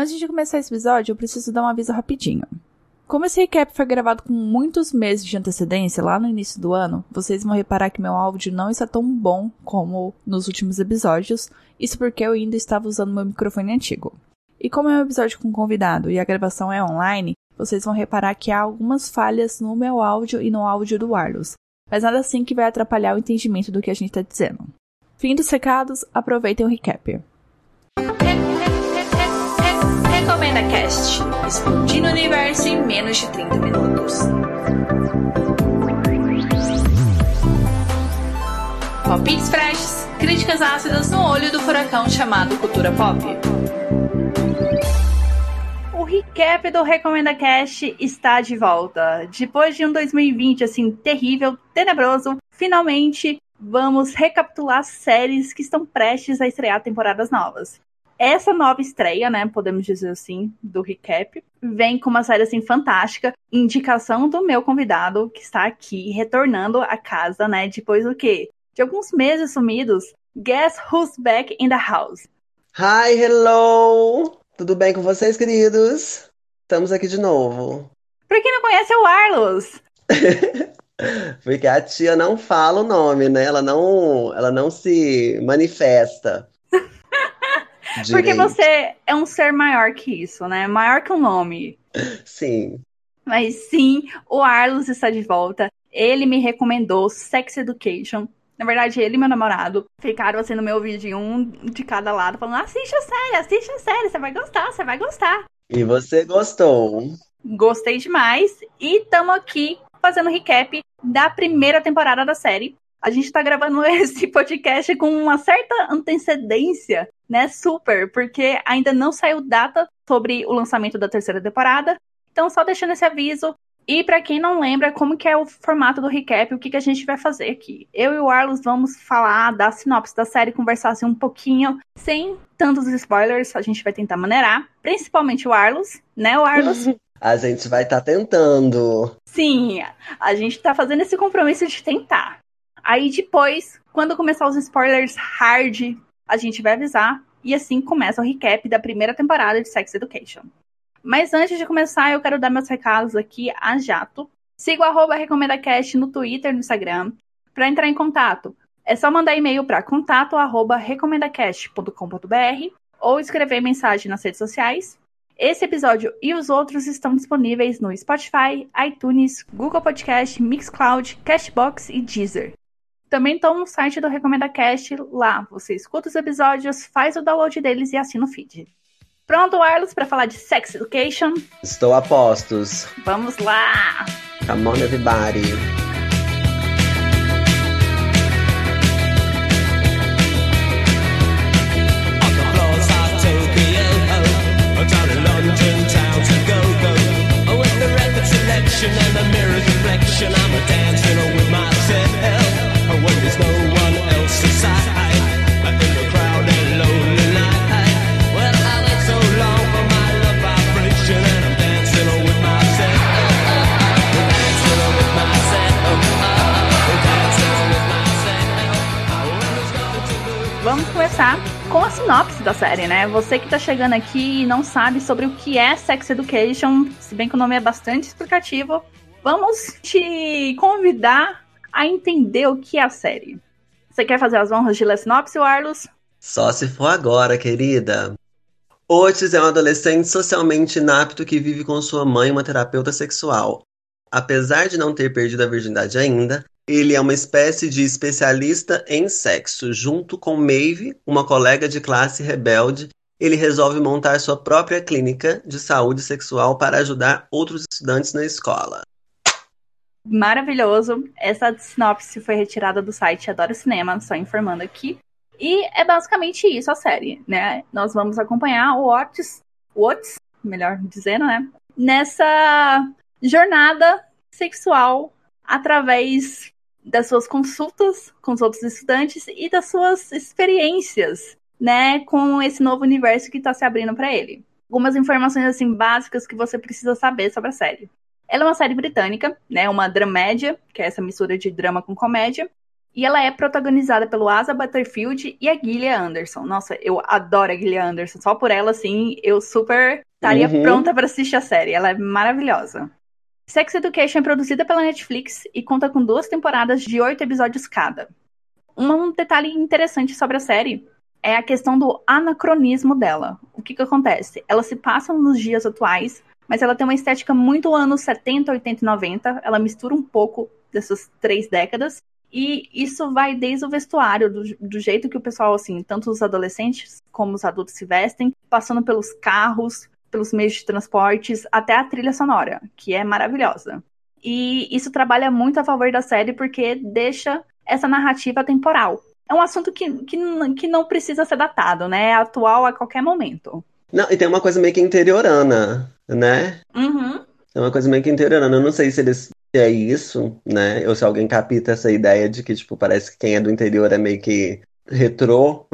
Antes de começar esse episódio, eu preciso dar um aviso rapidinho. Como esse recap foi gravado com muitos meses de antecedência lá no início do ano, vocês vão reparar que meu áudio não está tão bom como nos últimos episódios, isso porque eu ainda estava usando meu microfone antigo. E como é um episódio com convidado e a gravação é online, vocês vão reparar que há algumas falhas no meu áudio e no áudio do Arlos, mas nada assim que vai atrapalhar o entendimento do que a gente está dizendo. Fim dos recados, aproveitem o recap. Recomenda Cast, explodindo o universo em menos de 30 minutos. Palpites freshes, críticas ácidas no olho do furacão chamado cultura pop. O recap do Recomenda Cast está de volta. Depois de um 2020 assim terrível, tenebroso, finalmente vamos recapitular séries que estão prestes a estrear temporadas novas essa nova estreia, né, podemos dizer assim, do recap, vem com uma série assim fantástica, indicação do meu convidado que está aqui retornando à casa, né, depois do quê? De alguns meses sumidos. Guess who's back in the house? Hi, hello! Tudo bem com vocês, queridos? Estamos aqui de novo. Pra quem não conhece, é o Arlos. Porque a tia não fala o nome, né? Ela não, ela não se manifesta. Direito. Porque você é um ser maior que isso, né? Maior que um nome. Sim. Mas sim, o Arlos está de volta. Ele me recomendou Sex Education. Na verdade, ele e meu namorado ficaram assim no meu vídeo, um de cada lado, falando: assiste a série, assiste a série, você vai gostar, você vai gostar. E você gostou? Gostei demais. E estamos aqui fazendo recap da primeira temporada da série. A gente está gravando esse podcast com uma certa antecedência né? Super, porque ainda não saiu data sobre o lançamento da terceira temporada. Então, só deixando esse aviso. E para quem não lembra como que é o formato do recap, o que, que a gente vai fazer aqui. Eu e o Arlos vamos falar da sinopse da série, conversar assim um pouquinho, sem tantos spoilers, a gente vai tentar maneirar, principalmente o Arlos, né, o Arlos? A gente vai estar tá tentando. Sim, a gente tá fazendo esse compromisso de tentar. Aí depois, quando começar os spoilers hard, a gente vai avisar e assim começa o recap da primeira temporada de Sex Education. Mas antes de começar, eu quero dar meus recados aqui a jato. Siga o arroba RecomendaCast no Twitter e no Instagram. Para entrar em contato, é só mandar e-mail para contato arroba recomendacast.com.br ou escrever mensagem nas redes sociais. Esse episódio e os outros estão disponíveis no Spotify, iTunes, Google Podcast, Mixcloud, Cashbox e Deezer. Também estão no site do Recomenda Cast. Lá você escuta os episódios, faz o download deles e assina o feed. Pronto, Arlos, para falar de Sex Education? Estou a postos. Vamos lá! Come on, everybody! and the mirror's reflection. I'm dancing com a sinopse da série, né? Você que tá chegando aqui e não sabe sobre o que é Sex Education, se bem que o nome é bastante explicativo, vamos te convidar a entender o que é a série. Você quer fazer as honras de ler sinopse, Arlos? Só se for agora, querida. Otis é um adolescente socialmente inapto que vive com sua mãe, uma terapeuta sexual. Apesar de não ter perdido a virgindade ainda, ele é uma espécie de especialista em sexo. Junto com Maeve, uma colega de classe rebelde, ele resolve montar sua própria clínica de saúde sexual para ajudar outros estudantes na escola maravilhoso. Essa sinopse foi retirada do site Adoro Cinema, só informando aqui. E é basicamente isso a série, né? Nós vamos acompanhar o Otis, Otis, melhor dizendo, né? Nessa jornada sexual através das suas consultas com os outros estudantes e das suas experiências, né, com esse novo universo que está se abrindo para ele. Algumas informações assim básicas que você precisa saber sobre a série. Ela é uma série britânica, né? Uma dramédia, que é essa mistura de drama com comédia. E ela é protagonizada pelo Asa Butterfield e a Gillian Anderson. Nossa, eu adoro a Gillian Anderson. Só por ela, assim, eu super estaria uhum. pronta para assistir a série. Ela é maravilhosa. Sex Education é produzida pela Netflix e conta com duas temporadas de oito episódios cada. Um detalhe interessante sobre a série é a questão do anacronismo dela. O que, que acontece? Ela se passa nos dias atuais, mas ela tem uma estética muito anos 70, 80 e 90. Ela mistura um pouco dessas três décadas. E isso vai desde o vestuário, do, do, jeito que o pessoal, assim, tanto os adolescentes como os adultos se vestem, passando pelos carros, pelos meios de transportes, até a trilha sonora, que é maravilhosa. E isso trabalha muito a favor da série porque deixa essa narrativa temporal. É um assunto que, que, que não precisa ser datado, né? É atual a qualquer momento. Não, e tem uma coisa meio que interiorana, né? Uhum. É uma coisa meio que interiorana. Eu não sei se eles é isso, né? Ou se alguém capta essa ideia de que, tipo, parece que quem é do interior é meio que retrô.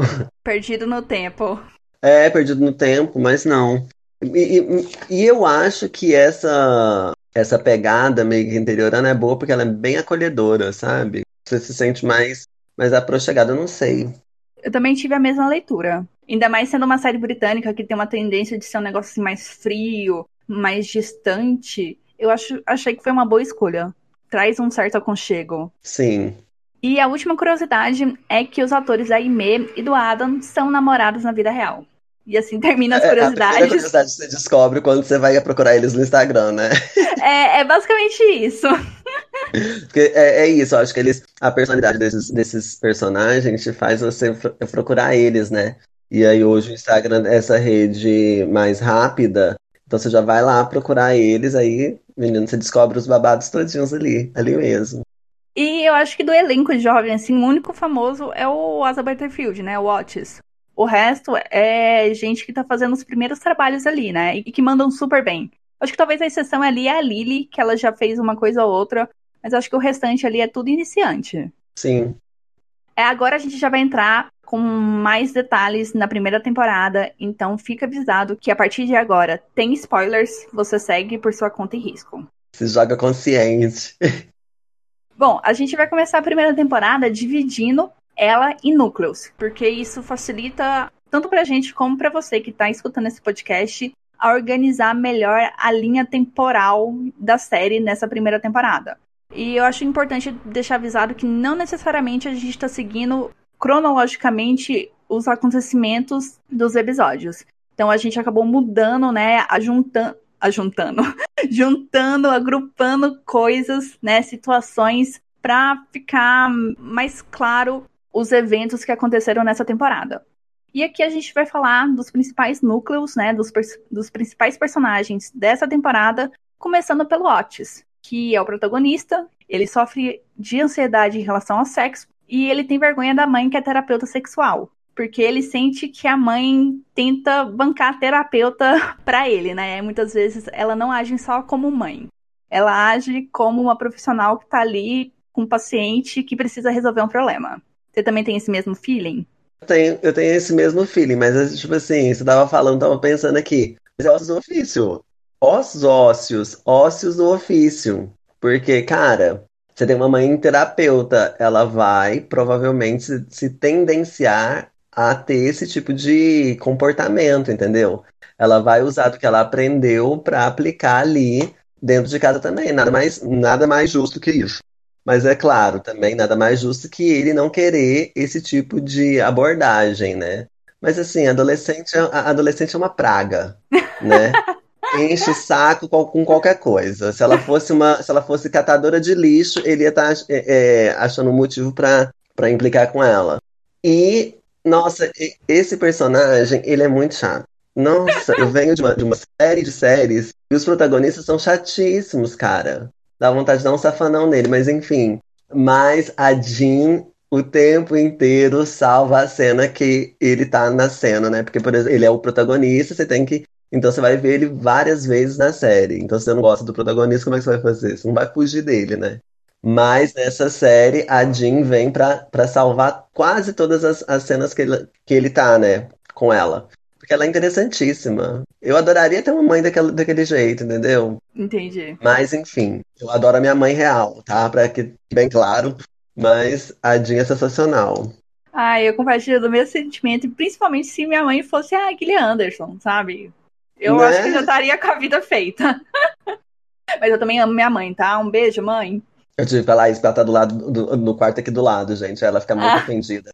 Perdido no tempo. É, perdido no tempo, mas não. E, e, e, eu acho que essa essa pegada meio que interiorana é boa porque ela é bem acolhedora, sabe? Você se sente mais, mais aproximado, eu não sei. Eu também tive a mesma leitura. Ainda mais sendo uma série britânica que tem uma tendência de ser um negócio assim, mais frio, mais distante. Eu acho, achei que foi uma boa escolha. Traz um certo aconchego. Sim. E a última curiosidade é que os atores da Aimee e do Adam são namorados na vida real. E assim termina as curiosidades. É, a curiosidade você descobre quando você vai procurar eles no Instagram, né? É, é basicamente isso. Porque é, é, isso, acho que eles. A personalidade desses, desses personagens te faz você procurar eles, né? E aí hoje o Instagram é essa rede mais rápida. Então você já vai lá procurar eles, aí, menino, você descobre os babados todinhos ali, ali mesmo. E eu acho que do elenco jovem, assim, o único famoso é o Asa Butterfield, né? O Otis. O resto é gente que tá fazendo os primeiros trabalhos ali, né? E que mandam super bem. Acho que talvez a exceção ali é a Lily, que ela já fez uma coisa ou outra, mas acho que o restante ali é tudo iniciante. Sim. É, agora a gente já vai entrar com mais detalhes na primeira temporada, então fica avisado que a partir de agora tem spoilers, você segue por sua conta e risco. Se joga consciente. Bom, a gente vai começar a primeira temporada dividindo ela em núcleos, porque isso facilita tanto pra gente como para você que tá escutando esse podcast a organizar melhor a linha temporal da série nessa primeira temporada. E eu acho importante deixar avisado que não necessariamente a gente está seguindo cronologicamente os acontecimentos dos episódios. Então a gente acabou mudando, né, ajuntando, ajuntando, juntando, agrupando coisas, né, situações para ficar mais claro os eventos que aconteceram nessa temporada. E aqui a gente vai falar dos principais núcleos, né, dos, dos principais personagens dessa temporada, começando pelo Otis, que é o protagonista. Ele sofre de ansiedade em relação ao sexo e ele tem vergonha da mãe, que é terapeuta sexual. Porque ele sente que a mãe tenta bancar a terapeuta para ele, né? Muitas vezes ela não age só como mãe. Ela age como uma profissional que tá ali com um paciente que precisa resolver um problema. Você também tem esse mesmo feeling? Eu tenho, eu tenho esse mesmo feeling, mas tipo assim, você tava falando, tava pensando aqui, mas é ossos do ofício. Os ósseos, ósseos do ofício. Porque, cara, você tem uma mãe terapeuta, ela vai provavelmente se tendenciar a ter esse tipo de comportamento, entendeu? Ela vai usar do que ela aprendeu para aplicar ali dentro de casa também. Nada mais, nada mais justo que isso. Mas é claro, também nada mais justo que ele não querer esse tipo de abordagem, né? Mas assim, adolescente, a adolescente é uma praga, né? Enche o saco com qualquer coisa. Se ela fosse uma, se ela fosse catadora de lixo, ele ia estar tá, é, é, achando um motivo para implicar com ela. E nossa, esse personagem, ele é muito chato. Nossa, eu venho de uma, de uma série de séries e os protagonistas são chatíssimos, cara. Dá vontade de dar um safanão nele, mas enfim. Mas a Jean o tempo inteiro salva a cena que ele tá na cena, né? Porque, por exemplo, ele é o protagonista, você tem que. Então você vai ver ele várias vezes na série. Então, se você não gosta do protagonista, como é que você vai fazer? Você não vai fugir dele, né? Mas nessa série, a Jean vem pra, pra salvar quase todas as, as cenas que ele, que ele tá, né? Com ela. Porque ela é interessantíssima. Eu adoraria ter uma mãe daquele, daquele jeito, entendeu? Entendi. Mas, enfim, eu adoro a minha mãe real, tá? Pra que bem claro. Mas a Jean é sensacional. Ah, eu compartilho do mesmo sentimento, principalmente se minha mãe fosse a Gillian Anderson, sabe? Eu Né? acho que já estaria com a vida feita. Mas eu também amo minha mãe, tá? Um beijo, mãe. Eu tive que falar isso pra ela tá do lado, do- no quarto aqui do lado, gente. Ela fica muito Ah. ofendida.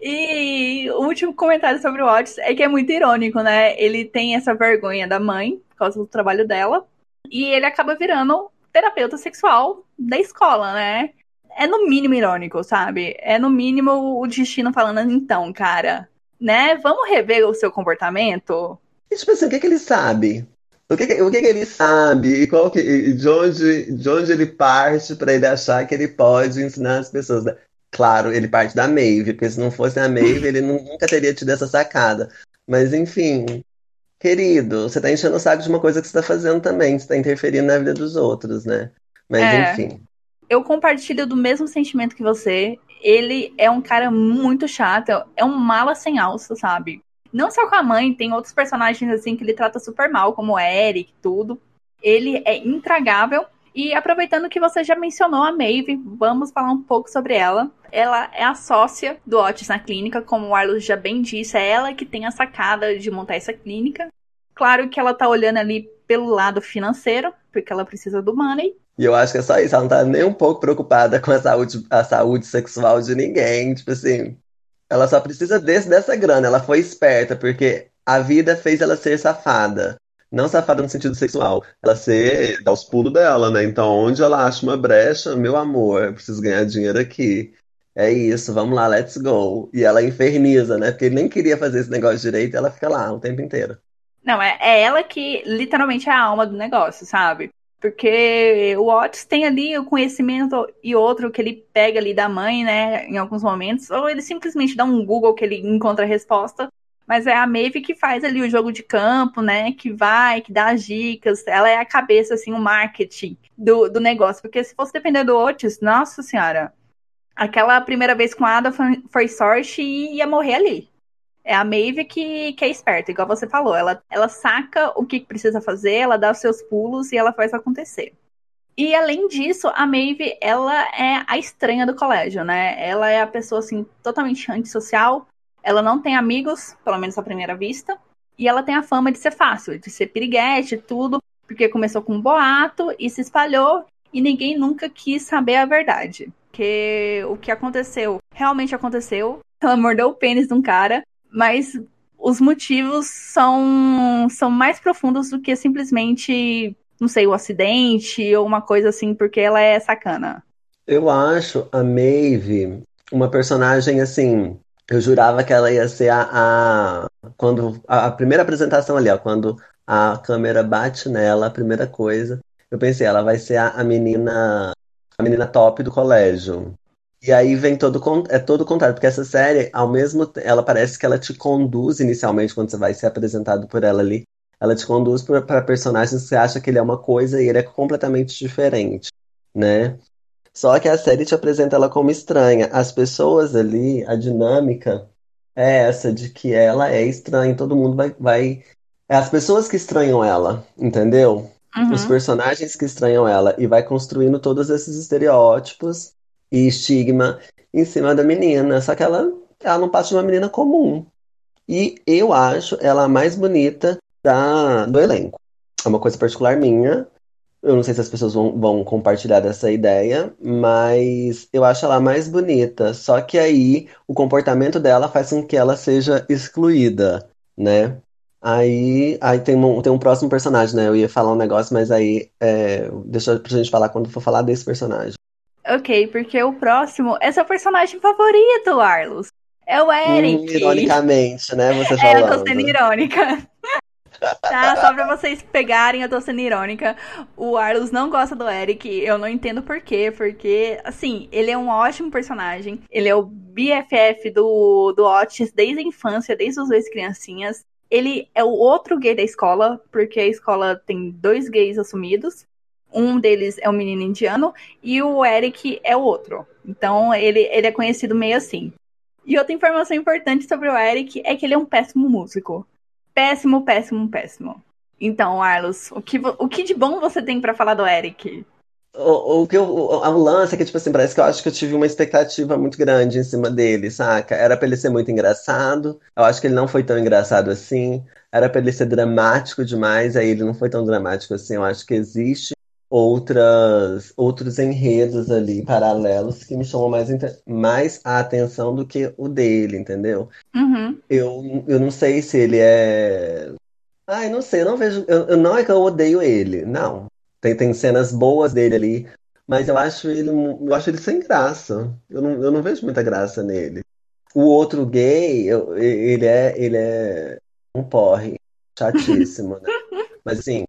E o último comentário sobre o Otis é que é muito irônico, né? Ele tem essa vergonha da mãe, por causa do trabalho dela, e ele acaba virando terapeuta sexual da escola, né? É no mínimo irônico, sabe? É no mínimo o destino falando, então, cara, né? Vamos rever o seu comportamento? E, tipo assim, o que que ele sabe? O que que, o que que ele sabe? E, qual que, de onde, de onde ele parte pra ele achar que ele pode ensinar as pessoas? né? Claro, ele parte da Maeve, porque se não fosse a Maeve, ele nu- nunca teria tido essa sacada. Mas, enfim, querido, você tá enchendo o saco de uma coisa que você tá fazendo também, você tá interferindo na vida dos outros, né? Mas, É. enfim. Eu compartilho do mesmo sentimento que você. Ele é um cara muito chato, é um mala sem alça, sabe? Não só com a mãe, tem outros personagens assim que ele trata super mal, como o Eric, tudo. Ele é intragável. E aproveitando que você já mencionou a Maeve, vamos falar um pouco sobre ela. Ela é a sócia do Otis na clínica, como o Arlos já bem disse, é ela que tem a sacada de montar essa clínica. Claro que ela tá olhando ali pelo lado financeiro, porque ela precisa do money. E eu acho que é só isso, ela não tá nem um pouco preocupada com a saúde, a saúde sexual de ninguém. Tipo assim, ela só precisa desse, dessa grana. Ela foi esperta, porque a vida fez ela ser safada. Não safada no sentido sexual. Ela ser, dar os pulos dela, né? Então, onde ela acha uma brecha, meu amor, eu preciso ganhar dinheiro aqui. É isso, vamos lá, let's go. E ela inferniza, né? Porque ele nem queria fazer esse negócio direito, e ela fica lá o tempo inteiro. Não, é, é ela que literalmente é a alma do negócio, sabe? Porque o Otis tem ali o conhecimento e outro que ele pega ali da mãe, né, em alguns momentos, ou ele simplesmente dá um Google que ele encontra a resposta, mas é a Maeve que faz ali o jogo de campo, né, que vai, que dá as dicas, ela é a cabeça, assim, o marketing do, do negócio, porque se fosse depender do Otis, nossa senhora, aquela primeira vez com a Ada foi, sorte e ia morrer ali. É a Maeve que, que é esperta, igual você falou. Ela, ela saca o que precisa fazer, ela dá os seus pulos e ela faz acontecer. E além disso, a Maeve, ela é a estranha do colégio, né? Ela é a pessoa, assim, totalmente antissocial. Ela não tem amigos, pelo menos à primeira vista. E ela tem a fama de ser fácil, de ser piriguete tudo, porque começou com um boato e se espalhou e ninguém nunca quis saber a verdade. Porque o que aconteceu realmente aconteceu. Ela mordeu o pênis de um cara mas os motivos são, são mais profundos do que simplesmente, não sei, o acidente ou uma coisa assim, porque ela é sacana. Eu acho a Maeve uma personagem assim. Eu jurava que ela ia ser a, a quando a, a primeira apresentação ali, ó, quando a câmera bate nela, a primeira coisa, eu pensei, ela vai ser a, a menina a menina top do colégio. E aí vem todo é todo o contrário, porque essa série, ao mesmo ela parece que ela te conduz inicialmente quando você vai ser apresentado por ela ali, ela te conduz para personagens que você acha que ele é uma coisa e ele é completamente diferente, né? Só que a série te apresenta ela como estranha. As pessoas ali, a dinâmica é essa de que ela é estranha, todo mundo vai, vai... É as pessoas que estranham ela, entendeu? Uhum. Os personagens que estranham ela e vai construindo todos esses estereótipos e estigma em cima da menina. Só que ela, ela não passa de uma menina comum. E eu acho ela a mais bonita da, do elenco. É uma coisa particular minha. Eu não sei se as pessoas vão, vão compartilhar dessa ideia, mas eu acho ela mais bonita. Só que aí o comportamento dela faz com que ela seja excluída, né? Aí, aí tem um, tem um próximo personagem, né? Eu ia falar um negócio, mas aí é, deixa pra gente falar quando for falar desse personagem. Ok, porque o próximo é seu personagem favorito, Arlos. É o Eric. Hum, ironicamente, né? Você É, eu tô falando. sendo irônica. Tá, só pra vocês pegarem, eu tô sendo irônica. O Arlos não gosta do Eric, eu não entendo por quê, porque, assim, ele é um ótimo personagem. Ele é o BFF do, do Otis desde a infância, desde os dois criancinhas. Ele é o outro gay da escola, porque a escola tem dois gays assumidos. Um deles é um menino indiano e o Eric é o outro. Então, ele, ele é conhecido meio assim. E outra informação importante sobre o Eric é que ele é um péssimo músico. Péssimo, péssimo, péssimo. Então, Arlos, o que, o que de bom você tem pra falar do Eric? O, o, que eu, o, o lance é que, tipo assim, parece que eu acho que eu tive uma expectativa muito grande em cima dele, saca? Era pra ele ser muito engraçado. Eu acho que ele não foi tão engraçado assim. Era pra ele ser dramático demais, aí ele não foi tão dramático assim. Eu acho que existe outras outros enredos ali paralelos que me chamam mais, mais a atenção do que o dele, entendeu? Uhum. Eu, eu não sei se ele é. Ai, não sei, eu não vejo. Eu, eu, não é que eu odeio ele, não. Tem, tem cenas boas dele ali, mas eu acho ele, eu acho ele sem graça. Eu não, eu não vejo muita graça nele. O outro gay, eu, ele é ele é um porre, chatíssimo, né? Mas assim,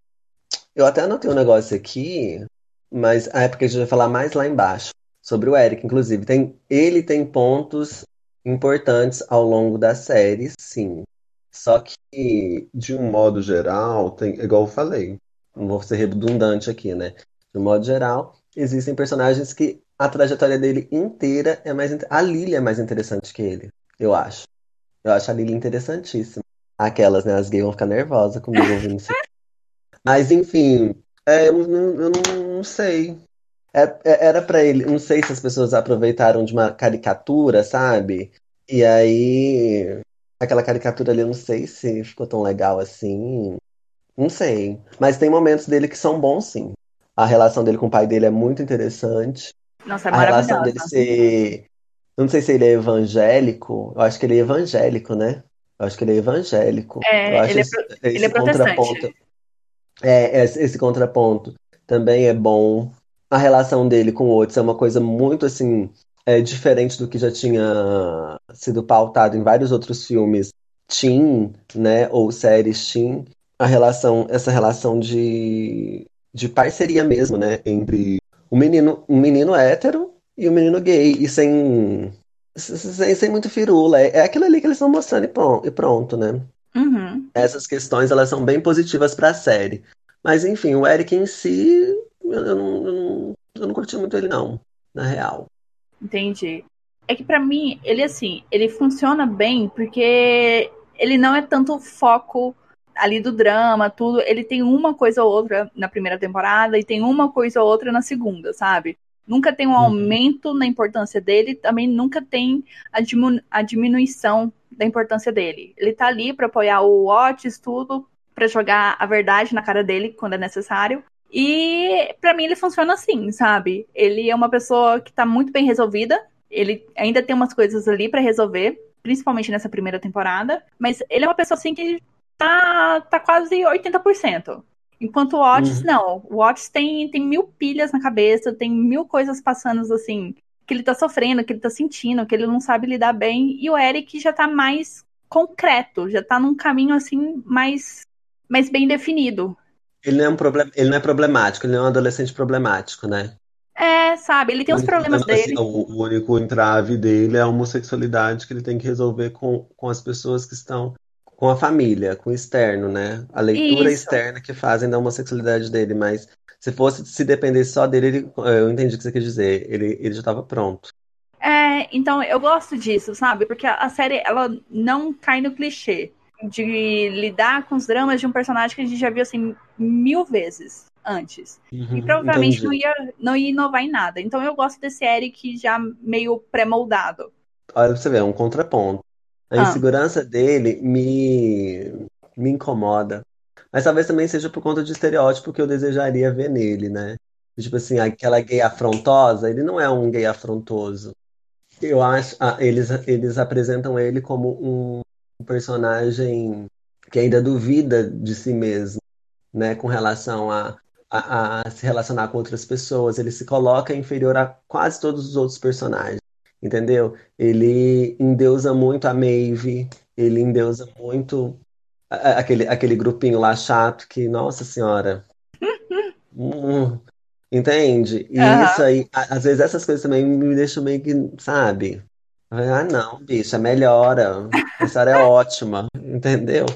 eu até anotei um negócio aqui, mas a época a gente vai falar mais lá embaixo. Sobre o Eric, inclusive. Tem, ele tem pontos importantes ao longo da série, sim. Só que, de um modo geral, tem, igual eu falei, não vou ser redundante aqui, né? De um modo geral, existem personagens que a trajetória dele inteira é mais. A Lily é mais interessante que ele, eu acho. Eu acho a Lily interessantíssima. Aquelas, né? As gays vão ficar nervosas comigo ouvindo isso. Mas, enfim, é, eu, não, eu não sei. É, é, era para ele, não sei se as pessoas aproveitaram de uma caricatura, sabe? E aí, aquela caricatura ali, eu não sei se ficou tão legal assim. Não sei. Mas tem momentos dele que são bons, sim. A relação dele com o pai dele é muito interessante. Nossa, é a relação dele ser. Eu não sei se ele é evangélico. Eu acho que ele é evangélico, né? Eu acho que ele é evangélico. É, eu acho ele, é, esse, ele é protestante. contraponto. É, esse, esse contraponto também é bom. A relação dele com o Otis é uma coisa muito assim, é, diferente do que já tinha sido pautado em vários outros filmes teen, né, ou séries teen. A relação, essa relação de, de parceria mesmo, né, entre um menino, um menino hétero e um menino gay, e sem, sem, sem muito firula. É, é aquilo ali que eles estão mostrando e pronto, e pronto né? Uhum. Essas questões elas são bem positivas para a série. Mas enfim, o Eric em si, eu não, eu não, eu não curti muito ele não, na real. Entendi. É que para mim, ele assim, ele funciona bem porque ele não é tanto foco ali do drama, tudo. Ele tem uma coisa ou outra na primeira temporada e tem uma coisa ou outra na segunda, sabe? Nunca tem um uhum. aumento na importância dele, também nunca tem a, diminu a diminuição da importância dele. Ele tá ali para apoiar o Otis, tudo, para jogar a verdade na cara dele quando é necessário. E para mim ele funciona assim, sabe? Ele é uma pessoa que tá muito bem resolvida. Ele ainda tem umas coisas ali para resolver, principalmente nessa primeira temporada, mas ele é uma pessoa assim que tá, tá quase 80%. Enquanto o Otis, uhum. não. O Otis tem, tem mil pilhas na cabeça, tem mil coisas passando assim, que ele tá sofrendo, que ele tá sentindo, que ele não sabe lidar bem. E o Eric já tá mais concreto, já tá num caminho assim mais, mais bem definido. Ele não, é um problem... ele não é problemático, ele não é um adolescente problemático, né? É, sabe, ele tem os problemas assim, dele. O único entrave dele é a homossexualidade que ele tem que resolver com, com as pessoas que estão com a família, com o externo, né? A leitura Isso. externa que fazem da homossexualidade dele, mas se fosse se dependesse só dele, ele, eu entendi o que você quer dizer. Ele, ele já estava pronto. É, então eu gosto disso, sabe? Porque a série ela não cai no clichê de lidar com os dramas de um personagem que a gente já viu assim mil vezes antes. Uhum, e provavelmente não ia, não ia inovar em nada. Então eu gosto desse Eric já meio pré-moldado. Olha pra você ver, é um contraponto. A ah. insegurança dele me, me incomoda. Mas talvez também seja por conta de estereótipo que eu desejaria ver nele, né? Tipo assim, aquela gay afrontosa, ele não é um gay afrontoso. Eu acho, ah, eles, eles apresentam ele como um personagem que ainda duvida de si mesmo, né, com relação a, a, a se relacionar com outras pessoas. Ele se coloca inferior a quase todos os outros personagens entendeu? Ele endeusa muito a Maeve, ele endeusa muito aquele, aquele grupinho lá chato que, nossa senhora. hum, entende? E uhum. isso aí, às vezes essas coisas também me deixam meio que, sabe? Ah, não, bicha, melhora. Essa hora é ótima, entendeu?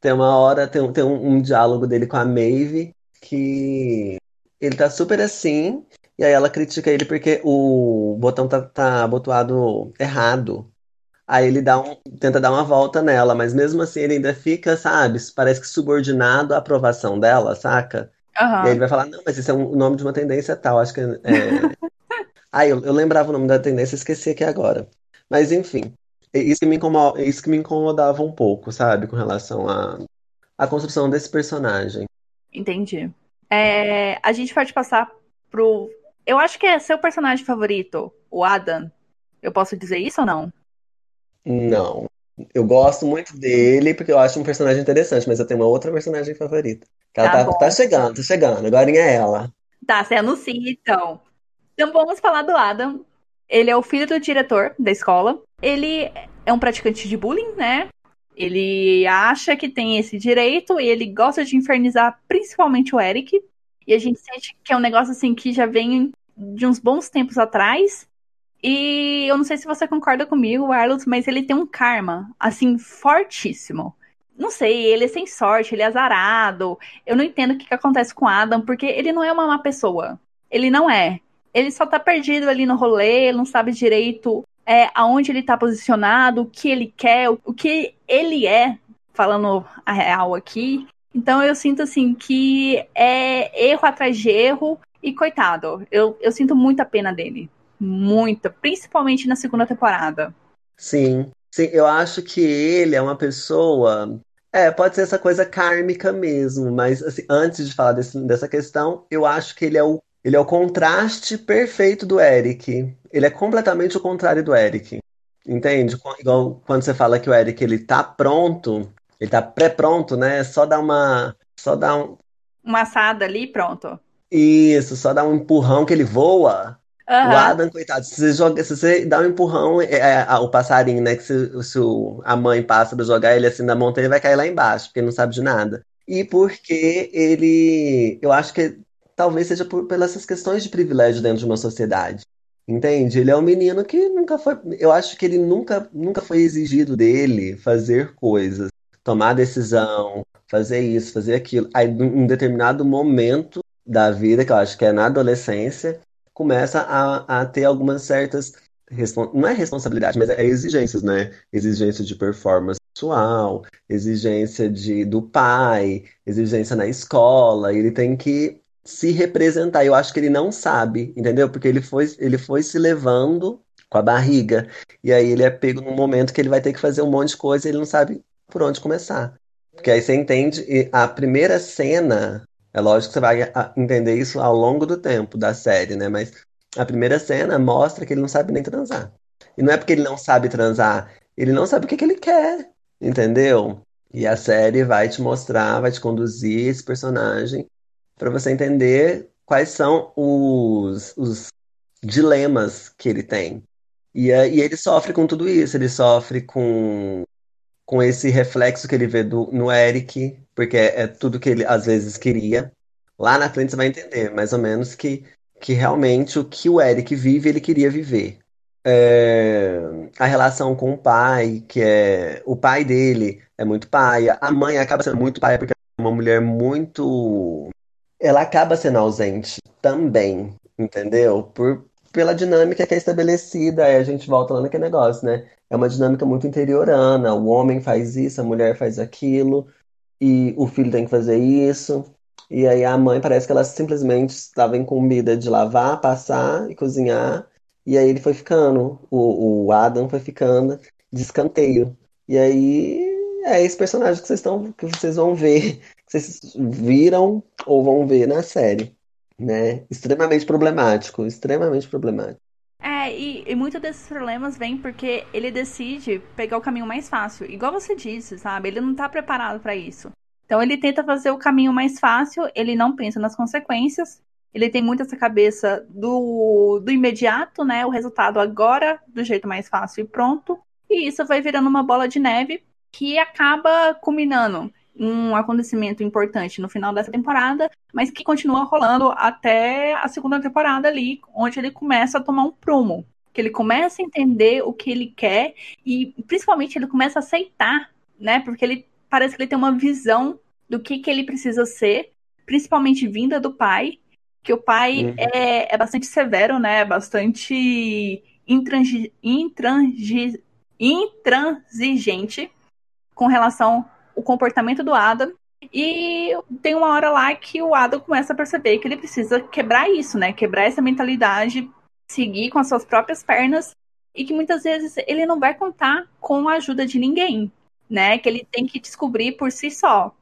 Tem uma hora, tem, tem um, um diálogo dele com a Maeve que ele tá super assim, e aí ela critica ele porque o botão tá, tá abotoado errado. Aí ele dá um, tenta dar uma volta nela, mas mesmo assim ele ainda fica, sabe, parece que subordinado à aprovação dela, saca? E aí ele vai falar, não, mas isso é um- o nome de uma tendência tal, acho que é... Ah, eu, eu lembrava o nome da tendência, esqueci aqui agora. Mas enfim, isso que me incomo- é isso que me incomodava um pouco, sabe, com relação à à construção desse personagem. Entendi. É, a gente pode passar pro. Eu acho que é seu personagem favorito, o Adam. Eu posso dizer isso ou não? Não. Eu gosto muito dele porque eu acho um personagem interessante, mas eu tenho uma outra personagem favorita. Ela Tá tá, tá chegando, tá chegando. Agora é ela. Tá, você anuncia então. Então vamos falar do Adam. Ele é o filho do diretor da escola. Ele é um praticante de bullying, né? Ele acha que tem esse direito e ele gosta de infernizar principalmente o Eric. E a gente sente que é um negócio assim que já vem de uns bons tempos atrás. E eu não sei se você concorda comigo, Arlos, mas ele tem um karma, assim, fortíssimo. Não sei, ele é sem sorte, ele é azarado. Eu não entendo o que, que acontece com Adam, porque ele não é uma má pessoa. Ele não é. Ele só tá perdido ali no rolê, ele não sabe direito é, aonde ele tá posicionado, o que ele quer, o que ele é, falando a real aqui. Então eu sinto assim que é erro atrás de erro e coitado, eu, eu sinto muita pena dele. Muita, principalmente na segunda temporada. Sim, sim, eu acho que ele é uma pessoa. É, pode ser essa coisa kármica mesmo, mas assim, antes de falar desse- dessa questão, eu acho que ele é o, ele é o contraste perfeito do Eric. Ele é completamente o contrário do Eric. Entende? Igual quando você fala que o Eric ele tá pronto, ele tá pré-pronto, né? Só dá uma. Só dá um. Uma assada ali, pronto. Isso, só dá um empurrão que ele voa. O Aham. Adam, coitado, se você, joga, se você dá um empurrão, é, é, o passarinho, né? Que se, se o- a mãe pássaro jogar ele assim na montanha, ele vai cair lá embaixo, porque ele não sabe de nada. E porque ele. Eu acho que talvez seja por, pelas essas questões de privilégio dentro de uma sociedade. Entende? Ele é um menino que nunca foi. Eu acho que ele nunca, nunca foi exigido dele fazer coisas, tomar decisão, fazer isso, fazer aquilo. Aí, em um determinado momento da vida, que eu acho que é na adolescência começa a, a ter algumas certas. Não é responsabilidade, mas é exigências, né? Exigência de performance pessoal, exigência de, do pai, exigência na escola. Ele tem que se representar. Eu acho que ele não sabe, entendeu? Porque ele foi, ele foi se levando com a barriga. E aí ele é pego num momento que ele vai ter que fazer um monte de coisa e ele não sabe por onde começar. Porque aí você entende, e a primeira cena. É lógico que você vai a- entender isso ao longo do tempo da série, né? Mas a primeira cena mostra que ele não sabe nem transar. E não é porque ele não sabe transar, ele não sabe o que que ele quer, entendeu? E a série vai te mostrar, vai te conduzir esse personagem para você entender quais são os, os dilemas que ele tem. E, é- e ele sofre com tudo isso, ele sofre com com esse reflexo que ele vê do, no Eric, porque é, é tudo que ele às vezes queria. Lá na frente você vai entender, mais ou menos, que, que realmente o que o Eric vive, ele queria viver. É, a relação com o pai, que é o pai dele é muito pai, a mãe acaba sendo muito pai porque é uma mulher muito. Ela acaba sendo ausente também, entendeu? Por, pela dinâmica que é estabelecida, aí a gente volta lá naquele negócio, né? É uma dinâmica muito interiorana. O homem faz isso, a mulher faz aquilo, e o filho tem que fazer isso. E aí a mãe parece que ela simplesmente estava incumbida de lavar, passar e cozinhar. E aí ele foi ficando, o, o Adam foi ficando de escanteio. E aí é esse personagem que vocês estão, que vocês vão ver, que vocês viram ou vão ver na série, né? Extremamente problemático, extremamente problemático. É, e, e muitos desses problemas vêm porque ele decide pegar o caminho mais fácil. Igual você disse, sabe? Ele não tá preparado pra isso. Então ele tenta fazer o caminho mais fácil, ele não pensa nas consequências. Ele tem muito essa cabeça do, do imediato, né? O resultado agora, do jeito mais fácil e pronto. E isso vai virando uma bola de neve que acaba culminando um acontecimento importante no final dessa temporada, mas que continua rolando até a segunda temporada ali, onde ele começa a tomar um prumo. Que ele começa a entender o que ele quer e principalmente ele começa a aceitar, né? Porque ele parece que ele tem uma visão do que, que ele precisa ser, principalmente vinda do pai, que o pai Uhum. é, é bastante severo, né? Bastante intransi, intransi, intransigente com relação ao comportamento do Adam E tem uma hora lá que o Adam começa a perceber que ele precisa quebrar isso, né? Quebrar essa mentalidade, seguir com as suas próprias pernas e que muitas vezes ele não vai contar com a ajuda de ninguém, né? Que ele tem que descobrir por si só.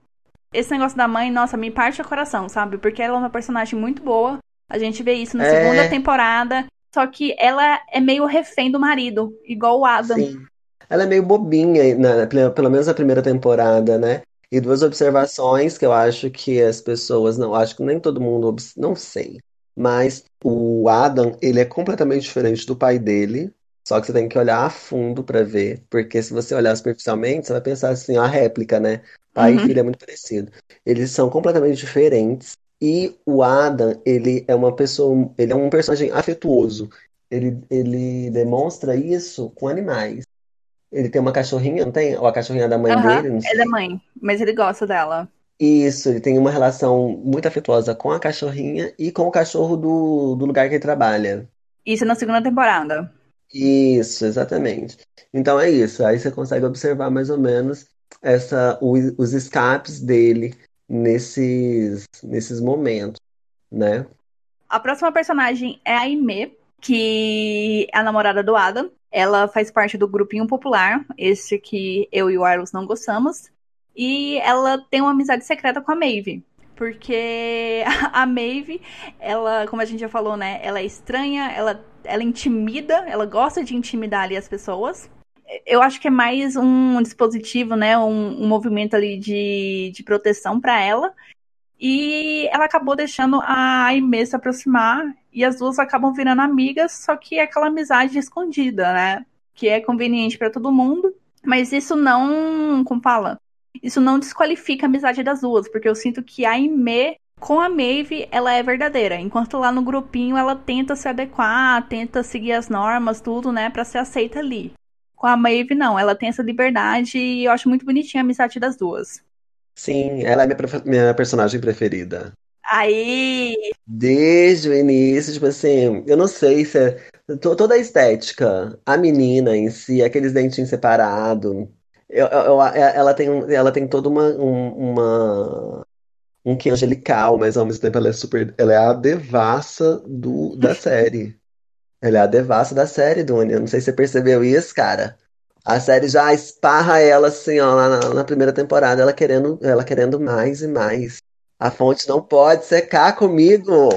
Esse negócio da mãe, nossa, me parte o coração, sabe? Porque ela é uma personagem muito boa. A gente vê isso na é... segunda temporada. Só que ela é meio refém do marido, igual o Adam. Sim. Ela é meio bobinha, na, pelo menos na primeira temporada, né? E duas observações que eu acho que as pessoas não, acho que nem todo mundo, não sei. Mas o Adam, ele é completamente diferente do pai dele. Só que você tem que olhar a fundo para ver, porque se você olhar superficialmente, você vai pensar assim, a réplica, né? Pai uhum. e filho é muito parecido. Eles são completamente diferentes. E o Adam, ele é uma pessoa, ele é um personagem afetuoso. Ele, ele demonstra isso com animais. Ele tem uma cachorrinha, não tem? Ou a cachorrinha da mãe uhum, dele? Não sei. É da mãe, mas ele gosta dela. Isso, ele tem uma relação muito afetuosa com a cachorrinha e com o cachorro do, do lugar que ele trabalha. Isso na segunda temporada. Isso, exatamente. Então é isso. Aí você consegue observar mais ou menos essa, os, os escapes dele nesses, nesses momentos, né? A próxima personagem é a Aimee, que é a namorada do Adam. Ela faz parte do grupinho popular, esse que eu e o Arlos não gostamos. E ela tem uma amizade secreta com a Maeve. Porque a Maeve, ela, como a gente já falou, né? Ela é estranha, ela, ela intimida, ela gosta de intimidar ali as pessoas. Eu acho que é mais um dispositivo, né? Um, um movimento ali de, de proteção para ela. E ela acabou deixando a Aimee se aproximar e as duas acabam virando amigas, só que é aquela amizade escondida, né? Que é conveniente para todo mundo, mas isso não, como fala, isso não desqualifica a amizade das duas, porque eu sinto que a Aimee com a Maeve, ela é verdadeira, enquanto lá no grupinho ela tenta se adequar, tenta seguir as normas, tudo, né, para ser aceita ali. Com a Maeve não, ela tem essa liberdade e eu acho muito bonitinha a amizade das duas. Sim, ela é minha, minha personagem preferida. Aí! Desde o início, tipo assim, eu não sei se é. Toda a estética, a menina em si, aqueles dentinhos separados. Eu, eu, ela, tem, ela tem toda uma, uma. Um que angelical, mas ao mesmo tempo ela é super. Ela é a devassa do, da série. Ela é a devassa da série, Dunia. Não sei se você percebeu isso, cara. A série já esparra ela assim, ó, na, na, primeira temporada, ela querendo, ela querendo mais e mais. A fonte não pode secar comigo,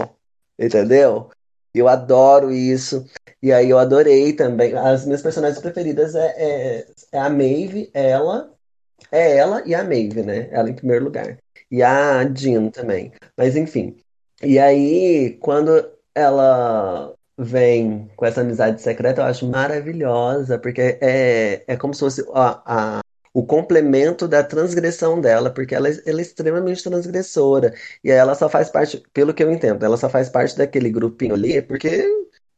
entendeu? Eu adoro isso. E aí eu adorei também. As minhas personagens preferidas é, é, é a Maeve, ela, é ela e a Maeve, né? Ela em primeiro lugar. E a Jean também. Mas enfim. E aí, quando ela vem com essa amizade secreta, eu acho maravilhosa, porque é, é como se fosse a, a, o complemento da transgressão dela, porque ela, ela é extremamente transgressora. E aí ela só faz parte, pelo que eu entendo, ela só faz parte daquele grupinho ali, porque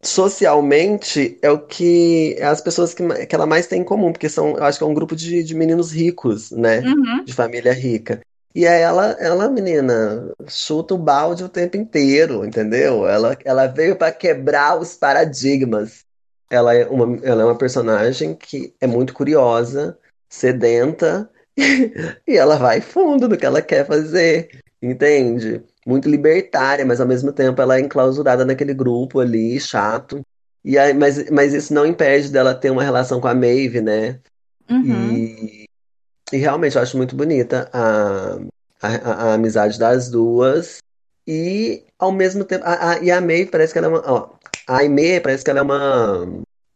socialmente é o que é as pessoas que, que ela mais tem em comum, porque são, eu acho que é um grupo de, de meninos ricos, né? Uhum. De família rica. E aí ela, ela, menina, chuta o balde o tempo inteiro, entendeu? Ela, ela veio para quebrar os paradigmas. Ela é, uma, ela é uma personagem que é muito curiosa, sedenta, e ela vai fundo no que ela quer fazer, entende? Muito libertária, mas ao mesmo tempo ela é enclausurada naquele grupo ali, chato. E aí, mas, mas isso não impede dela ter uma relação com a Maeve, né? Uhum. E e realmente eu acho muito bonita a, a, a amizade das duas. E ao mesmo tempo. A, a, e a May parece que ela é uma. Ó, a Aimee parece que ela é uma.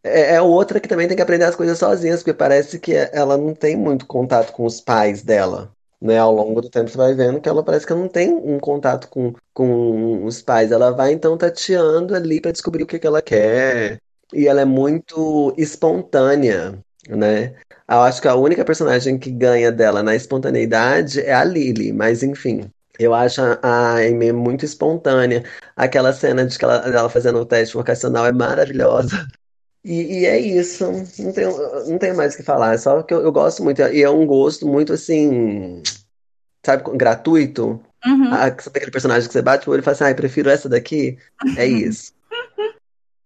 É, é outra que também tem que aprender as coisas sozinhas, porque parece que ela não tem muito contato com os pais dela. Né, ao longo do tempo você vai vendo que ela parece que não tem um contato com, com os pais. Ela vai então tateando ali para descobrir o que, que ela quer. E ela é muito espontânea, né? Eu acho que a única personagem que ganha dela na espontaneidade é a Lily, mas enfim. Eu acho a Amy muito espontânea. Aquela cena de que ela, ela fazendo o teste vocacional é maravilhosa. E, e, é isso. Não tenho, não tenho mais o que falar. É só que eu, eu, gosto muito. E é um gosto muito assim. Sabe, gratuito. Uhum. Ah, sabe aquele personagem que você bate o olho e fala assim: ah, prefiro essa daqui? É isso.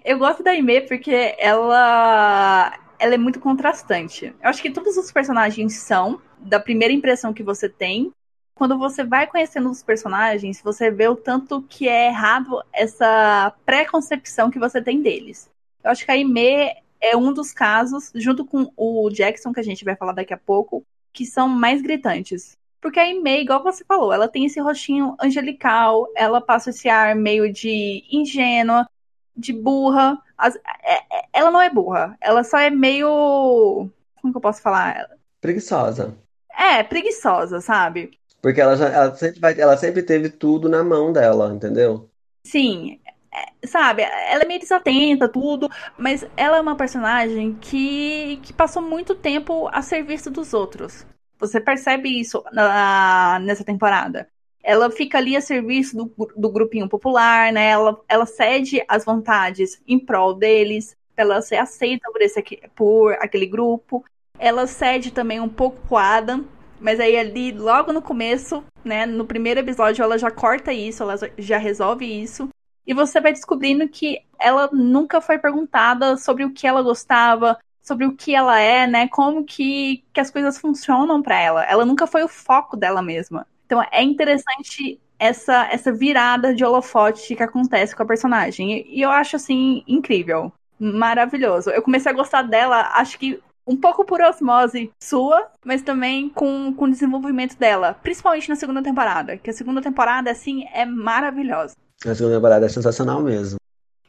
eu gosto da Aimee porque ela ela é muito contrastante. Eu acho que todos os personagens são, da primeira impressão que você tem, quando você vai conhecendo os personagens, você vê o tanto que é errado essa preconcepção que você tem deles. Eu acho que a Aimee é um dos casos, junto com o Jackson, que a gente vai falar daqui a pouco, que são mais gritantes. Porque a Aimee, igual você falou, ela tem esse rostinho angelical, ela passa esse ar meio de ingênua, de burra. As, é, é, ela não é burra, ela só é meio. Como que eu posso falar? Preguiçosa. É, preguiçosa, sabe? Porque ela, já, ela, sempre vai, ela sempre teve tudo na mão dela, entendeu? Sim, é, sabe, ela é meio desatenta, tudo, mas ela é uma personagem que, que passou muito tempo a serviço dos outros. Você percebe isso na, nessa temporada. Ela fica ali a serviço do, do grupinho popular, né? Ela, ela cede as vontades em prol deles, ela ser aceita por, esse, por aquele grupo. Ela cede também um pouco pro Adam, mas aí ali, logo no começo, né, no primeiro episódio, ela já corta isso, ela já resolve isso. E você vai descobrindo que ela nunca foi perguntada sobre o que ela gostava, sobre o que ela é, né? Como que, que as coisas funcionam para ela. Ela nunca foi o foco dela mesma. Então é interessante essa essa virada de holofote que acontece com a personagem. E, eu acho assim incrível, maravilhoso. Eu comecei a gostar dela, acho que um pouco por osmose sua, mas também com, com o desenvolvimento dela, principalmente na segunda temporada, que a segunda temporada, assim, é maravilhosa. A segunda temporada é sensacional mesmo.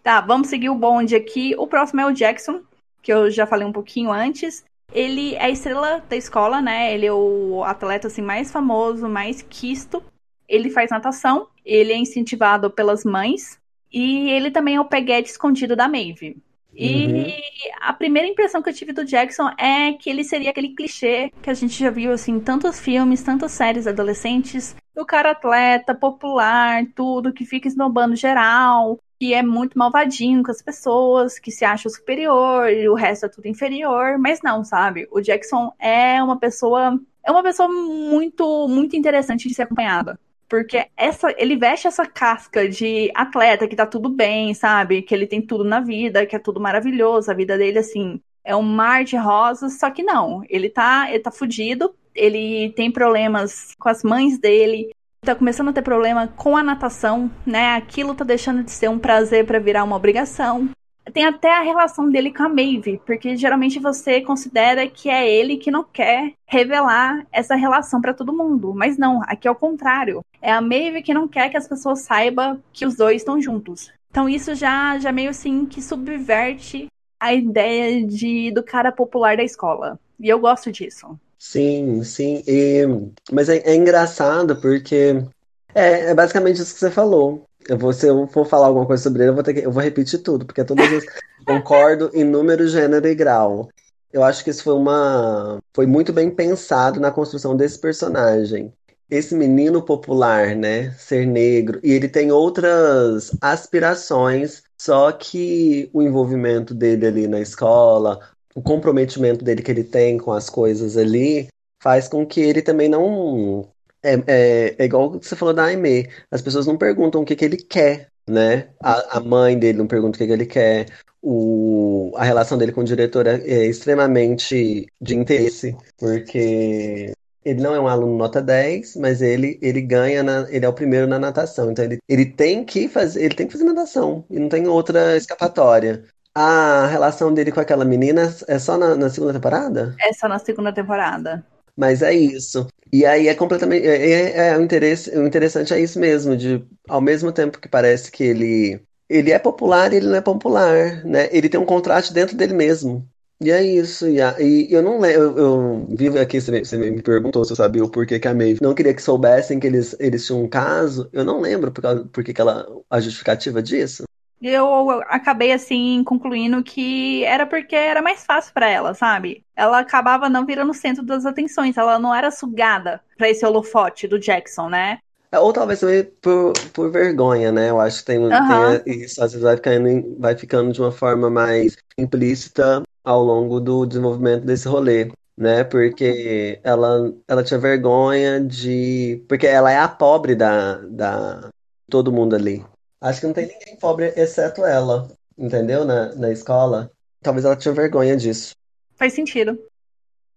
Tá, vamos seguir o bonde aqui. O próximo é o Jackson, que eu já falei um pouquinho antes. Ele é a estrela da escola, né? Ele é o atleta assim mais famoso, mais quisto. Ele faz natação, ele é incentivado pelas mães e ele também é o peguete escondido da Maeve. E uhum. a primeira impressão que eu tive do Jackson é que ele seria aquele clichê que a gente já viu assim em tantos filmes, tantas séries adolescentes, do cara atleta, popular, tudo, que fica esnobando geral, que é muito malvadinho com as pessoas, que se acha superior e o resto é tudo inferior, mas não, sabe? O Jackson é uma pessoa é uma pessoa muito muito interessante de ser acompanhada. Porque essa, ele veste essa casca de atleta que tá tudo bem, sabe? Que ele tem tudo na vida, que é tudo maravilhoso. A vida dele, assim, é um mar de rosas. Só que não, ele tá, ele tá fudido. Ele tem problemas com as mães dele. Tá começando a ter problema com a natação, né? Aquilo tá deixando de ser um prazer para virar uma obrigação tem até a relação dele com a Maeve, porque geralmente você considera que é ele que não quer revelar essa relação para todo mundo, mas não, aqui é o contrário. É a Maeve que não quer que as pessoas saibam que os dois estão juntos. Então isso já já meio assim que subverte a ideia de do cara popular da escola. E eu gosto disso. Sim, sim. E, mas é, é engraçado porque é, é basicamente isso que você falou. Eu vou, se eu for falar alguma coisa sobre ele, eu vou, ter que, eu vou repetir tudo, porque todas as concordo em número, gênero e grau. Eu acho que isso foi uma. Foi muito bem pensado na construção desse personagem. Esse menino popular, né? Ser negro. E ele tem outras aspirações, só que o envolvimento dele ali na escola, o comprometimento dele que ele tem com as coisas ali, faz com que ele também não é, é, é igual você falou da Aimee. As pessoas não perguntam o que, que ele quer, né? A, a mãe dele não pergunta o que, que ele quer. O, a relação dele com o diretor é, é extremamente de interesse, porque ele não é um aluno nota 10, mas ele, ele ganha, na, ele é o primeiro na natação. Então ele, ele tem que fazer, ele tem que fazer natação e não tem outra escapatória. A relação dele com aquela menina é só na, na segunda temporada? É só na segunda temporada. Mas é isso. E aí é completamente. É, é, é o, interesse, o interessante é isso mesmo, de ao mesmo tempo que parece que ele. Ele é popular e ele não é popular, né? Ele tem um contraste dentro dele mesmo. E é isso. E, a, e eu não lembro. Eu, eu vivo aqui, você me, você me perguntou se eu sabia o porquê que a Maeve não queria que soubessem que eles, eles tinham um caso. Eu não lembro por, causa, por que ela. a justificativa disso eu acabei assim concluindo que era porque era mais fácil para ela, sabe? Ela acabava não virando o centro das atenções, ela não era sugada para esse holofote do Jackson, né? Ou talvez também por, por vergonha, né? Eu acho que tem, uhum. tem isso, às vezes vai ficando, vai ficando de uma forma mais implícita ao longo do desenvolvimento desse rolê, né? Porque ela, ela tinha vergonha de. Porque ela é a pobre da, da todo mundo ali, Acho que não tem ninguém pobre exceto ela, entendeu? Na, na escola. Talvez ela tinha vergonha disso. Faz sentido.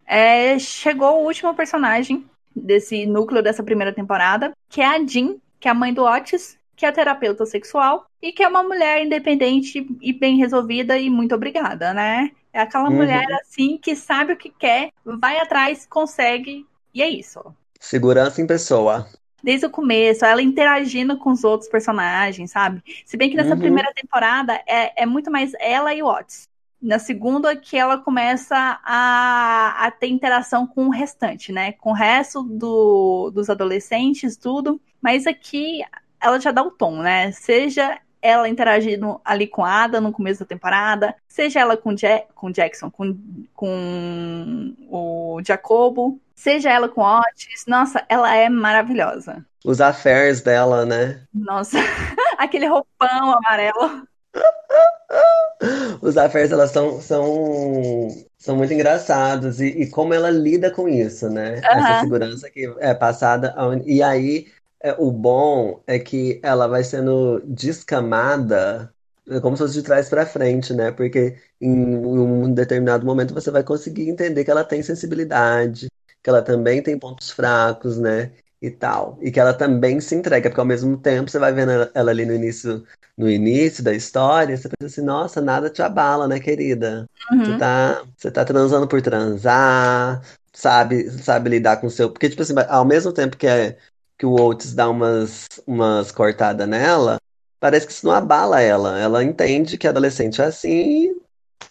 É, chegou o último personagem desse núcleo dessa primeira temporada, que é a Jean, que é a mãe do Otis, que é terapeuta sexual e que é uma mulher independente e bem resolvida e muito obrigada, né? É aquela uhum. mulher assim que sabe o que quer, vai atrás, consegue e é isso. Segurança em pessoa. Desde o começo, ela interagindo com os outros personagens, sabe? Se bem que nessa uhum. primeira temporada é, é muito mais ela e o Otis. Na segunda, que ela começa a, a ter interação com o restante, né? Com o resto do, dos adolescentes, tudo. Mas aqui ela já dá o tom, né? Seja ela interagindo ali com a Ada no começo da temporada, seja ela com, Jack, com Jackson, com, com o Jacobo, seja ela com Otis. Nossa, ela é maravilhosa. Os affairs dela, né? Nossa, aquele roupão amarelo. Os affairs, elas são, são, são muito engraçados. E, e como ela lida com isso, né? Uhum. Essa segurança que é passada. E aí, é, o bom é que ela vai sendo descamada é como se fosse de trás para frente, né? Porque em um determinado momento você vai conseguir entender que ela tem sensibilidade, que ela também tem pontos fracos, né? E tal. E que ela também se entrega, porque ao mesmo tempo você vai vendo ela ali no início, no início da história, você pensa assim, nossa, nada te abala, né, querida? Uhum. Você tá, você tá transando por transar, sabe, sabe lidar com o seu. Porque, tipo assim, ao mesmo tempo que é que o Oates dá umas, umas cortadas nela, parece que isso não abala ela. Ela entende que adolescente é assim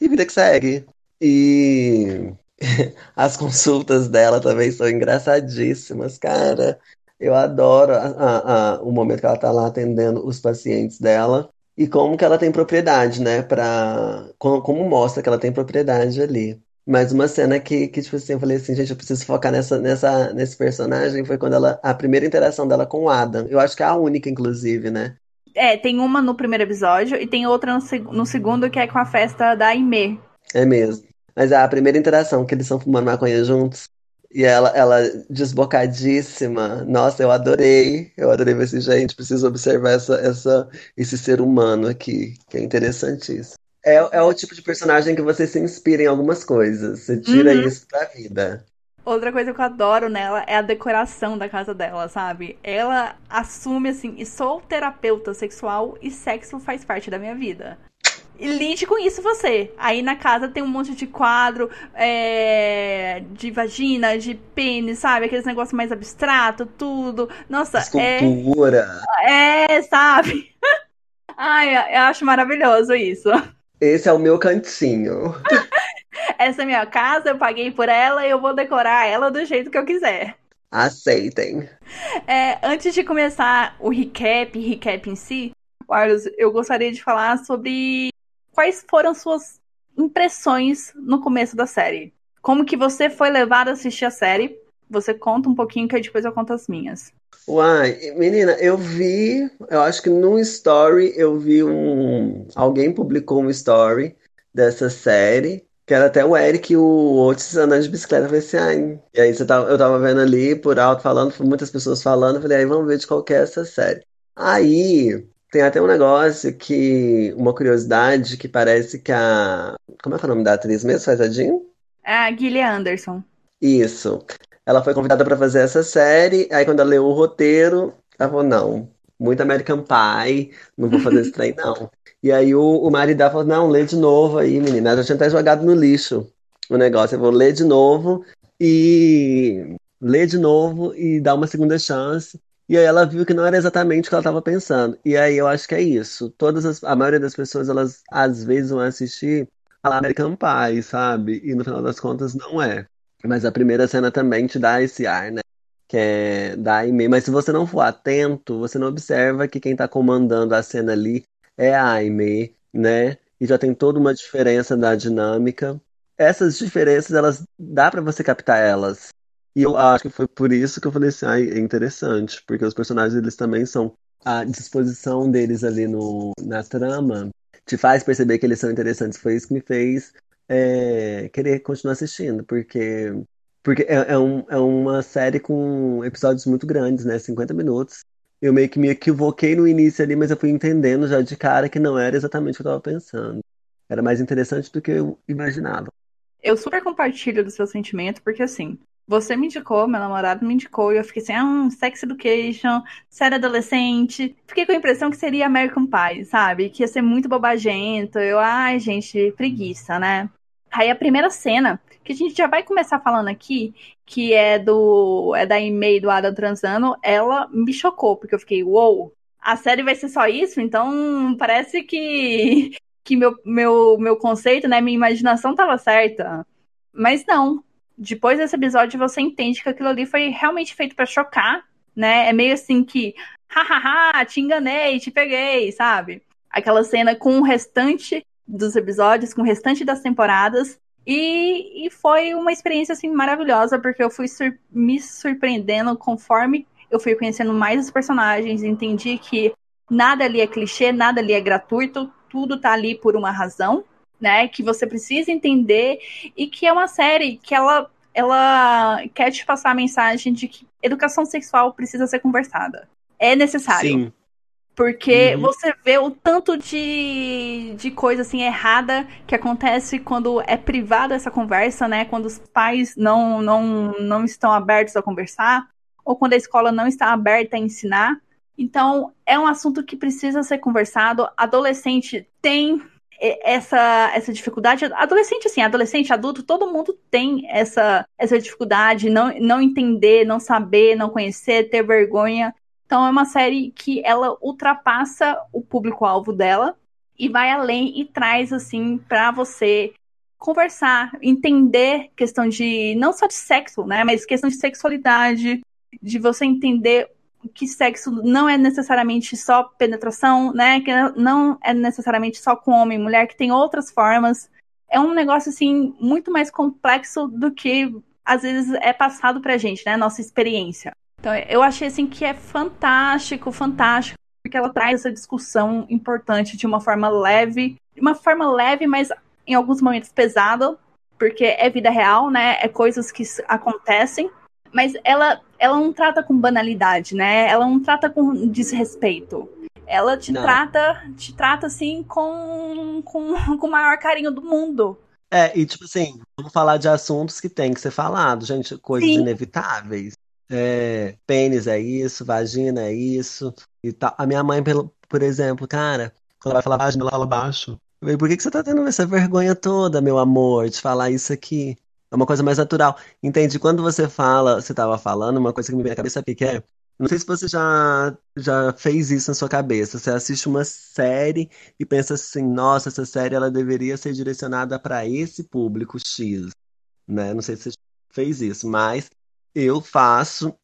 e vida que segue. E as consultas dela também são engraçadíssimas, cara. Eu adoro a, a, o momento que ela tá lá atendendo os pacientes dela e como que ela tem propriedade, né? Pra, como, como mostra que ela tem propriedade ali. Mas uma cena que, que, tipo assim, eu falei assim, gente, eu preciso focar nessa, nessa, nesse personagem, foi quando ela. A primeira interação dela com o Adam. Eu acho que é a única, inclusive, né? É, tem uma no primeiro episódio e tem outra no, no segundo que é com a festa da Aimee. É mesmo. Mas a primeira interação, que eles estão fumando maconha juntos. E ela, ela desbocadíssima. Nossa, eu adorei. Eu adorei ver assim, gente, preciso observar essa, essa, esse ser humano aqui, que é interessantíssimo. É, é o tipo de personagem que você se inspira em algumas coisas. Você tira uhum. isso pra vida. Outra coisa que eu adoro nela é a decoração da casa dela, sabe? Ela assume assim, e sou terapeuta sexual e sexo faz parte da minha vida. E lide com isso você. Aí na casa tem um monte de quadro é, de vagina, de pênis, sabe? Aqueles negócios mais abstrato, tudo. Nossa, Escultura. é. É, sabe? Ai, eu acho maravilhoso isso. Esse é o meu cantinho. Essa é minha casa, eu paguei por ela e eu vou decorar ela do jeito que eu quiser. Aceitem. É, antes de começar o recap, recap em si, Carlos, eu gostaria de falar sobre quais foram suas impressões no começo da série. Como que você foi levado a assistir a série? Você conta um pouquinho que depois eu conto as minhas. Uai, menina, eu vi, eu acho que no story eu vi um. Alguém publicou um story dessa série, que era até o Eric e o Otis andando de bicicleta. Eu falei assim, ai. E aí você tava, eu tava vendo ali por alto falando, muitas pessoas falando, eu falei, aí vamos ver de qual que é essa série. Aí tem até um negócio que. Uma curiosidade que parece que a. Como é que é o nome da atriz mesmo? Faz a Jean? É a Gillian Anderson. Isso. Ela foi convidada para fazer essa série, aí quando ela leu o roteiro, ela falou, não, muito American Pie, não vou fazer esse trem, não. E aí o, o marido dela falou, não, lê de novo aí, menina. Ela já tinha até jogado no lixo o negócio. Eu vou ler de novo e ler de novo e dar uma segunda chance. E aí ela viu que não era exatamente o que ela estava pensando. E aí eu acho que é isso. Todas as, a maioria das pessoas, elas às vezes vão assistir a American Pie, sabe? E no final das contas não é. Mas a primeira cena também te dá esse ar, né? Que é da Aimee. Mas se você não for atento, você não observa que quem tá comandando a cena ali é a Aimee, né? E já tem toda uma diferença da dinâmica. Essas diferenças, elas dá para você captar elas. E eu acho que foi por isso que eu falei assim, ai, é interessante, porque os personagens eles também são a disposição deles ali no, na trama te faz perceber que eles são interessantes. Foi isso que me fez é, querer continuar assistindo, porque, porque é, é, um, é uma série com episódios muito grandes, né? 50 minutos. Eu meio que me equivoquei no início ali, mas eu fui entendendo já de cara que não era exatamente o que eu estava pensando. Era mais interessante do que eu imaginava. Eu super compartilho do seu sentimento, porque assim, Você me indicou, meu namorado me indicou, e eu fiquei assim, ah, um sex education, série adolescente. Fiquei com a impressão que seria American Pie, sabe? Que ia ser muito bobagento. Eu, ai, gente, preguiça, né? Aí a primeira cena, que a gente já vai começar falando aqui, que é do é da e-mail do Adam transando, ela me chocou, porque eu fiquei, uou, wow, a série vai ser só isso? Então parece que que meu, meu, meu conceito, né, minha imaginação estava certa. Mas não, depois desse episódio você entende que aquilo ali foi realmente feito para chocar, né? É meio assim que, hahaha, te enganei, te peguei, sabe? Aquela cena com o restante dos episódios, com o restante das temporadas. E, e foi uma experiência assim maravilhosa, porque eu fui sur me surpreendendo conforme eu fui conhecendo mais os personagens, entendi que nada ali é clichê, nada ali é gratuito, tudo tá ali por uma razão né? Que você precisa entender e que é uma série que ela ela quer te passar a mensagem de que educação sexual precisa ser conversada. É necessário. Sim. Porque uhum. você vê o tanto de, de coisa assim errada que acontece quando é privada essa conversa, né? Quando os pais não, não, não estão abertos a conversar, ou quando a escola não está aberta a ensinar. Então, é um assunto que precisa ser conversado. Adolescente tem essa, essa dificuldade. Adolescente, assim, adolescente, adulto, todo mundo tem essa, essa dificuldade, não, não entender, não saber, não conhecer, ter vergonha. Então é uma série que ela ultrapassa o público-alvo dela e vai além e traz, assim, para você conversar, entender questão de, não só de sexo, né, mas questão de sexualidade, de você entender que sexo não é necessariamente só penetração, né? Que não é necessariamente só com homem e mulher, que tem outras formas. É um negócio, assim, muito mais complexo do que às vezes é passado pra gente, né? Nossa experiência. Então, eu achei, assim, que é fantástico, fantástico, porque ela traz essa discussão importante de uma forma leve, de uma forma leve, mas em alguns momentos pesada, porque é vida real, né? É coisas que acontecem mas ela, ela não trata com banalidade, né? Ela não trata com desrespeito. Ela te não. trata, te trata assim com, com, com o maior carinho do mundo. É, e tipo assim, vamos falar de assuntos que tem que ser falado, gente, coisas Sim. inevitáveis. É, pênis é isso, vagina é isso e tal. A minha mãe, por exemplo, cara, quando ela vai falar vagina, ela fala. Eu falei, por que, que você tá tendo essa vergonha toda, meu amor, de falar isso aqui? É uma coisa mais natural. Entende? Quando você fala, você estava falando, uma coisa que me vem na cabeça, sabe o que é? Não sei se você já, já fez isso na sua cabeça. Você assiste uma série e pensa assim, nossa, essa série ela deveria ser direcionada para esse público X, né? Não sei se você fez isso, mas eu faço.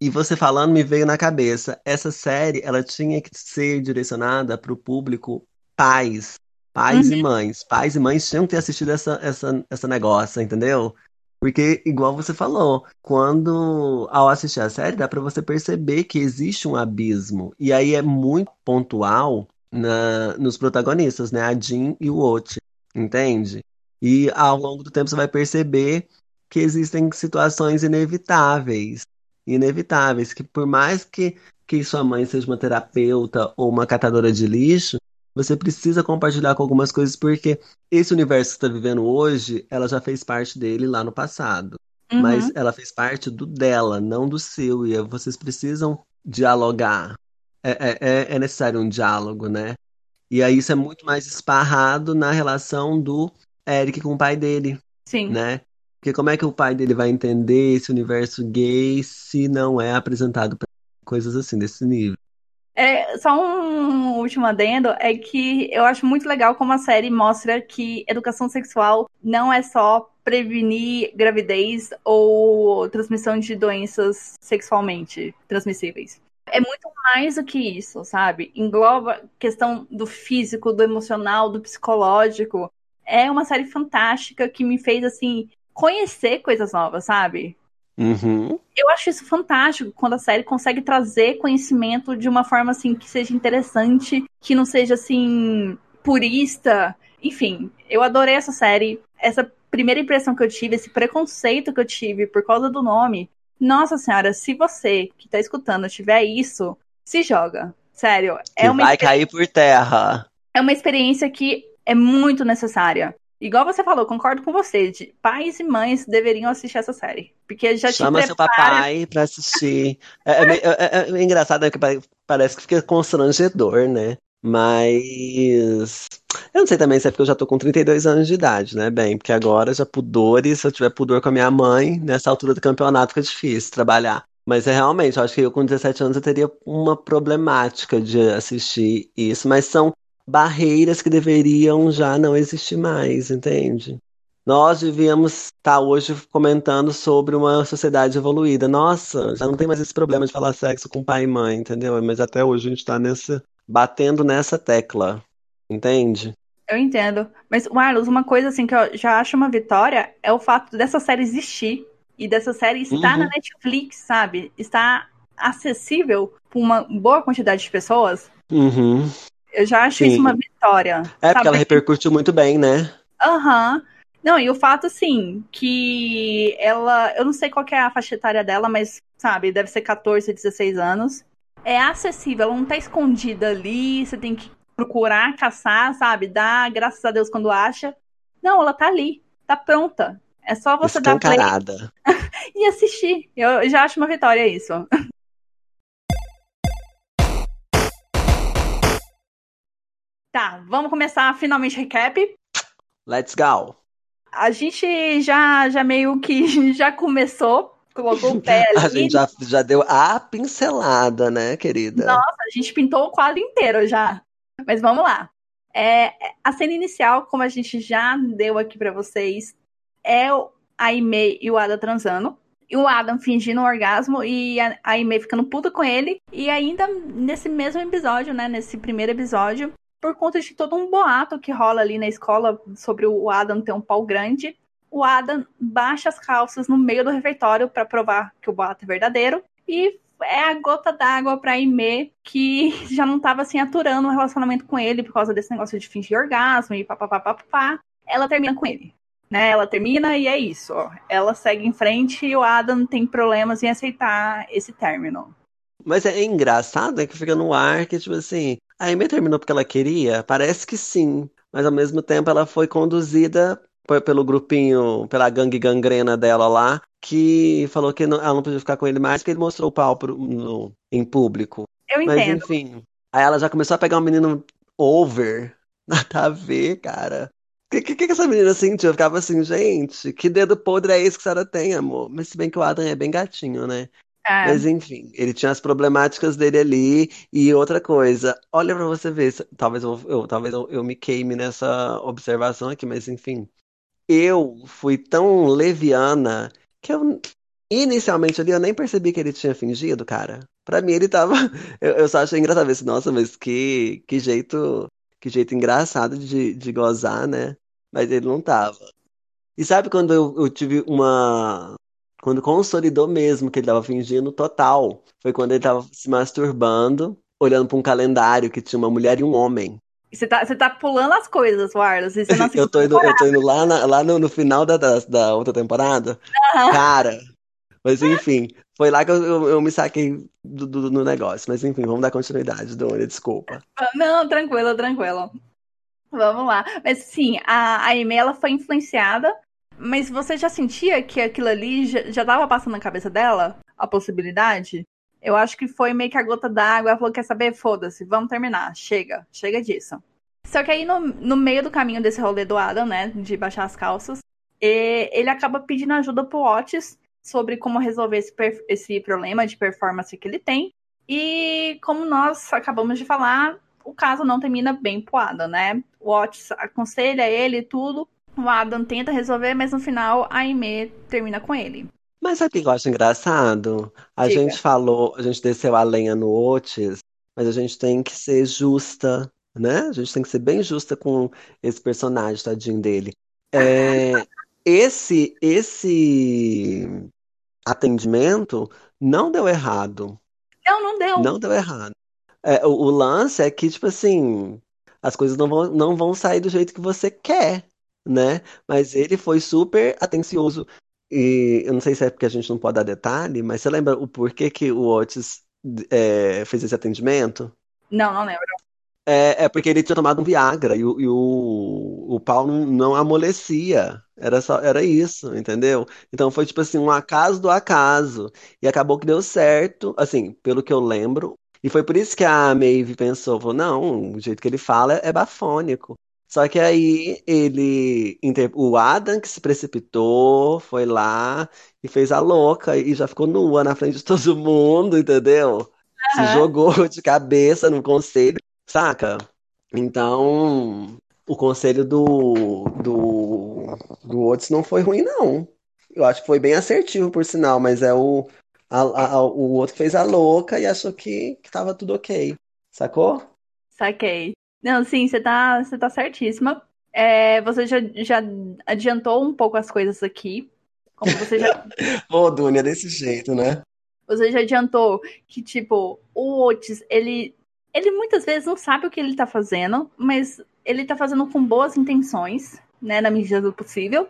E você falando me veio na cabeça, essa série ela tinha que ser direcionada para o público pais, Pais uhum. e mães. Pais e mães tinham que ter assistido essa, essa, essa negócio, entendeu? Porque, igual você falou, quando ao assistir a série, dá para você perceber que existe um abismo. E aí é muito pontual na, nos protagonistas, né? A Jean e o Ot, entende? E ao longo do tempo você vai perceber que existem situações inevitáveis. Inevitáveis, que por mais que, que sua mãe seja uma terapeuta ou uma catadora de lixo, você precisa compartilhar com algumas coisas, porque esse universo que você está vivendo hoje, ela já fez parte dele lá no passado. Uhum. Mas ela fez parte do dela, não do seu. E vocês precisam dialogar. É, é, é, é necessário um diálogo, né? E aí isso é muito mais esparrado na relação do Eric com o pai dele. Sim. Né? Porque como é que o pai dele vai entender esse universo gay se não é apresentado para coisas assim, desse nível? É, só um último adendo é que eu acho muito legal como a série mostra que educação sexual não é só prevenir gravidez ou transmissão de doenças sexualmente transmissíveis. É muito mais do que isso, sabe? Engloba questão do físico, do emocional, do psicológico. É uma série fantástica que me fez assim conhecer coisas novas, sabe? Uhum. Eu acho isso fantástico quando a série consegue trazer conhecimento de uma forma assim que seja interessante, que não seja assim purista. Enfim, eu adorei essa série. Essa primeira impressão que eu tive, esse preconceito que eu tive por causa do nome. Nossa senhora, se você que tá escutando tiver isso, se joga. Sério, é que uma vai cair por terra. É uma experiência que é muito necessária. Igual você falou, concordo com você. De pais e mães deveriam assistir essa série. Porque já Chama seu papai pra assistir. É, é é- é- é engraçado, né? Que pare- parece que fica constrangedor, né? Mas. Eu não sei também se é porque eu já tô com 32 anos de idade, né? Bem, porque agora já pudores, se eu tiver pudor com a minha mãe, nessa altura do campeonato fica difícil trabalhar. Mas é realmente, eu acho que eu com 17 anos eu teria uma problemática de assistir isso, mas são barreiras que deveriam já não existir mais, entende? Nós devíamos estar hoje comentando sobre uma sociedade evoluída. Nossa, já não tem mais esse problema de falar sexo com pai e mãe, entendeu? Mas até hoje a gente tá nessa, batendo nessa tecla, entende? Eu entendo. Mas, Marlos, uma coisa assim que eu já acho uma vitória é o fato dessa série existir. E dessa série estar Uhum. na Netflix, sabe? Estar acessível para uma boa quantidade de pessoas. Uhum. Eu já acho Sim. isso uma vitória. É porque sabe? ela repercutiu muito bem, né? Aham. Não, e o fato, assim, que ela. Eu não sei qual é a faixa etária dela, mas, sabe, deve ser 14, 16 anos. É acessível, ela não tá escondida ali, você tem que procurar, caçar, sabe? Dar graças a Deus quando acha. Não, ela tá ali, tá pronta. É só você dar play e assistir. Eu já acho uma vitória isso. Tá, vamos começar finalmente recap. Let's go. A gente já, já meio que já começou, colocou o pé ali. A gente já, já deu a pincelada, né, querida? Nossa, a gente pintou o quadro inteiro já. Mas vamos lá. É, a cena inicial, como a gente já deu aqui pra vocês, é a Aimee e o Adam transando. E o Adam fingindo um orgasmo e a a Aimee ficando puta com ele. E ainda nesse mesmo episódio, né? Nesse primeiro episódio, por conta de todo um boato que rola ali na escola sobre o Adam ter um pau grande, o Adam baixa as calças no meio do refeitório pra provar que o boato é verdadeiro. E é a gota d'água pra Aimee, que já não tava assim aturando um relacionamento com ele por causa desse negócio de fingir orgasmo e papapá. Ela termina com ele. Né, ela termina e é isso. Ela segue em frente e o Adam tem problemas em aceitar esse término. Mas é engraçado, né, que fica no ar que, tipo assim, a Amy terminou porque ela queria? Parece que sim. Mas ao mesmo tempo ela foi conduzida pelo grupinho, pela gangue gangrena dela lá, que falou que não- ela não podia ficar com ele mais porque ele mostrou o pau pro- no- em público. Eu Mas entendo. enfim. Aí ela já começou a pegar um menino over. Nada a ver, cara. O que, que, que essa menina sentiu? Eu ficava assim, gente, que dedo podre é esse que a senhora tem, amor? Mas se bem que o Adam é bem gatinho, né? É, Mas enfim, ele tinha as problemáticas dele ali. E outra coisa, olha pra você ver, talvez eu, eu- talvez eu, me queime nessa observação aqui, mas enfim. Eu fui tão leviana que eu inicialmente ali eu nem percebi que ele tinha fingido, cara. Pra mim ele tava. Eu, eu só achei engraçado assim, nossa, mas que, que jeito, que jeito engraçado de, de gozar, né? Mas ele não tava. E sabe quando eu, eu tive uma. Quando consolidou mesmo que ele tava fingindo total, foi quando ele tava se masturbando, olhando pra um calendário que tinha uma mulher e um homem. você, tá, você tá pulando as coisas, Warlos. Você não Eu tô indo, eu tô indo lá, na- lá no, no final da, da, da outra temporada. Aham. Cara, mas enfim, foi lá que eu, eu, eu me saquei do, do, no negócio. Mas enfim, vamos dar continuidade, Dona, desculpa. Não, tranquilo, tranquilo. Vamos lá. Mas sim, a, a ela foi influenciada, mas você já sentia que aquilo ali já, já tava passando na cabeça dela? A possibilidade? Eu acho que foi meio que a gota d'água. Ela falou: quer saber? Foda-se, vamos terminar. Chega, chega disso. Só que aí no, no meio do caminho desse rolê do Adam, né? De baixar as calças, ele acaba pedindo ajuda pro Otis sobre como resolver esse, esse problema de performance que ele tem. E como nós acabamos de falar, o caso não termina bem pro Adam, né? O Otis aconselha ele e tudo. O Adam tenta resolver, mas no final a Aimee termina com ele. Mas sabe o que eu acho engraçado? A Diga. gente falou, a gente desceu a lenha no Otis, mas a gente tem que ser justa, né? A gente tem que ser bem justa com esse personagem, tadinho dele. É, esse, esse atendimento não deu errado. Não, não deu. Não deu errado. É, o, o lance é que, tipo assim, as coisas não vão, não vão sair do jeito que você quer, né? Mas ele foi super atencioso. E eu não sei se é porque a gente não pode dar detalhe, mas você lembra o porquê que o Otis é, fez esse atendimento? Não, não lembro. É, é porque ele tinha tomado um Viagra e, o, e o, o pau não, não amolecia. Era só, era isso, entendeu? Então foi tipo assim, um acaso do acaso. E acabou que deu certo, assim, pelo que eu lembro. E foi por isso que a Maeve pensou, falou, não, o jeito que ele fala é bafônico. Só que aí ele, o Adam que se precipitou, foi lá e fez a louca e já ficou nua na frente de todo mundo, entendeu? Se jogou de cabeça no conselho Saca? Então, o conselho do, do, do Otis não foi ruim, não. Eu acho que foi bem assertivo, por sinal, mas é o, a, a, o outro fez a louca e achou que, que tava tudo ok. Sacou? Saquei. Não, sim, você tá, você tá certíssima. É, você já, já adiantou um pouco as coisas aqui. Como você já. Ô, Dunia, desse jeito, né? Você já adiantou que, tipo, o Otis, ele ele muitas vezes não sabe o que ele tá fazendo, mas ele tá fazendo com boas intenções, né, na medida do possível.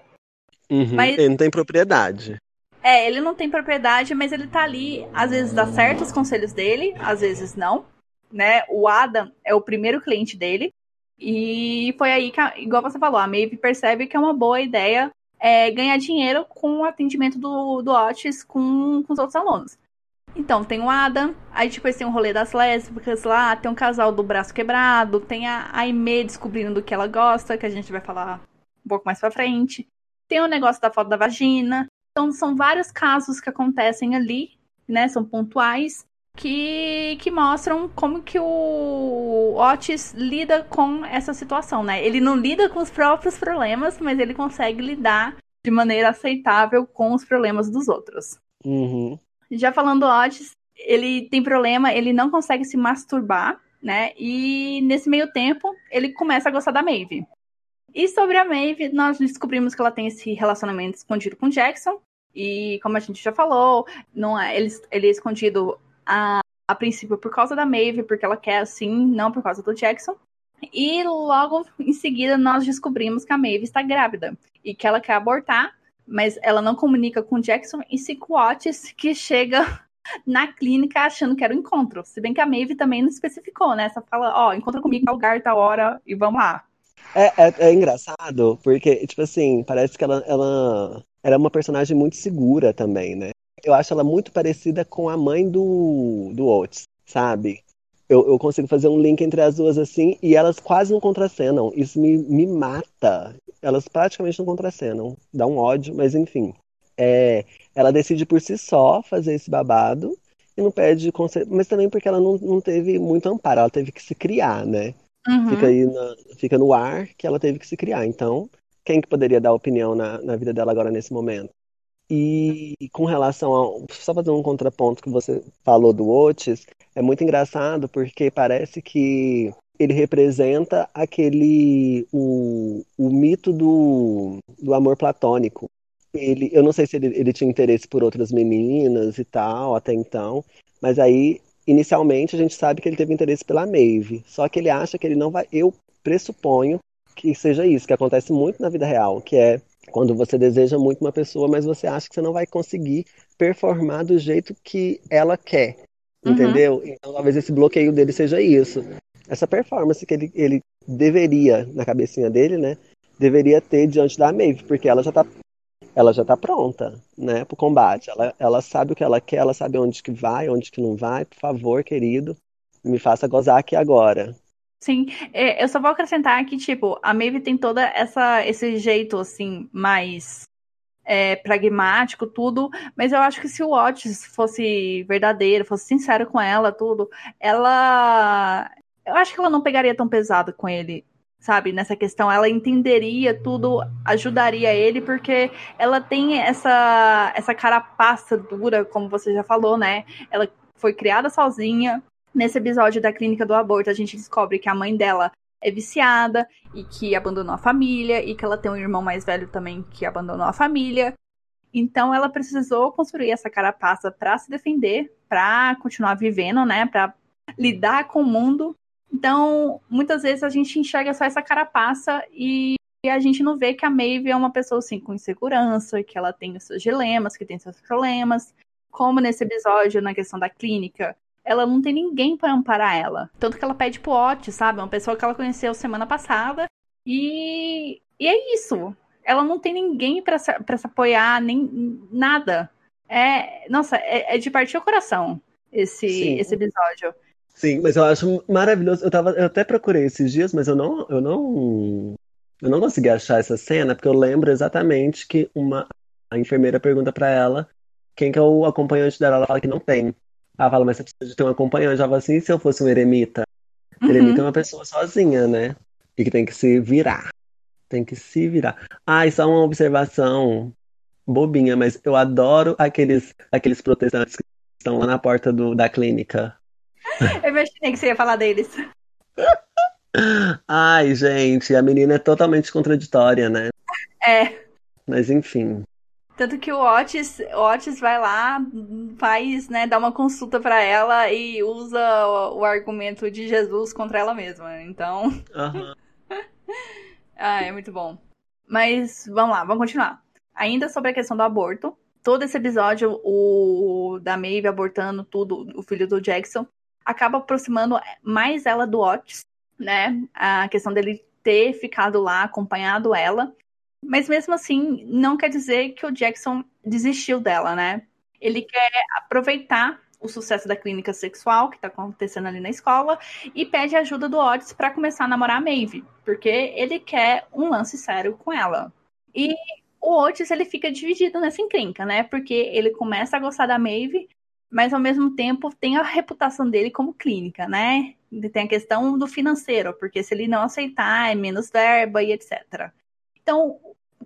Uhum, mas... Ele não tem propriedade. É, ele não tem propriedade, mas ele tá ali, às vezes dá certo os conselhos dele, às vezes não, né? O Adam é o primeiro cliente dele, e foi aí que, igual você falou, a Maeve percebe que é uma boa ideia é, ganhar dinheiro com o atendimento do, do Otis com, com os outros alunos. Então, tem o Adam, aí depois tem o rolê das lésbicas lá, tem um casal do braço quebrado, tem a Aimee descobrindo do que ela gosta, que a gente vai falar um pouco mais pra frente. Tem o negócio da foto da vagina. Então, são vários casos que acontecem ali, né? São pontuais, que, que mostram como que o Otis lida com essa situação, né? Ele não lida com os próprios problemas, mas ele consegue lidar de maneira aceitável com os problemas dos outros. Uhum. Já falando Otis, ele tem problema, ele não consegue se masturbar, né? E nesse meio tempo, ele começa a gostar da Maeve. E sobre a Maeve, nós descobrimos que ela tem esse relacionamento escondido com Jackson. E como a gente já falou, não é, ele, ele é escondido a, a princípio por causa da Maeve, porque ela quer assim, não por causa do Jackson. E logo em seguida nós descobrimos que a Maeve está grávida e que ela quer abortar mas ela não comunica com Jackson e se com Otis, que chega na clínica achando que era o um encontro. Se bem que a Maeve também não especificou, né? Só fala, ó, oh, encontra comigo tal lugar, tal hora e vamos lá. É, é, é, engraçado, porque, tipo assim, parece que ela, ela, é uma personagem muito segura também, né? Eu acho ela muito parecida com a mãe do, do Otis, sabe? Eu, eu consigo fazer um link entre as duas assim e elas quase não contracenam. Isso me, me mata elas praticamente não contracenam. Dá um ódio, mas enfim. É, ela decide por si só fazer esse babado e não pede conselho. Mas também porque ela não, não teve muito amparo, ela teve que se criar, né? Uhum. Fica aí na, fica no ar que ela teve que se criar. Então, quem que poderia dar opinião na, na vida dela agora nesse momento? E com relação a. Só fazer um contraponto que você falou do Otis, é muito engraçado porque parece que ele representa aquele o, o mito do, do amor platônico. Ele, eu não sei se ele, ele tinha interesse por outras meninas e tal até então, mas aí inicialmente a gente sabe que ele teve interesse pela Maeve. Só que ele acha que ele não vai. Eu pressuponho que seja isso, que acontece muito na vida real, que é quando você deseja muito uma pessoa, mas você acha que você não vai conseguir performar do jeito que ela quer. Uhum. Entendeu? Então talvez esse bloqueio dele seja isso essa performance que ele, ele deveria, na cabecinha dele, né? Deveria ter diante da Maeve, porque ela já tá, ela já tá pronta, né, pro combate. Ela, ela sabe o que ela quer, ela sabe onde que vai, onde que não vai. Por favor, querido, me faça gozar aqui agora. Sim, é, eu só vou acrescentar que, tipo, a Maeve tem toda essa esse jeito, assim, mais é, pragmático, tudo, mas eu acho que se o Otis fosse verdadeiro, fosse sincero com ela, tudo, ela eu acho que ela não pegaria tão pesado com ele, sabe? Nessa questão, ela entenderia tudo, ajudaria ele, porque ela tem essa essa carapaça dura, como você já falou, né? Ela foi criada sozinha. Nesse episódio da clínica do aborto, a gente descobre que a mãe dela é viciada e que abandonou a família e que ela tem um irmão mais velho também que abandonou a família. Então ela precisou construir essa carapaça para se defender, para continuar vivendo, né, para lidar com o mundo então, muitas vezes a gente enxerga só essa carapaça e a gente não vê que a Maeve é uma pessoa assim com insegurança, que ela tem os seus dilemas, que tem seus problemas. Como nesse episódio, na questão da clínica, ela não tem ninguém para amparar ela. Tanto que ela pede pro Otis, sabe? Uma pessoa que ela conheceu semana passada. E, e é isso. Ela não tem ninguém para se, pra se apoiar, nem nada. É, nossa, é, é de partir o coração esse, esse episódio. Sim, mas eu acho maravilhoso. Eu, tava, eu até procurei esses dias, mas eu não, eu não, eu não consegui achar essa cena, porque eu lembro exatamente que uma a enfermeira pergunta para ela quem que é o acompanhante dela. Ela fala que não tem. Ela fala, mas você precisa de ter um acompanhante. Ela fala assim, e se eu fosse um eremita? Uhum. Eremita é uma pessoa sozinha, né? E que tem que se virar. Tem que se virar. Ah, e só uma observação bobinha, mas eu adoro aqueles, aqueles protestantes que estão lá na porta do, da clínica. Eu imaginei que você ia falar deles. Ai, gente, a menina é totalmente contraditória, né? É. Mas enfim. Tanto que o Otis, Otis vai lá, faz, né, dá uma consulta para ela e usa o, o, argumento de Jesus contra ela mesma. Então. Uhum. ah, é muito bom. Mas vamos lá, vamos continuar. Ainda sobre a questão do aborto, todo esse episódio, o da Maeve abortando tudo, o filho do Jackson, acaba aproximando mais ela do Otis, né? A questão dele ter ficado lá, acompanhado ela. Mas mesmo assim, não quer dizer que o Jackson desistiu dela, né? Ele quer aproveitar o sucesso da clínica sexual que está acontecendo ali na escola e pede ajuda do Otis para começar a namorar a Maeve, porque ele quer um lance sério com ela. E o Otis ele fica dividido nessa encrenca, né? Porque ele começa a gostar da Maeve, mas ao mesmo tempo tem a reputação dele como clínica, né? Tem a questão do financeiro, porque se ele não aceitar, é menos verba e etc. Então,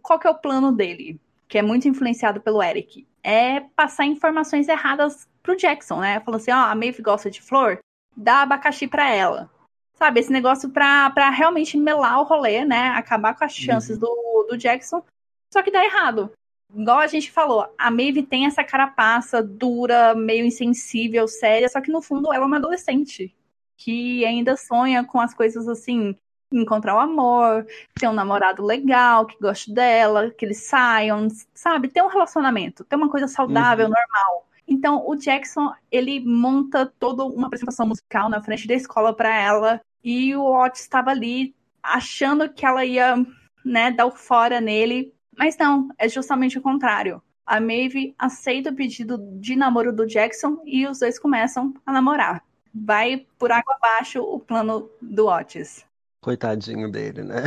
qual que é o plano dele? Que é muito influenciado pelo Eric. É passar informações erradas pro Jackson, né? Falando assim, ó, oh, a Maeve gosta de flor, dá abacaxi para ela. Sabe, esse negócio pra, pra realmente melar o rolê, né? Acabar com as chances uhum. do, do Jackson. Só que dá errado igual a gente falou, a Maeve tem essa carapaça dura, meio insensível, séria, só que no fundo ela é uma adolescente que ainda sonha com as coisas assim, encontrar o amor, ter um namorado legal, que goste dela, que eles saiam, sabe? Ter um relacionamento, ter uma coisa saudável, uhum. normal. Então, o Jackson, ele monta toda uma apresentação musical na frente da escola para ela, e o Otis estava ali achando que ela ia, né, dar o fora nele, mas não, é justamente o contrário. A Maeve aceita o pedido de namoro do Jackson e os dois começam a namorar. Vai por água abaixo o plano do Otis. Coitadinho dele, né?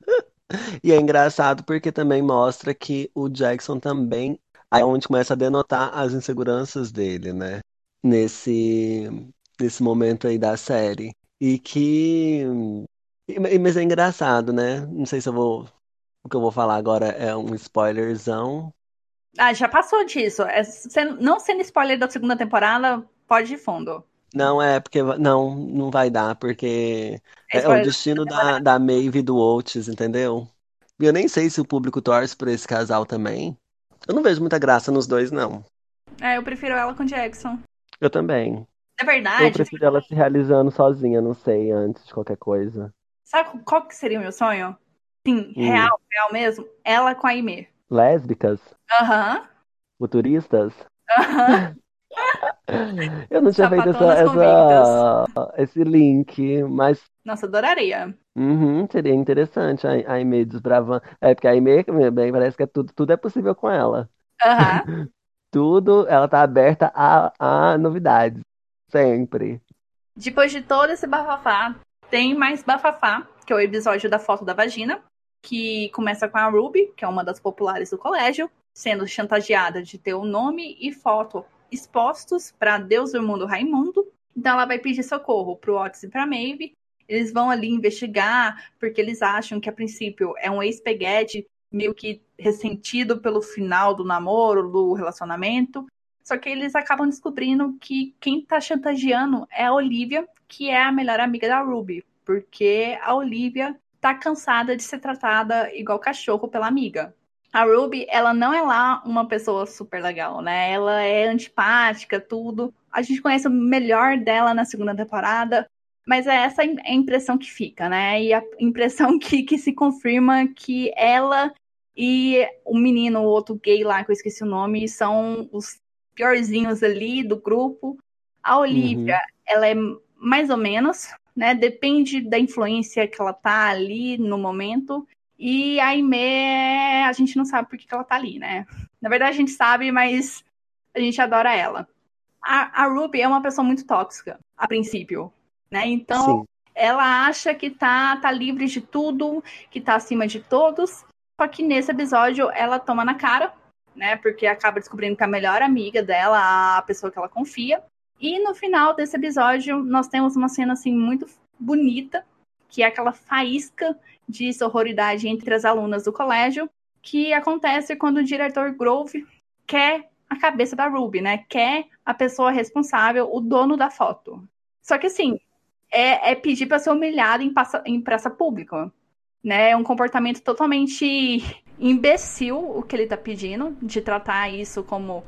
e é engraçado porque também mostra que o Jackson também é onde começa a denotar as inseguranças dele, né? Nesse, nesse momento aí da série. E que. Mas é engraçado, né? Não sei se eu vou o que eu vou falar agora é um spoilerzão. Ah, já passou disso. É, não sendo spoiler da segunda temporada, pode ir fundo. Não, é porque. Não, não vai dar, porque é, é o destino da, da Maeve e do Oates, entendeu? E eu nem sei se o público torce por esse casal também. Eu não vejo muita graça nos dois, não. É, eu prefiro ela com Jackson. Eu também. É verdade. Eu prefiro ela se realizando sozinha, não sei, antes de qualquer coisa. Sabe qual que seria o meu sonho? Sim, hum. real, real mesmo. Ela com a Aimee. Lésbicas? Aham. Futuristas? Aham. Eu não tinha feito essa, essa, esse link, mas. Nossa, adoraria. Uhum, seria interessante a, a Aimee desbravando. É, porque a Aimee, bem, parece que é tudo, tudo é possível com ela. Uhum. tudo, ela tá aberta a, a novidades. Sempre. Depois de todo esse bafafá, tem mais bafafá, que é o episódio da foto da vagina que começa com a Ruby, que é uma das populares do colégio, sendo chantageada de ter o nome e foto expostos para Deus do mundo Raimundo. Então ela vai pedir socorro para o Otis e para Maeve. Eles vão ali investigar porque eles acham que a princípio é um ex-peguete meio que ressentido pelo final do namoro, do relacionamento. Só que eles acabam descobrindo que quem está chantageando é a Olivia, que é a melhor amiga da Ruby, porque a Olivia tá cansada de ser tratada igual cachorro pela amiga. A Ruby, ela não é lá uma pessoa super legal, né? Ela é antipática, tudo. A gente conhece o melhor dela na segunda temporada, mas é essa a impressão que fica, né? E a impressão que, que se confirma que ela e o menino, o outro gay lá, que eu esqueci o nome, são os piorzinhos ali do grupo. A Olivia, uhum. ela é mais ou menos, né? Depende da influência que ela tá ali no momento. E a Aimee, a gente não sabe por que, que ela tá ali, né? Na verdade, a gente sabe, mas a gente adora ela. A, a Ruby é uma pessoa muito tóxica, a princípio, né? Então, Sim. ela acha que tá, tá livre de tudo, que tá acima de todos. Só que nesse episódio, ela toma na cara, né? Porque acaba descobrindo que a melhor amiga dela, a pessoa que ela confia. E no final desse episódio, nós temos uma cena, assim, muito bonita, que é aquela faísca de sororidade entre as alunas do colégio, que acontece quando o diretor Grove quer a cabeça da Ruby, né? Quer a pessoa responsável, o dono da foto. Só que assim, é, é pedir para ser humilhado em, passa, em praça pública. Né? É um comportamento totalmente imbecil o que ele tá pedindo, de tratar isso como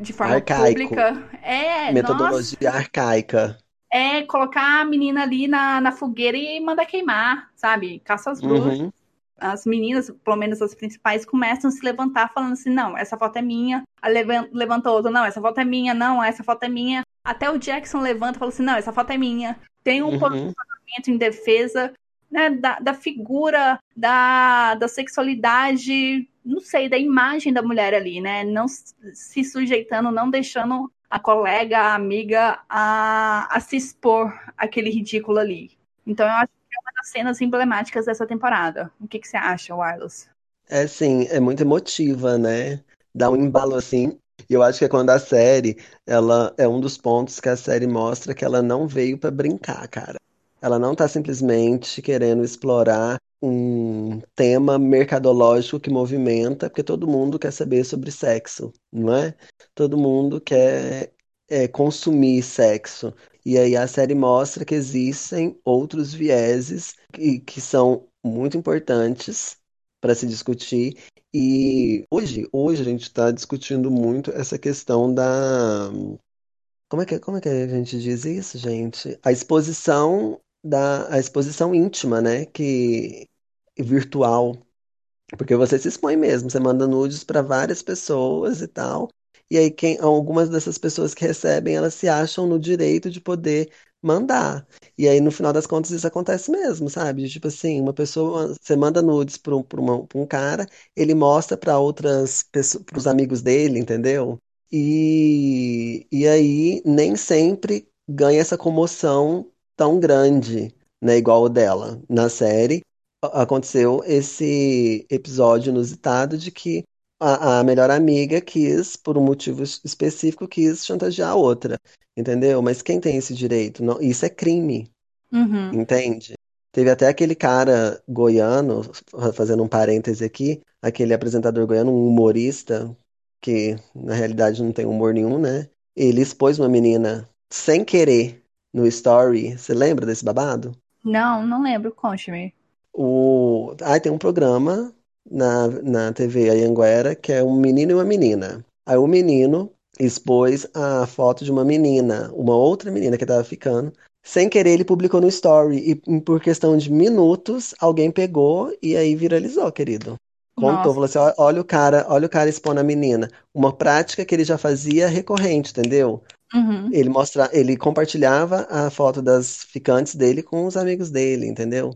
de forma Arcaico. pública. É, Metodologia nossa, arcaica. É colocar a menina ali na, na fogueira e mandar queimar, sabe? Caça as bruxas. Uhum as meninas, pelo menos as principais, começam a se levantar falando assim: não, essa foto é minha. A levanta outra, não, essa foto é minha, não, essa foto é minha. Até o Jackson levanta e fala assim: não, essa foto é minha. Tem um uhum. posicionamento em defesa né, da, da figura, da, da sexualidade, não sei, da imagem da mulher ali, né? Não se sujeitando, não deixando a colega, a amiga a, a se expor aquele ridículo ali. Então eu acho das cenas emblemáticas dessa temporada. O que, que você acha, Wireless? É sim, é muito emotiva, né? Dá um embalo assim. E eu acho que é quando a série, ela é um dos pontos que a série mostra que ela não veio para brincar, cara. Ela não tá simplesmente querendo explorar um tema mercadológico que movimenta, porque todo mundo quer saber sobre sexo, não é? Todo mundo quer é, consumir sexo. E aí a série mostra que existem outros vieses que, que são muito importantes para se discutir. E hoje, hoje a gente está discutindo muito essa questão da. Como é que, como é que a gente diz isso, gente? A exposição da a exposição íntima, né? Que virtual. Porque você se expõe mesmo, você manda nudes para várias pessoas e tal. E aí, quem, algumas dessas pessoas que recebem, elas se acham no direito de poder mandar. E aí, no final das contas, isso acontece mesmo, sabe? Tipo assim, uma pessoa, você manda nudes para um, um cara, ele mostra para outras pessoas, para os amigos dele, entendeu? E, e aí, nem sempre ganha essa comoção tão grande, né? Igual o dela. Na série, aconteceu esse episódio inusitado de que a, a melhor amiga quis, por um motivo específico, quis chantagear a outra, entendeu? Mas quem tem esse direito? Não, isso é crime, uhum. entende? Teve até aquele cara goiano, fazendo um parêntese aqui, aquele apresentador goiano, um humorista, que na realidade não tem humor nenhum, né? Ele expôs uma menina sem querer no story. Você lembra desse babado? Não, não lembro, conte-me. O... Ah, tem um programa na, na TV Anhanguera, que é um menino e uma menina. Aí o menino expôs a foto de uma menina, uma outra menina que estava ficando. Sem querer, ele publicou no story e por questão de minutos, alguém pegou e aí viralizou, querido. Contou, falou assim: olha o cara, olha o cara expondo a menina. Uma prática que ele já fazia recorrente, entendeu? Uhum. Ele mostra, ele compartilhava a foto das ficantes dele com os amigos dele, entendeu?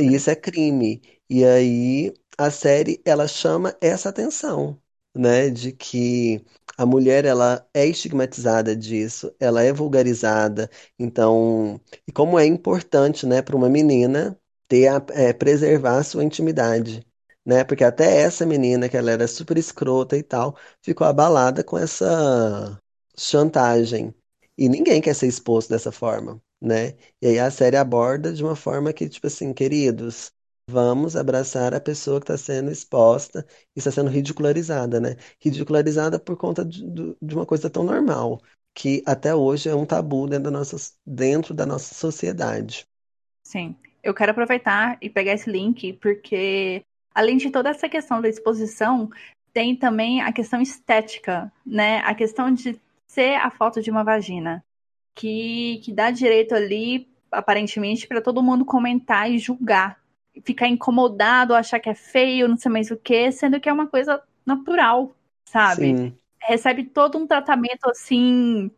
E isso é crime. E aí a série ela chama essa atenção, né, de que a mulher ela é estigmatizada disso, ela é vulgarizada, então, e como é importante, né, para uma menina ter a, é, preservar a sua intimidade, né, porque até essa menina que ela era super escrota e tal, ficou abalada com essa chantagem. E ninguém quer ser exposto dessa forma, né? E aí a série aborda de uma forma que, tipo assim, queridos, Vamos abraçar a pessoa que está sendo exposta e está sendo ridicularizada, né? Ridicularizada por conta de, de uma coisa tão normal, que até hoje é um tabu dentro da nossa, dentro da nossa sociedade. Sim. Eu quero aproveitar e pegar esse link, porque além de toda essa questão da exposição, tem também a questão estética, né? A questão de ser a foto de uma vagina, que, que dá direito ali, aparentemente, para todo mundo comentar e julgar ficar incomodado, achar que é feio, não sei mais o que, sendo que é uma coisa natural, sabe? Sim. Recebe todo um tratamento assim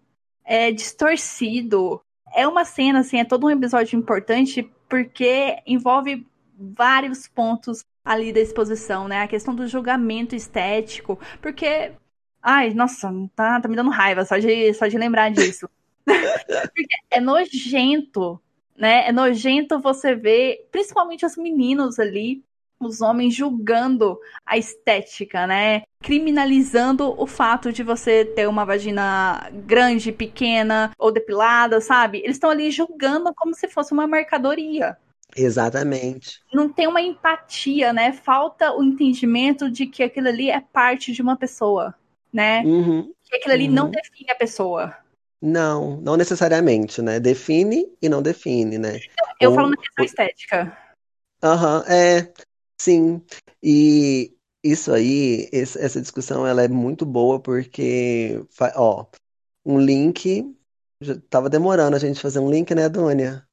é distorcido. É uma cena, assim, é todo um episódio importante porque envolve vários pontos ali da exposição, né? A questão do julgamento estético, porque ai, nossa, tá, tá me dando raiva só de só de lembrar disso. porque é nojento, né? É nojento você ver, principalmente os meninos ali, os homens julgando a estética, né? Criminalizando o fato de você ter uma vagina grande, pequena ou depilada, sabe? Eles estão ali julgando como se fosse uma mercadoria. Exatamente. Não tem uma empatia, né? Falta o entendimento de que aquilo ali é parte de uma pessoa, né? Uhum, Que aquilo ali uhum. não define a pessoa. Não, não necessariamente, né? Define e não define, né? Eu Ou- falo na questão estética. Aham, é, sim. E isso aí, esse- essa discussão, ela é muito boa porque, ó, um link, já tava demorando a gente fazer um link, né, Dônia?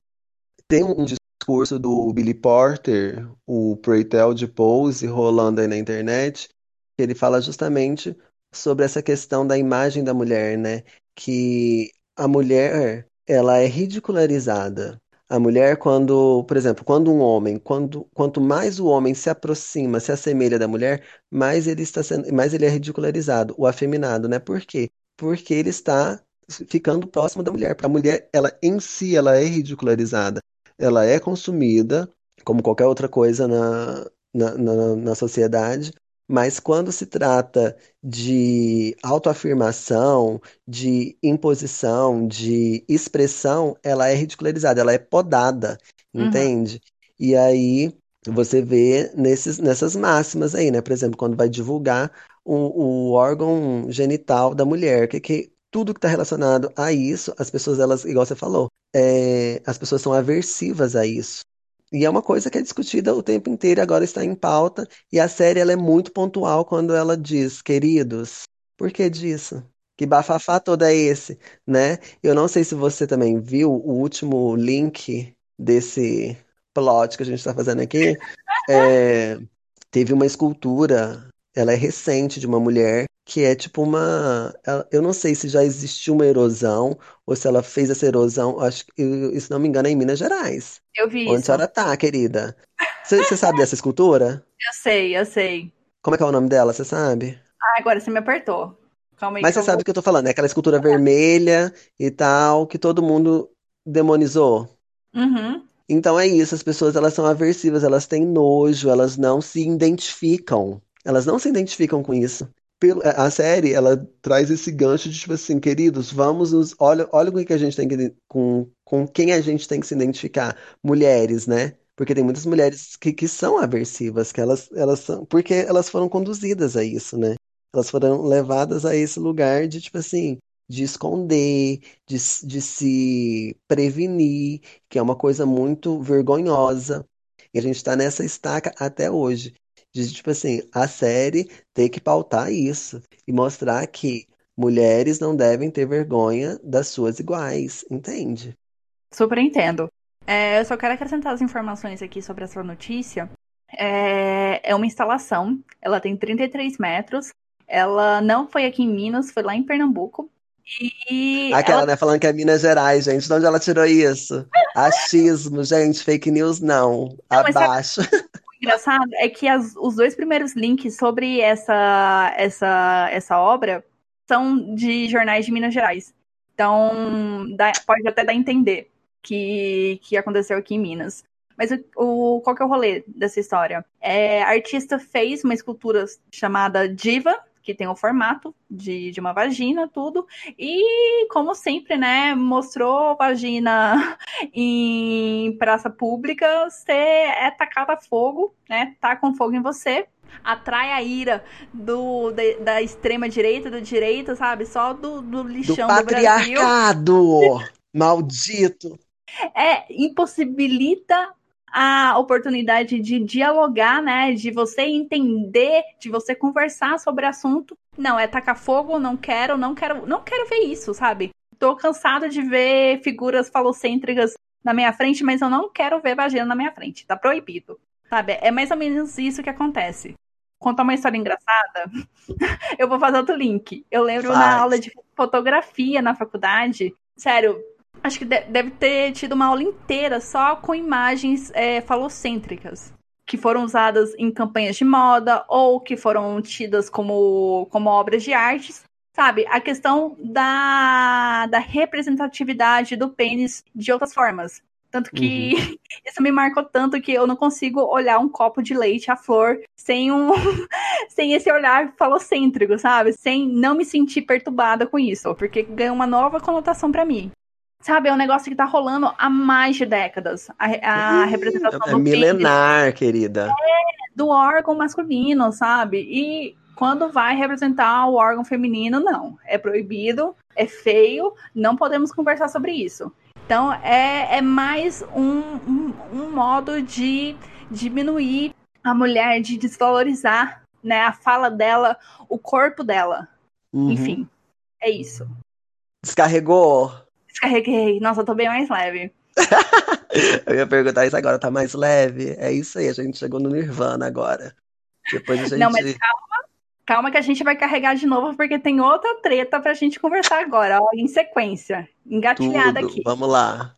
Tem um discurso do Billy Porter, o Pray Tell de Pose, rolando aí na internet, que ele fala justamente sobre essa questão da imagem da mulher, né? Que a mulher, ela é ridicularizada. A mulher, quando, por exemplo, quando um homem, quando, quanto mais o homem se aproxima, se assemelha da mulher, mais ele está sendo, mais ele é ridicularizado, o afeminado, né? Por quê? Porque ele está ficando próximo da mulher. A mulher, ela em si, ela é ridicularizada. Ela é consumida, como qualquer outra coisa na, na, na, na sociedade, mas quando se trata de autoafirmação, de imposição, de expressão, ela é ridicularizada, ela é podada, Uhum. entende? E aí você vê nesses, nessas máximas aí, né? Por exemplo, quando vai divulgar o, o órgão genital da mulher, que, que tudo que está relacionado a isso, as pessoas, elas, igual você falou, é, as pessoas são aversivas a isso. E é uma coisa que é discutida o tempo inteiro, agora está em pauta, e a série ela é muito pontual quando ela diz, queridos, por que disso? Que bafafá todo é esse, né? Eu não sei se você também viu o último link desse plot que a gente está fazendo aqui. É, teve uma escultura, ela é recente, de uma mulher, que é tipo uma. ela- Eu não sei se já existiu uma erosão, ou se ela fez essa erosão, acho que, eu- se não me engano, é em Minas Gerais. Eu vi Onde a isso. senhora tá, querida? Você você sabe dessa escultura? Eu sei, eu sei. Como é que é o nome dela, você sabe? Ah, agora você me apertou. Calma aí Mas que você eu sabe vou... do que eu tô falando, é aquela escultura vermelha e tal, que todo mundo demonizou. Uhum. Então é isso, as pessoas elas são aversivas, elas têm nojo, elas não se identificam. Elas não se identificam com isso. A série, ela traz esse gancho de tipo assim, queridos, vamos nos. Olha, olha com que a gente tem que. Com, com quem a gente tem que se identificar. Mulheres, né? Porque tem muitas mulheres que, que são aversivas, que elas, elas são. Porque elas foram conduzidas a isso, né? Elas foram levadas a esse lugar de, tipo assim, de esconder, de, de se prevenir, que é uma coisa muito vergonhosa. E a gente tá nessa estaca até hoje. De, tipo assim, a série tem que pautar isso e mostrar que mulheres não devem ter vergonha das suas iguais, entende? Super entendo. É, eu só quero acrescentar as informações aqui sobre essa notícia. É, é uma instalação, ela tem 33 metros. Ela não foi aqui em Minas, foi lá em Pernambuco. E Aquela, ela né, falando que é Minas Gerais, gente. De onde ela tirou isso? Achismo, gente. Fake news, não. Não, sabe- Abaixo. engraçado é que as- os dois primeiros links sobre essa, essa, essa obra são de jornais de Minas Gerais. Então, dá- pode até dar a entender que, que aconteceu aqui em Minas. Mas o, o- qual que é o rolê dessa história? É, a artista fez uma escultura chamada Diva, que tem o formato de, de uma vagina, tudo. E, como sempre, né, mostrou vagina em praça pública, você é tacada a fogo, né? Tá com fogo em você. Atrai a ira do, da, da extrema direita, do direita, sabe? Só do, do Do lixão do Brasil. patriarcado! Maldito! É, impossibilita a oportunidade de dialogar, né? De você entender, de você conversar sobre assunto. Não, é tacar fogo, não quero, não quero, não quero ver isso, sabe? Tô cansada de ver figuras falocêntricas na minha frente, mas eu não quero ver vagina na minha frente. Tá proibido. Sabe? É mais ou menos isso que acontece. contar uma história engraçada, eu vou fazer outro link. Eu lembro Faz. na aula de fotografia na faculdade, sério, acho que de- deve ter tido uma aula inteira só com imagens é, falocêntricas. Que foram usadas em campanhas de moda ou que foram tidas como, como obras de artes. Sabe, a questão da, da representatividade do pênis de outras formas. Tanto que isso me marcou tanto que eu não consigo olhar um copo de leite à flor sem um sem esse olhar falocêntrico, sabe? Sem não me sentir perturbada com isso, porque ganha uma nova conotação pra mim. Sabe, é um negócio que tá rolando há mais de décadas. A, a representação É do pênis milenar, querida. do órgão masculino, sabe? E quando vai representar o órgão feminino, não. É proibido, é feio, não podemos conversar sobre isso. Então, é, é mais um, um, um modo de diminuir a mulher, de desvalorizar né, a fala dela, o corpo dela. Uhum. Enfim, é isso. Descarregou? Descarreguei. Nossa, eu tô bem mais leve. Eu ia perguntar isso agora, tá mais leve? É isso aí, a gente chegou no Nirvana agora. Depois a gente. Não, mas calma, calma que a gente vai carregar de novo, porque tem outra treta pra gente conversar agora, ó, em sequência. Engatilhada Tudo. aqui. Vamos lá.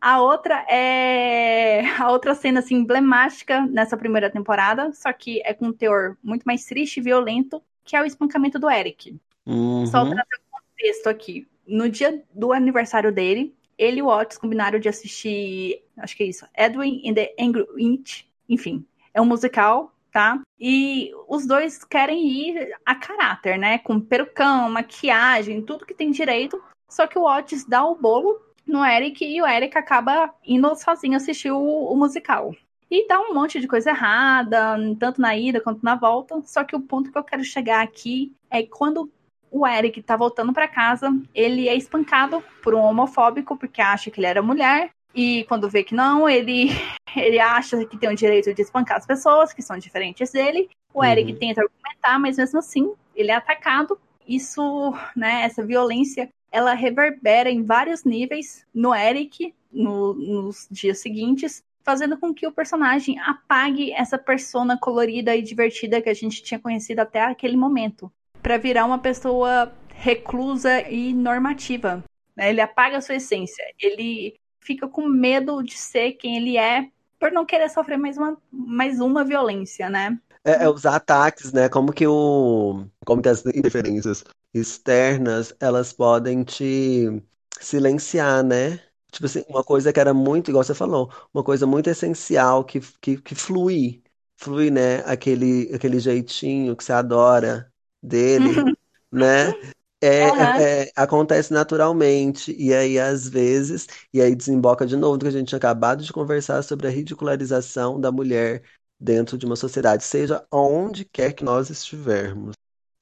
A outra é a outra cena assim emblemática nessa primeira temporada, só que é com um teor muito mais triste e violento, que é o espancamento do Eric. Uhum. Só trazer o contexto aqui. No dia do aniversário dele, ele e o Otis combinaram de assistir, acho que é isso, Edwin and the Angry Inch. Enfim, é um musical, tá? E os dois querem ir a caráter, né? Com perucão, maquiagem, tudo que tem direito. Só que o Otis dá o bolo no Eric e o Eric acaba indo sozinho assistir o, o musical. E dá um monte de coisa errada, tanto na ida quanto na volta. Só que o ponto que eu quero chegar aqui é quando o Eric tá voltando para casa, ele é espancado por um homofóbico porque acha que ele era mulher. E quando vê que não, ele, ele acha que tem o direito de espancar as pessoas que são diferentes dele. O Eric Uhum. tenta argumentar, mas mesmo assim, ele é atacado. Isso, né, essa violência, ela reverbera em vários níveis no Eric no- nos dias seguintes, fazendo com que o personagem apague essa persona colorida e divertida que a gente tinha conhecido até aquele momento para virar uma pessoa reclusa e normativa. né? Ele apaga a sua essência. Ele fica com medo de ser quem ele é por não querer sofrer mais uma, mais uma violência, né? É, é os ataques, né? Como que o, como que as interferências externas, elas podem te silenciar, né? Tipo assim, uma coisa que era muito, igual você falou, uma coisa muito essencial que, que, que flui, flui, né? Aquele, aquele jeitinho que você adora dele, né? É, é- é- acontece naturalmente, e aí às vezes, e aí desemboca de novo do que a gente tinha acabado de conversar sobre a ridicularização da mulher dentro de uma sociedade, seja onde quer que nós estivermos.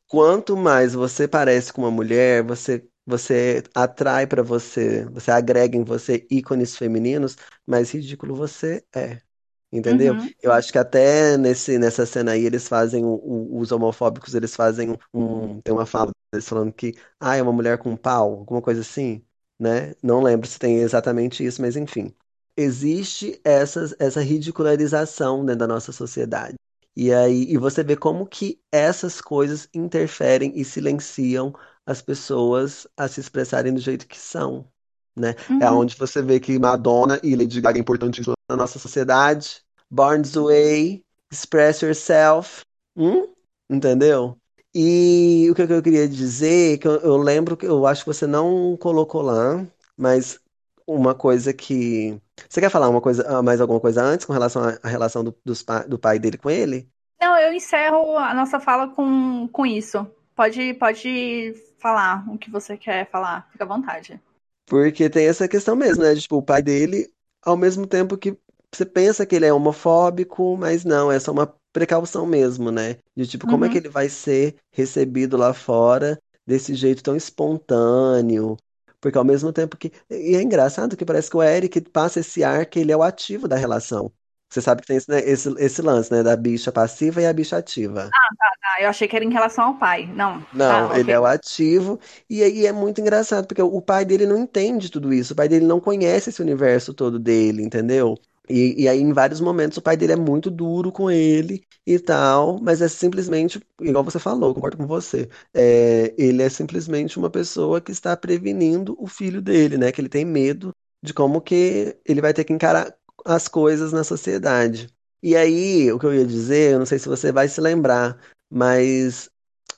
Quanto mais você parece com uma mulher, você você atrai para você, você agrega em você ícones femininos, mais ridículo você é. Entendeu? Uhum. Eu acho que até nesse, nessa cena aí eles fazem o- o- os homofóbicos, eles fazem um, tem uma fala deles falando que ah, é uma mulher com pau, alguma coisa assim, né? Não lembro se tem exatamente isso, mas enfim. Existe essas, essa ridicularização dentro da nossa sociedade. E aí, e você vê como que essas coisas interferem e silenciam as pessoas a se expressarem do jeito que são, né? É Uhum. onde você vê que Madonna e Lady Gaga é importante na nossa sociedade. Born This Way, Express Yourself, hum? Entendeu? E o que eu queria dizer, que eu, eu lembro que eu acho que você não colocou lá, mas uma coisa que. Você quer falar uma coisa, ah, mais alguma coisa antes com relação à relação do, dos do pai dele com ele? Não, eu encerro a nossa fala com, com isso. Pode, pode falar o que você quer falar, fica à vontade. Porque tem essa questão mesmo, né? de, Tipo, o pai dele, ao mesmo tempo que você pensa que ele é homofóbico, mas não, é só uma precaução mesmo, né? De tipo, como é Uhum. que ele vai ser recebido lá fora desse jeito tão espontâneo? Porque ao mesmo tempo que. E é engraçado que parece que o Eric passa esse ar que ele é o ativo da relação. Você sabe que tem esse, né, esse, esse lance, né? Da bicha passiva e a bicha ativa. Ah, eu achei que era em relação ao pai. Não. Não, Tá, ele ok. é o ativo, e aí é muito engraçado, porque o pai dele não entende tudo isso, o pai dele não conhece esse universo todo dele, entendeu? E, e aí, em vários momentos, o pai dele é muito duro com ele e tal, mas é simplesmente, igual você falou, concordo com você. É, ele é simplesmente uma pessoa que está prevenindo o filho dele, né? Que ele tem medo de como que ele vai ter que encarar as coisas na sociedade. E aí, o que eu ia dizer, eu não sei se você vai se lembrar, mas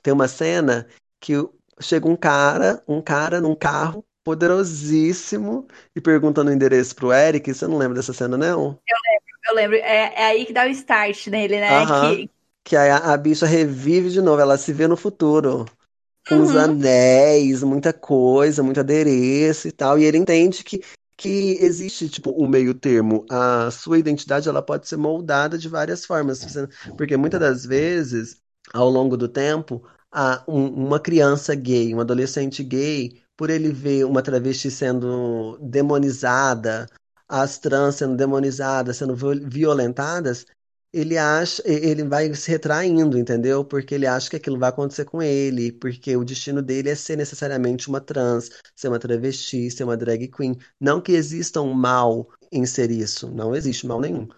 tem uma cena que chega um cara, um cara num carro poderosíssimo e perguntando o endereço pro Eric. Você não lembra dessa cena, não? Eu lembro, eu lembro. É, é aí que dá o start nele, né? Aham. Que, Que aí a, a bicha revive de novo, ela se vê no futuro. Com os Uhum. anéis, muita coisa, muito adereço e tal. E ele entende que, que existe, tipo, um meio termo. A sua identidade, ela pode ser moldada de várias formas. Porque muitas das vezes, ao longo do tempo, a, um- uma criança gay, um adolescente gay, por ele ver uma travesti sendo demonizada, as trans sendo demonizadas, sendo viol- violentadas, ele acha, ele vai se retraindo, entendeu? Porque ele acha que aquilo vai acontecer com ele, porque o destino dele é ser necessariamente uma trans, ser uma travesti, ser uma drag queen. Não que exista um mal em ser isso, não existe mal nenhum.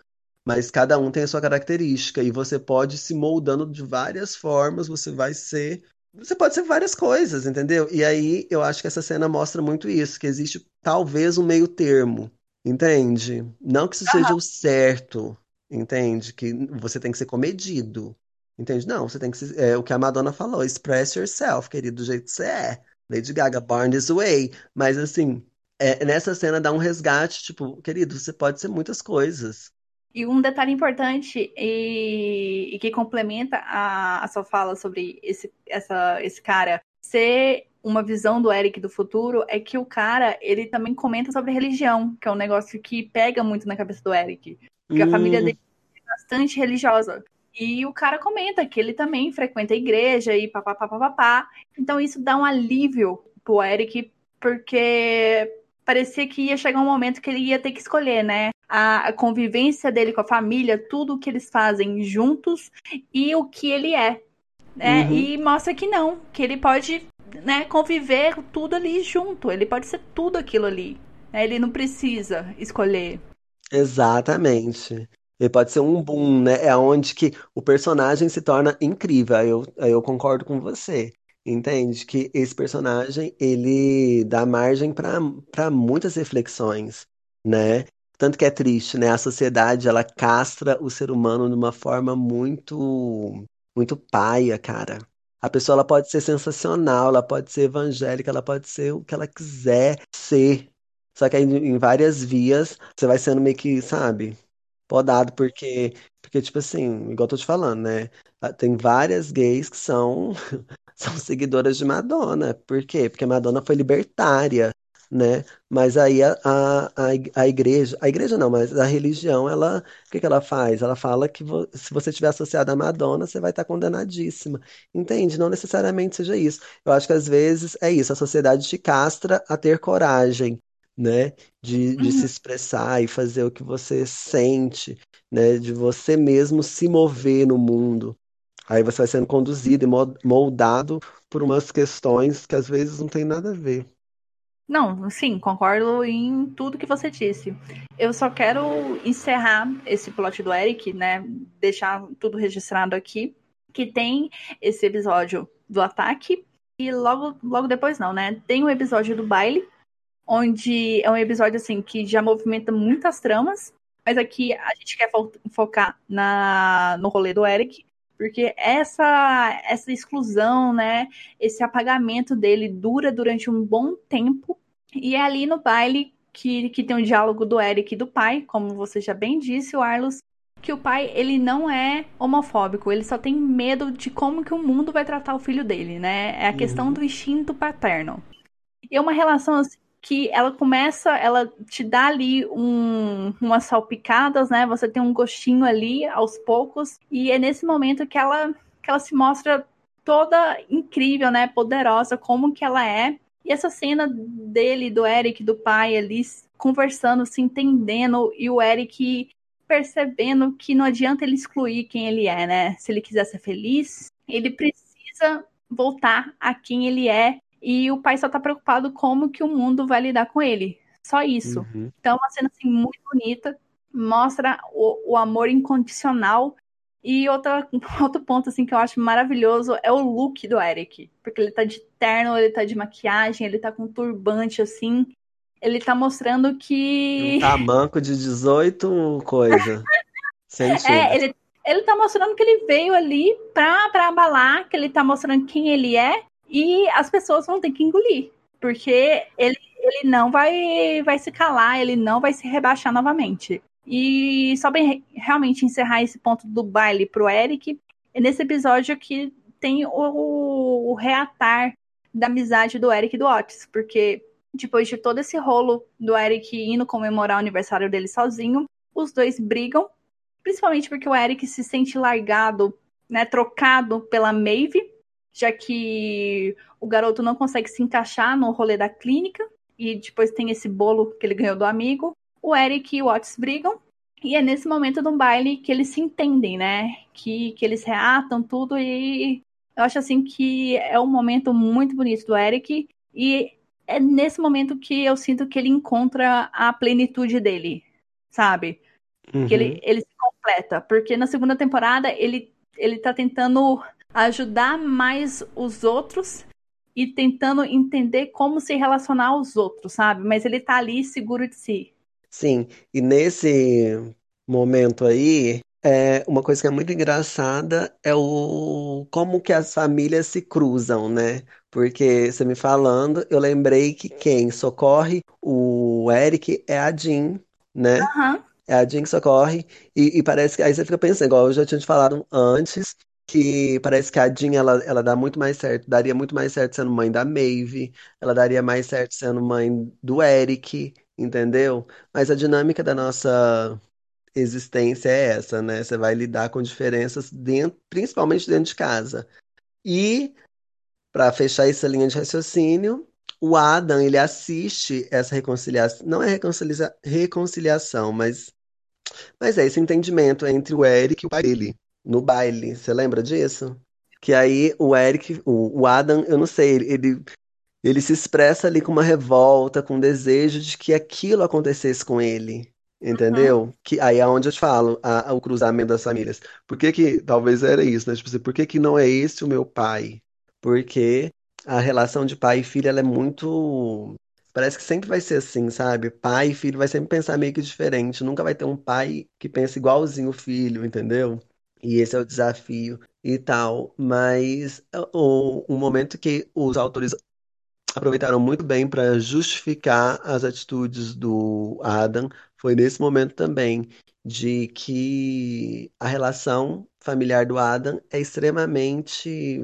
Mas cada um tem a sua característica e você pode se moldando de várias formas, você vai ser. Você pode ser várias coisas, entendeu? E aí eu acho que essa cena mostra muito isso, que existe talvez um meio termo, entende? Não que isso seja o certo, entende? Que você tem que ser comedido, entende? Não, você tem que ser, é o que a Madonna falou, express yourself, querido, do jeito que você é. Lady Gaga, Born This Way. Mas assim, é, nessa cena dá um resgate, tipo, querido, você pode ser muitas coisas. E um detalhe importante e, e que complementa a, a sua fala sobre esse, essa, esse cara ser uma visão do Eric do futuro é que o cara, ele também comenta sobre religião, que é um negócio que pega muito na cabeça do Eric. Porque a família Hum, dele é bastante religiosa. E o cara comenta que ele também frequenta a igreja e papapá, papapá. Então isso dá um alívio pro Eric, porque parecia que ia chegar um momento que ele ia ter que escolher, né? A, a convivência dele com a família, tudo o que eles fazem juntos e o que ele é. Né? uhum. E mostra que não, que ele pode né, conviver tudo ali junto. Ele pode ser tudo aquilo ali. né? Ele não precisa escolher. Exatamente. Ele pode ser um boom, né? É onde que o personagem se torna incrível. Aí eu, aí eu concordo com você. Entende? Que esse personagem, ele dá margem para para muitas reflexões, né? Tanto que é triste, né? A sociedade, ela castra o ser humano de uma forma muito, muito paia, cara. A pessoa, ela pode ser sensacional, ela pode ser evangélica, ela pode ser o que ela quiser ser. Só que aí, em várias vias, você vai sendo meio que, sabe? podado, porque, porque, tipo assim, igual eu tô te falando, né? Ah, Tem várias gays que são, são seguidoras de Madonna. Por quê? Porque Madonna foi libertária, né? Mas aí a, a, a ig- a igreja, a igreja não, mas a religião, ela, o que que ela faz? Ela fala que vo- se você estiver associado a Madonna, você vai estar condenadíssima. Entende? Não necessariamente seja isso. Eu acho que às vezes é isso, a sociedade te castra a ter coragem. Né? de, de se Uhum. expressar e fazer o que você sente, né? De você mesmo se mover no mundo. Aí você vai sendo conduzido e mo- moldado por umas questões que às vezes não tem nada a ver. Não, sim, concordo em tudo que você disse. Eu só quero encerrar esse plot do Eric, né? Deixar tudo registrado aqui. Que tem esse episódio do ataque. E logo, logo depois não, né? Tem um episódio do baile, onde é um episódio assim que já movimenta muitas tramas. Mas aqui a gente quer fo- focar na, no rolê do Eric. Porque essa, essa exclusão, né? Esse apagamento dele dura durante um bom tempo. E é ali no baile que, que tem o diálogo do Eric e do pai, como você já bem disse, o Arlos, que o pai, ele não é homofóbico, ele só tem medo de como que o mundo vai tratar o filho dele, né? É a questão Uhum. do instinto paterno. E é uma relação assim, que ela começa, ela te dá ali um, umas salpicadas, né? Você tem um gostinho ali aos poucos, e é nesse momento que ela, que ela se mostra toda incrível, né? Poderosa, como que ela é. E essa cena dele, do Eric, do pai ali, conversando, se entendendo, e o Eric percebendo que não adianta ele excluir quem ele é, né? Se ele quiser ser feliz, ele precisa voltar a quem ele é. E o pai só tá preocupado como que o mundo vai lidar com ele. Só isso. Uhum. Então, é uma cena assim muito bonita, mostra o, o amor incondicional. E outra, outro ponto assim que eu acho maravilhoso é o look do Eric. Porque ele tá de terno, ele tá de maquiagem, ele tá com turbante assim. Ele tá mostrando que. Um tamanco de 18 coisa. é, ele, ele tá mostrando que ele veio ali pra, pra abalar, que ele tá mostrando quem ele é. E as pessoas vão ter que engolir. Porque ele, ele não vai, vai se calar, ele não vai se rebaixar novamente. E só bem realmente encerrar esse ponto do baile pro Eric, é nesse episódio que tem o, o reatar da amizade do Eric e do Otis, porque depois de todo esse rolo do Eric indo comemorar o aniversário dele sozinho, os dois brigam, principalmente porque o Eric se sente largado, né, trocado pela Maeve, já que o garoto não consegue se encaixar no rolê da clínica, e depois tem esse bolo que ele ganhou do amigo. O Eric e o Otis brigam, e é nesse momento do baile que eles se entendem, né? Que, que eles reatam tudo, e eu acho assim que é um momento muito bonito do Eric, e é nesse momento que eu sinto que ele encontra a plenitude dele, sabe? Uhum. Que ele, ele se completa. Porque na segunda temporada ele, ele tá tentando ajudar mais os outros e tentando entender como se relacionar aos outros, sabe? Mas ele tá ali seguro de si. Sim, e nesse momento aí, é, uma coisa que é muito engraçada é o como que as famílias se cruzam, né? Porque você me falando, eu lembrei que quem socorre o Eric é a Jean, né? Uhum. É a que socorre. E, e, parece que aí você fica pensando, igual eu já tinha te falado antes, que parece que a Jean ela, ela dá muito mais certo, daria muito mais certo sendo mãe da Maeve, ela daria mais certo sendo mãe do Eric, entendeu? Mas a dinâmica da nossa existência é essa, né? Você vai lidar com diferenças dentro, principalmente dentro de casa. E para fechar essa linha de raciocínio, o Adam, ele assiste essa reconciliação, não é reconcilia reconciliação, mas mas é esse entendimento entre o Eric e o pai dele no baile. Você lembra disso? Que aí o Eric, o, o Adam, eu não sei, ele, ele se expressa ali com uma revolta, com um desejo de que aquilo acontecesse com ele. Entendeu? Uhum. Que aí é onde eu te falo, a, a, o cruzamento das famílias. Por que que, talvez era isso, né? Tipo assim, por que que não é esse o meu pai? Porque a relação de pai e filho, ela é muito... Parece que sempre vai ser assim, sabe? Pai e filho vai sempre pensar meio que diferente. Nunca vai ter um pai que pensa igualzinho o filho, entendeu? E esse é o desafio e tal. Mas o, o momento que os autores aproveitaram muito bem para justificar as atitudes do Adam foi nesse momento também, de que a relação familiar do Adam é extremamente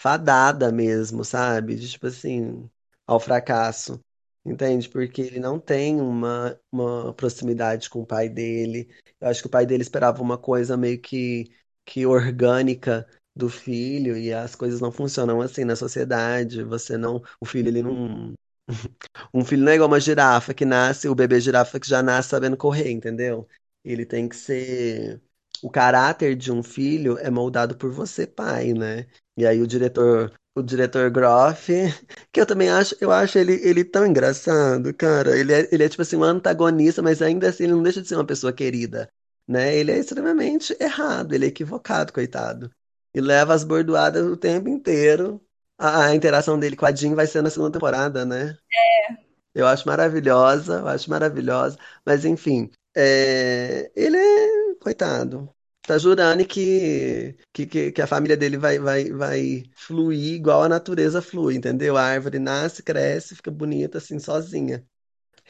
fadada mesmo, sabe? De, tipo assim, ao fracasso. Entende? Porque ele não tem uma, uma proximidade com o pai dele. Eu acho que o pai dele esperava uma coisa meio que, que orgânica do filho e as coisas não funcionam assim na sociedade. Você não, o filho ele não, um filho não é igual uma girafa que nasce, o bebê girafa que já nasce sabendo correr, entendeu? Ele tem que ser o caráter de um filho é moldado por você, pai, né? E aí o diretor o diretor Groff, que eu também acho, eu acho ele, ele tão engraçado, cara. Ele é, ele é tipo assim, um antagonista, mas ainda assim ele não deixa de ser uma pessoa querida, né? Ele é extremamente errado, ele é equivocado, coitado. E leva as bordoadas o tempo inteiro. A, a interação dele com a Jean vai ser na segunda temporada, né? É. Eu acho maravilhosa, eu acho maravilhosa. Mas enfim, é... ele é coitado tá jurando que, que, que a família dele vai, vai, vai fluir igual a natureza flui, entendeu? A árvore nasce, cresce, fica bonita assim, sozinha.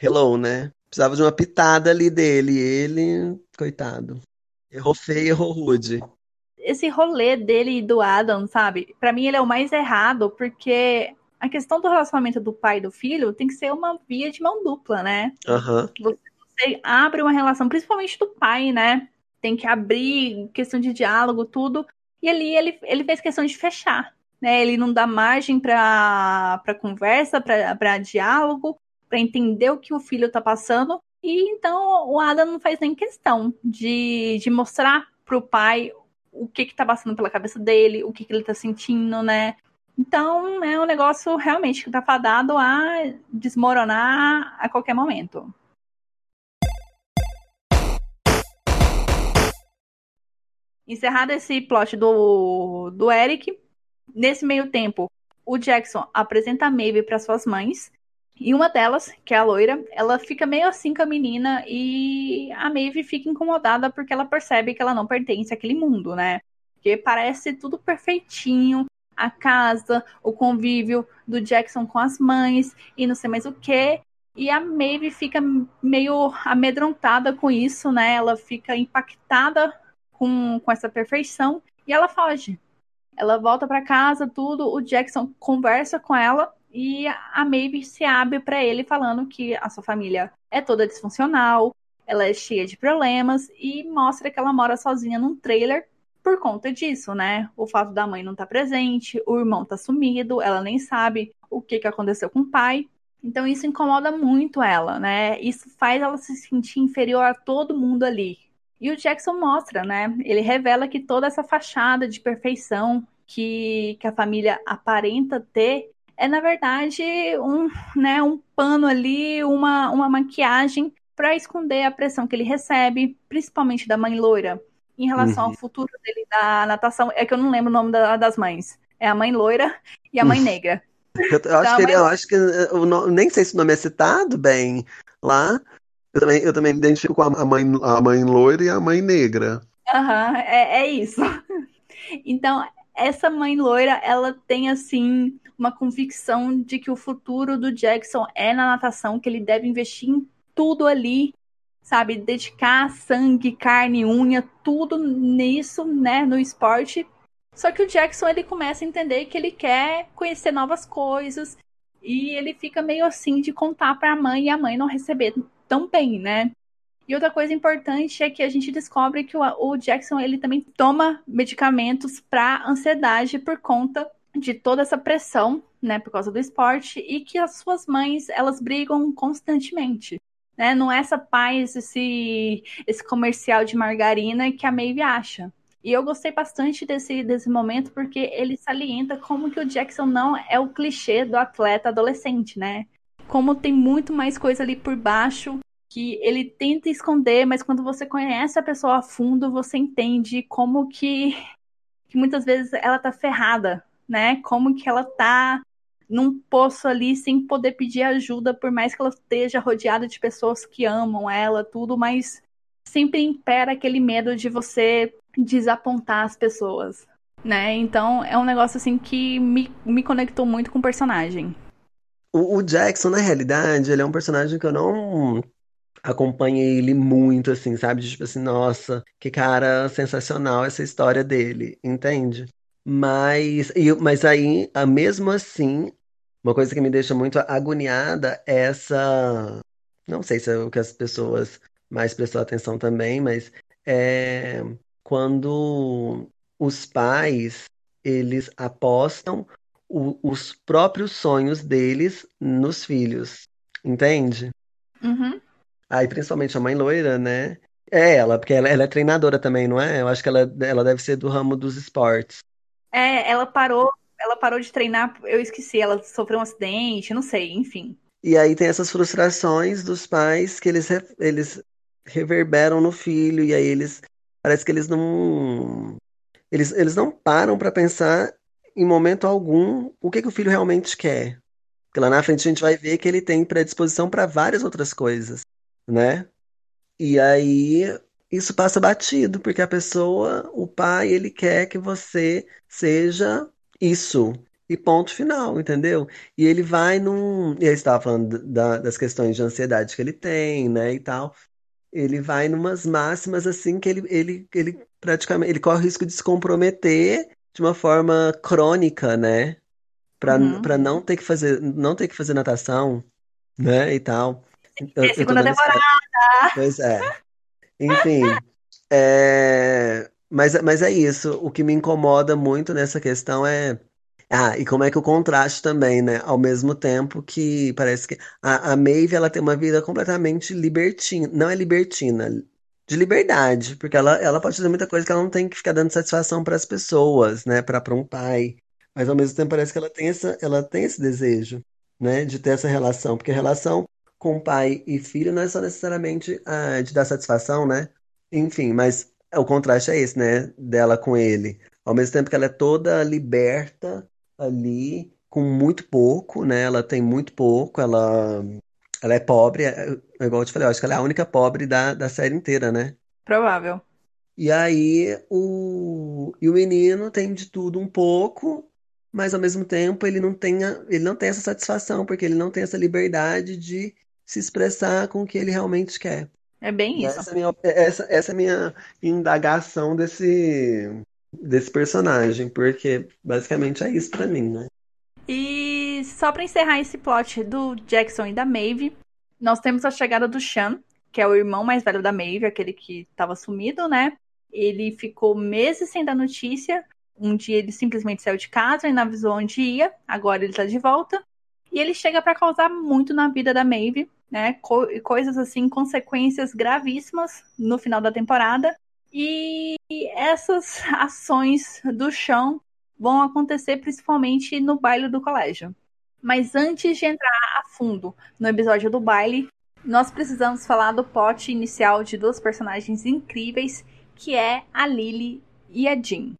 Hello, né? Precisava de uma pitada ali dele. Ele, coitado. Errou feio, errou rude. Esse rolê dele e do Adam, sabe? Para mim ele é o mais errado, porque a questão do relacionamento do pai e do filho tem que ser uma via de mão dupla, né? Uhum. Você, você abre uma relação, principalmente do pai, né? Tem que abrir questão de diálogo, tudo. E ali ele, ele fez questão de fechar. Né? Ele não dá margem para conversa, para diálogo, para entender o que o filho está passando. E então o Adam não faz nem questão de, de mostrar para o pai o que está passando pela cabeça dele, o que, que ele está sentindo, né? Então é um negócio realmente que está fadado a desmoronar a qualquer momento. Encerrado esse plot do, do Eric, nesse meio tempo, o Jackson apresenta a Maeve para suas mães. E uma delas, que é a loira, ela fica meio assim com a menina e a Maeve fica incomodada porque ela percebe que ela não pertence àquele mundo, né? Porque parece tudo perfeitinho, a casa, o convívio do Jackson com as mães e não sei mais o que. E a Maeve fica meio amedrontada com isso, né? Ela fica impactada com, com essa perfeição e ela foge. Ela volta para casa, tudo. O Jackson conversa com ela e a Maeve se abre para ele falando que a sua família é toda disfuncional, ela é cheia de problemas e mostra que ela mora sozinha num trailer por conta disso, né? O fato da mãe não estar tá presente, o irmão tá sumido, ela nem sabe o que, que aconteceu com o pai. Então isso incomoda muito ela, né? Isso faz ela se sentir inferior a todo mundo ali. E o Jackson mostra, né? Ele revela que toda essa fachada de perfeição que, que a família aparenta ter é na verdade um, né, um pano ali, uma, uma maquiagem para esconder a pressão que ele recebe, principalmente da mãe loira, em relação uhum. ao futuro dele da natação. É que eu não lembro o nome da, das mães. É a mãe loira e a mãe negra. Eu, eu acho, então, que ele, eu acho que eu não, nem sei se o nome é citado bem lá. Eu também, eu também me identifico com a mãe, a mãe loira e a mãe negra. Aham, uhum, é, é isso. Então, essa mãe loira, ela tem assim uma convicção de que o futuro do Jackson é na natação, que ele deve investir em tudo ali, sabe, dedicar sangue, carne, unha, tudo nisso, né, no esporte. Só que o Jackson ele começa a entender que ele quer conhecer novas coisas e ele fica meio assim de contar para a mãe e a mãe não receber tão bem, né? E outra coisa importante é que a gente descobre que o, o Jackson ele também toma medicamentos para ansiedade por conta de toda essa pressão, né, por causa do esporte e que as suas mães elas brigam constantemente. Né? Não é essa paz, esse, esse comercial de margarina que a Maeve acha. E eu gostei bastante desse, desse momento porque ele salienta como que o Jackson não é o clichê do atleta adolescente, né? Como tem muito mais coisa ali por baixo que ele tenta esconder, mas quando você conhece a pessoa a fundo, você entende como que, que muitas vezes ela tá ferrada, né? Como que ela tá num poço ali sem poder pedir ajuda, por mais que ela esteja rodeada de pessoas que amam ela, tudo, mas sempre impera aquele medo de você desapontar as pessoas, né? Então é um negócio assim que me, me conectou muito com o personagem. O, o Jackson, na realidade, ele é um personagem que eu não acompanhei ele muito, assim, sabe? Tipo assim, nossa, que cara sensacional essa história dele, entende? Mas, e, mas aí, mesmo assim, uma coisa que me deixa muito agoniada é essa. Não sei se é o que as pessoas mais prestou atenção também, mas é quando os pais eles apostam o, os próprios sonhos deles nos filhos, entende? Uhum. Aí, principalmente a mãe loira, né? É ela, porque ela, ela, é treinadora também, não é? Eu acho que ela, ela deve ser do ramo dos esportes. É, ela parou, ela parou de treinar, eu esqueci, ela sofreu um acidente, não sei, enfim. E aí tem essas frustrações dos pais que eles, eles reverberam no filho, e aí eles. Parece que eles não. Eles, eles não param para pensar em momento algum o que, que o filho realmente quer. Porque lá na frente a gente vai ver que ele tem predisposição para várias outras coisas né? E aí isso passa batido, porque a pessoa, o pai, ele quer que você seja isso. E ponto final, entendeu? E ele vai num. E aí estava falando da, das questões de ansiedade que ele tem, né? E tal. Ele vai numas máximas assim que ele, ele, ele praticamente ele corre o risco de se comprometer de uma forma crônica, né? Para uhum. Pra não ter que fazer, não ter que fazer natação, né? E tal. Eu, é, segunda temporada. Pois é. Enfim. É... Mas, mas é isso. O que me incomoda muito nessa questão é. Ah, e como é que o contraste também, né? Ao mesmo tempo que parece que a, a Maeve ela tem uma vida completamente libertina. Não é libertina, de liberdade, porque ela, ela pode fazer muita coisa que ela não tem que ficar dando satisfação para as pessoas, né? Para um pai. Mas ao mesmo tempo parece que ela tem essa, ela tem esse desejo, né? De ter essa relação, porque a relação com pai e filho não é só necessariamente ah, de dar satisfação, né? Enfim, mas o contraste é esse, né? Dela com ele. Ao mesmo tempo que ela é toda liberta ali, com muito pouco, né? Ela tem muito pouco, ela, ela é pobre, é, igual eu te falei, eu acho que ela é a única pobre da, da série inteira, né? Provável. E aí o, e o menino tem de tudo um pouco, mas ao mesmo tempo ele não tem, a- ele não tem essa satisfação, porque ele não tem essa liberdade de se expressar com o que ele realmente quer. É bem isso. essa é a minha, essa, essa é a minha indagação desse, desse personagem, porque basicamente é isso pra mim, né? E só pra encerrar esse plot do Jackson e da Maeve, nós temos a chegada do Sean, que é o irmão mais velho da Maeve, aquele que estava sumido, né? Ele ficou meses sem dar notícia. Um dia ele simplesmente saiu de casa e não avisou onde ia. Agora ele tá de volta. E ele chega pra causar muito na vida da Maeve, né? Co coisas assim, consequências gravíssimas no final da temporada. E essas ações do chão vão acontecer principalmente no baile do colégio. Mas antes de entrar fundo no episódio do baile, nós precisamos falar do plot inicial de duas personagens incríveis, que é a Lily e a Jean.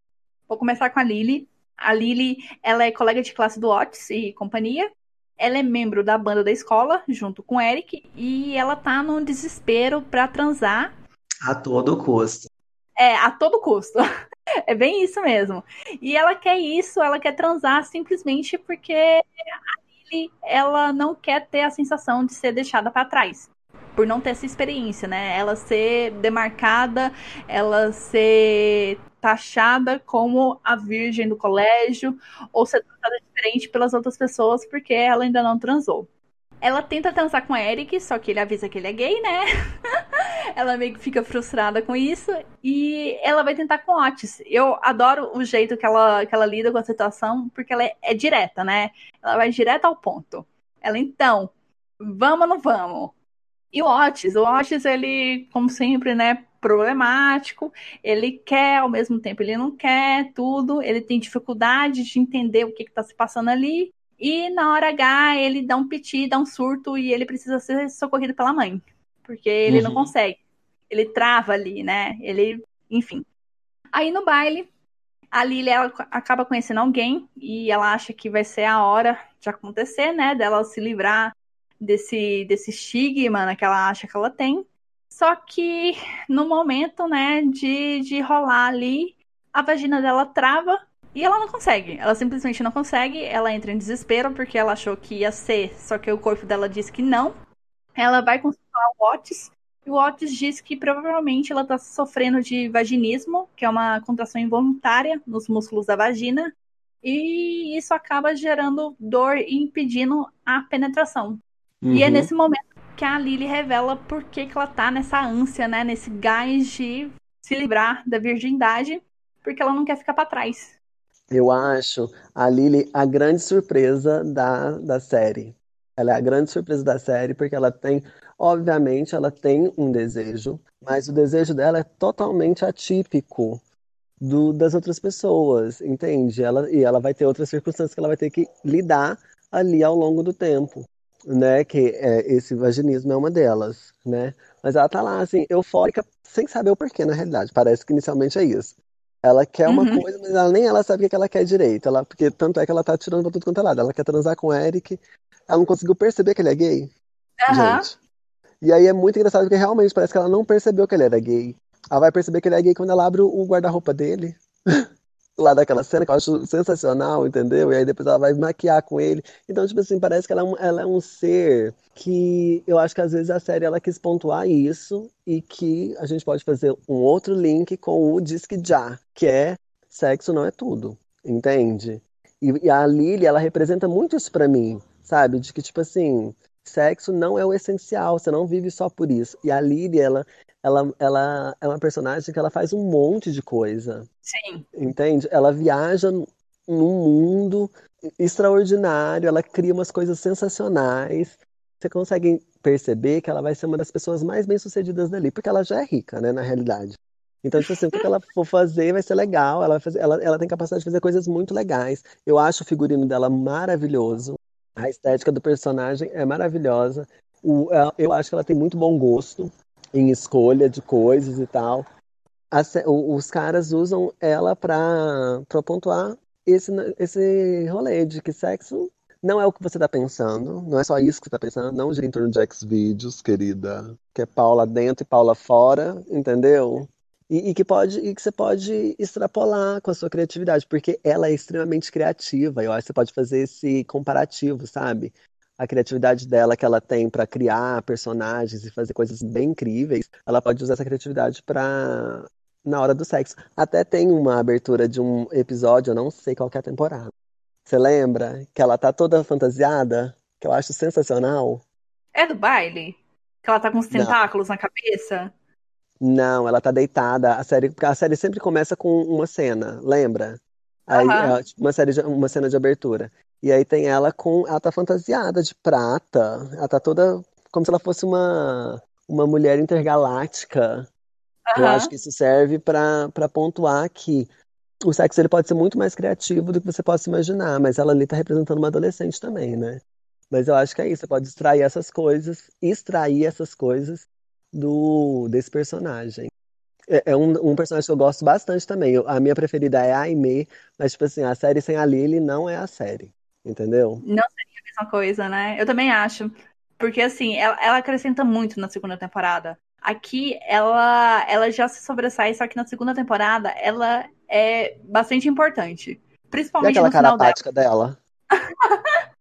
Vou começar com a Lily. A Lily, ela é colega de classe do Otis e companhia. Ela é membro da banda da escola, junto com o Eric, e ela tá num desespero pra transar A todo custo. é, a todo custo. É bem isso mesmo. E ela quer isso, ela quer transar simplesmente porque ela não quer ter a sensação de ser deixada para trás. Por não ter essa experiência, né? Ela ser demarcada, ela ser taxada como a virgem do colégio, ou ser tratada diferente pelas outras pessoas porque ela ainda não transou. Ela tenta transar com o Eric, só que ele avisa que ele é gay, né? ela meio que fica frustrada com isso e ela vai tentar com Otis. Eu adoro o jeito que ela, que ela lida com a situação, porque ela é, é direta, né? Ela vai direto ao ponto. Ela, então, vamos ou não vamos? E o Otis, o Otis, ele, como sempre, né, problemático, ele quer, ao mesmo tempo ele não quer tudo, ele tem dificuldade de entender o que está se passando ali, e na hora H ele dá um piti, dá um surto, e ele precisa ser socorrido pela mãe, porque ele Uhum. não consegue. Ele trava ali, né? Ele, enfim. Aí no baile, a Lily ela acaba conhecendo alguém e ela acha que vai ser a hora de acontecer, né? Dela se livrar desse, desse estigma né, que ela acha que ela tem. Só que no momento, né, de, de rolar ali, a vagina dela trava e ela não consegue. Ela simplesmente não consegue. Ela entra em desespero porque ela achou que ia ser, só que o corpo dela disse que não. Ela vai consultar o Otis e o Otis diz que provavelmente ela está sofrendo de vaginismo, que é uma contração involuntária nos músculos da vagina, e isso acaba gerando dor e impedindo a penetração. E é Uhum. nesse momento que a Lily revela por que, que ela tá nessa ânsia, né? Nesse gás de se livrar da virgindade, porque ela não quer ficar para trás. Eu acho a Lily a grande surpresa da, da série. Ela é a grande surpresa da série porque ela tem, obviamente, ela tem um desejo, mas o desejo dela é totalmente atípico do das outras pessoas, entende? Ela, e ela vai ter outras circunstâncias que ela vai ter que lidar ali ao longo do tempo, né? Que é, esse vaginismo é uma delas, né? Mas ela tá lá, assim, eufórica, sem saber o porquê, na realidade. Parece que inicialmente é isso. Ela quer uma Uhum. coisa, mas ela, nem ela sabe o que ela quer direito. Ela, porque tanto é que ela tá tirando pra tudo quanto é lado. Ela quer transar com o Eric. Ela não conseguiu perceber que ele é gay, Aham. gente. E aí é muito engraçado porque realmente parece que ela não percebeu que ele era gay. Ela vai perceber que ele é gay quando ela abre o guarda-roupa dele. Lá daquela cena que eu acho sensacional, entendeu? E aí depois ela vai maquiar com ele. Então, tipo assim, parece que ela é um, ela é um ser que eu acho que às vezes a série ela quis pontuar isso e que a gente pode fazer um outro link com o Disque Já, que é sexo não é tudo, entende? E, e a Lily, ela representa muito isso pra mim, sabe? De que, tipo assim, sexo não é o essencial, você não vive só por isso. E a Lily, ela, ela, ela é uma personagem que ela faz um monte de coisa, Sim. entende? Ela viaja num mundo extraordinário, ela cria umas coisas sensacionais. Você consegue perceber que ela vai ser uma das pessoas mais bem-sucedidas dali, porque ela já é rica, né, na realidade. Então, tipo assim, o que ela for fazer vai ser legal. Ela, fazer, ela, ela tem capacidade de fazer coisas muito legais. Eu acho o figurino dela maravilhoso. A estética do personagem é maravilhosa. O, ela- eu acho que ela tem muito bom gosto em escolha de coisas e tal. a sé- o- os caras usam ela pra, pra pontuar esse, esse rolê de que sexo não é o que você tá pensando, não é só isso que você tá pensando, não gira em torno de Xvideos, querida, que é Paula dentro e Paula fora, entendeu? E, e que pode, e que você pode extrapolar com a sua criatividade, porque ela é extremamente criativa. Eu acho que você pode fazer esse comparativo, sabe? A criatividade dela que ela tem pra criar personagens e fazer coisas bem incríveis, ela pode usar essa criatividade para na hora do sexo. Até tem uma abertura de um episódio, eu não sei qual que é a temporada. Você lembra? Que ela tá toda fantasiada, que eu acho sensacional. É do baile? Que ela tá com os Não. tentáculos na cabeça? Não, ela tá deitada. A série, porque a série sempre começa com uma cena, lembra? Aí, é, tipo, uma série de- uma cena de abertura. E aí tem ela com, ela tá fantasiada de prata. Ela tá toda como se ela fosse uma uma mulher intergaláctica. Eu Aham. acho que isso serve pra para pontuar que o sexo ele pode ser muito mais criativo do que você possa imaginar, mas ela ali tá representando uma adolescente também, né? Mas eu acho que é isso, você pode extrair essas coisas, extrair essas coisas do desse personagem. É, é um, um personagem que eu gosto bastante também. Eu- a minha preferida é a Aimee, mas, tipo assim, a série sem a Lily não é a série. Entendeu? Não seria a mesma coisa, né? Eu também acho. Porque, assim, ela, ela acrescenta muito na segunda temporada. Aqui, ela, ela já se sobressai, só que na segunda temporada, ela é bastante importante. E Principalmente aquela no cara final dela. dela?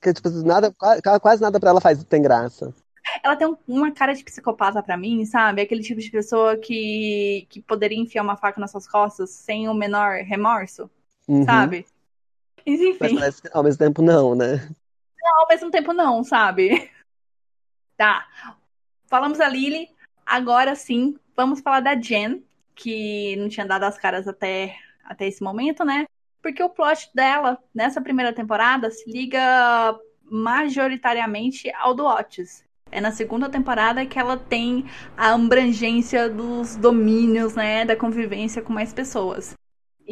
Que, tipo, nada, qua- quase nada pra ela faz tem graça. Ela tem um- uma cara de psicopata pra mim, sabe? Aquele tipo de pessoa que, que poderia enfiar uma faca nas suas costas sem o menor remorso, Uhum. sabe? Mas Mas enfim, que ao mesmo tempo não, né? ao mesmo tempo não, sabe? Tá. Falamos da Lily, agora sim, vamos falar da Jen, que não tinha dado as caras até, até esse momento, né? Porque o plot dela, nessa primeira temporada, se liga majoritariamente ao do Otis. É na segunda temporada que ela tem a abrangência dos domínios, né? Da convivência com mais pessoas.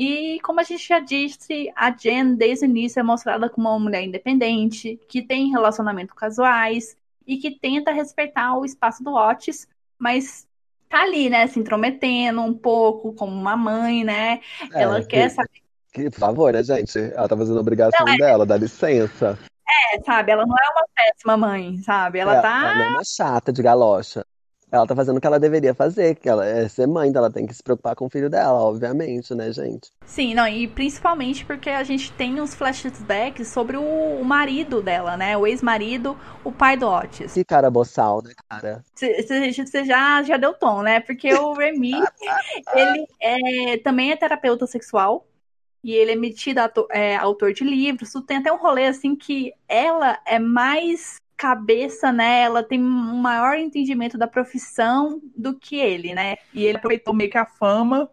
E como a gente já disse, a Jen desde o início é mostrada como uma mulher independente, que tem relacionamentos casuais e que tenta respeitar o espaço do Otis, mas tá ali, né, se intrometendo um pouco como uma mãe, né? É, Ela quer que, saber, que, por favor, né, gente? Ela tá fazendo a obrigação dela, dá licença. sabe? Ela não é uma péssima mãe, sabe? Ela É, tá ela não é uma chata de galocha. Ela tá fazendo o que ela deveria fazer, que ela é ser mãe, então ela tem que se preocupar com o filho dela, obviamente, né, gente? Sim, não, e principalmente porque a gente tem uns flashbacks sobre o, o marido dela, né? O ex-marido, o pai do Otis. Que cara boçal, né, cara? Você já, já deu tom, né? Porque o Remy, ele é, também é terapeuta sexual. E ele é metido ato- é, autor de livros. Tem até um rolê assim que ela é mais cabeça, né? Ela tem um maior entendimento da profissão do que ele, né? E ele aproveitou meio que a fama,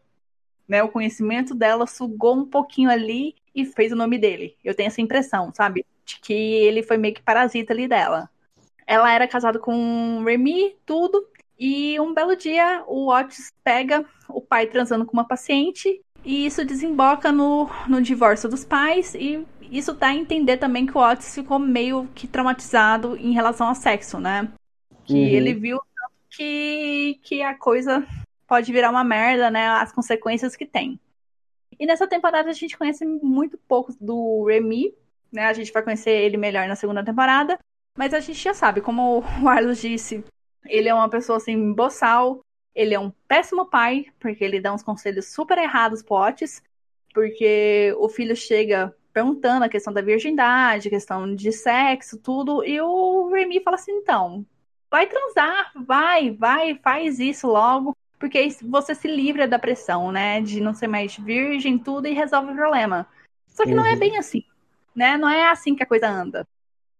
né? O conhecimento dela sugou um pouquinho ali e fez o nome dele. Eu tenho essa impressão, sabe? De que ele foi meio que parasita ali dela. Ela era casada com Remy, tudo. E um belo dia, o Otis pega o pai transando com uma paciente. E isso desemboca no, no divórcio dos pais. E isso dá a entender também que o Otis ficou meio que traumatizado em relação ao sexo, né? Que Uhum. ele viu que, que a coisa pode virar uma merda, né? As consequências que tem. E nessa temporada a gente conhece muito pouco do Remy, né? A gente vai conhecer ele melhor na segunda temporada. Mas a gente já sabe, como o Arlos disse, ele é uma pessoa assim, boçal. Ele é um péssimo pai, porque ele dá uns conselhos super errados pro Otis. Porque o filho chega perguntando a questão da virgindade, questão de sexo, tudo. E o Remy fala assim: então, vai transar, vai, vai, faz isso logo. Porque você se livra da pressão, né? De não ser mais virgem, tudo, e resolve o problema. Só que não é Uhum. bem assim, né? Não é assim que a coisa anda.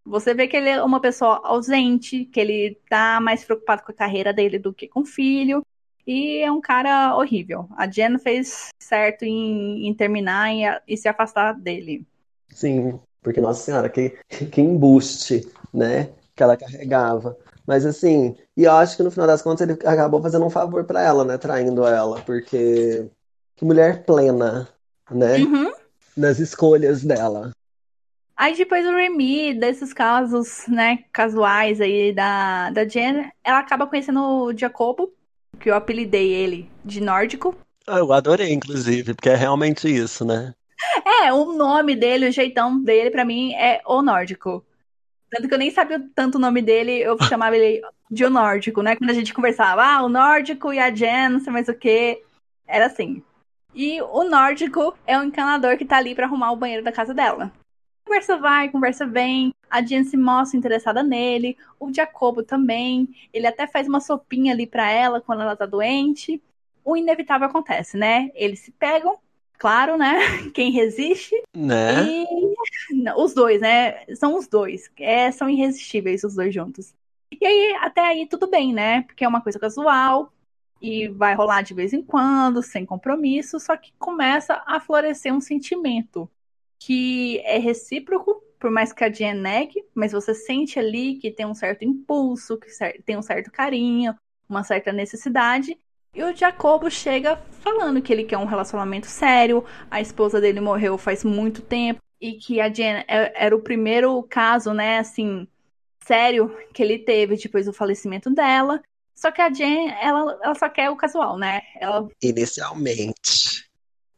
Você vê que ele é uma pessoa ausente, que ele tá mais preocupado com a carreira dele do que com o filho. E é um cara horrível. A Jen fez certo em, em terminar e, a- e se afastar dele. Sim, porque, nossa senhora, que, que embuste, né? Que ela carregava. Mas assim, e eu acho que no final das contas ele acabou fazendo um favor pra ela, né? Traindo ela, porque que mulher plena, né? Uhum. Nas escolhas dela. Aí depois o Remy, desses casos, né, casuais aí da, da Jen, ela acaba conhecendo o Jacobo, que eu apelidei ele de nórdico. Ah, eu adorei, inclusive, porque é realmente isso, né? É, o nome dele, o jeitão dele, para mim, é o nórdico. Tanto que eu nem sabia tanto o nome dele, eu chamava ele de o nórdico, né? Quando a gente conversava, ah, o nórdico e a Jen, não sei mais o que. Era assim. E o nórdico é o encanador que tá ali para arrumar o banheiro da casa dela. Conversa vai, conversa vem. A Jen se mostra interessada nele. O Jacobo também. Ele até faz uma sopinha ali para ela quando ela tá doente. O inevitável acontece, né? Eles se pegam, claro, né? Quem resiste. Né? E os dois, né? São os dois. É, são irresistíveis os dois juntos. E aí, até aí, tudo bem, né? Porque é uma coisa casual e vai rolar de vez em quando, sem compromisso, só que começa a florescer um sentimento que é recíproco, por mais que a Jen negue, mas você sente ali que tem um certo impulso, que tem um certo carinho, uma certa necessidade. E o Jacobo chega falando que ele quer um relacionamento sério, a esposa dele morreu faz muito tempo, e que a Jen é, era o primeiro caso, né, assim, sério que ele teve depois do falecimento dela. Só que a Jen, ela, ela só quer o casual, né? Ela... Inicialmente.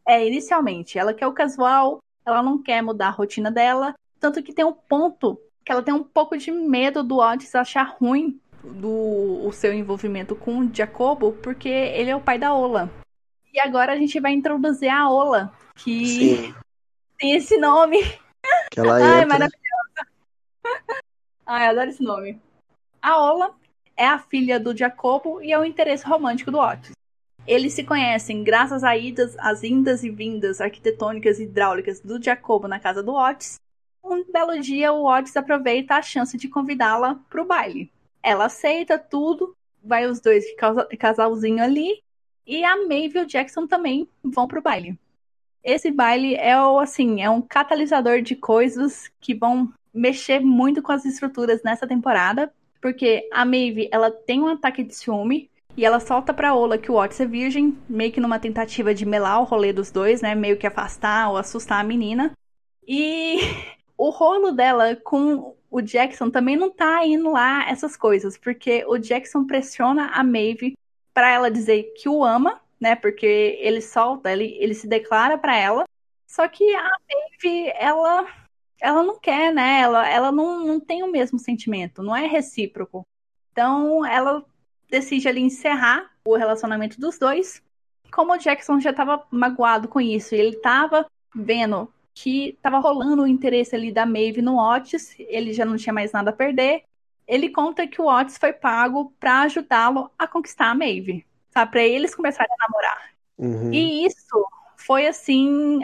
É, inicialmente. Ela quer o casual, ela não quer mudar a rotina dela. Tanto que tem um ponto que ela tem um pouco de medo do Otis achar ruim do o seu envolvimento com o Jacobo, porque ele é o pai da Ola. E agora a gente vai introduzir a Ola, que Sim. tem esse nome. Que ela Ai, entra... maravilhosa. Ai, adoro esse nome. A Ola é a filha do Jacobo e é o interesse romântico do Otis. Eles se conhecem graças a idas, às indas e vindas arquitetônicas e hidráulicas do Jacobo na casa do Otis. Um belo dia, o Otis aproveita a chance de convidá-la para o baile. Ela aceita tudo, vai os dois casalzinho ali, e a Maeve e o Jackson também vão para o baile. Esse baile é assim, é um catalisador de coisas que vão mexer muito com as estruturas nessa temporada, porque a Maeve, ela tem um ataque de ciúme e ela solta pra Ola que o Otis é virgem, meio que numa tentativa de melar o rolê dos dois, né, meio que afastar ou assustar a menina. E o rolo dela com o Jackson também não tá indo lá essas coisas, porque o Jackson pressiona a Maeve para ela dizer que o ama, né? Porque ele solta, ele, ele se declara para ela. Só que a Maeve, ela ela não quer, né? Ela, ela não, não tem o mesmo sentimento, não é recíproco. Então ela decide ali encerrar o relacionamento dos dois. Como o Jackson já estava magoado com isso, ele estava vendo que estava rolando o interesse ali da Maeve no Otis, ele já não tinha mais nada a perder. Ele conta que o Otis foi pago para ajudá-lo a conquistar a Maeve, sabe? Para eles começarem a namorar. Uhum. E isso foi assim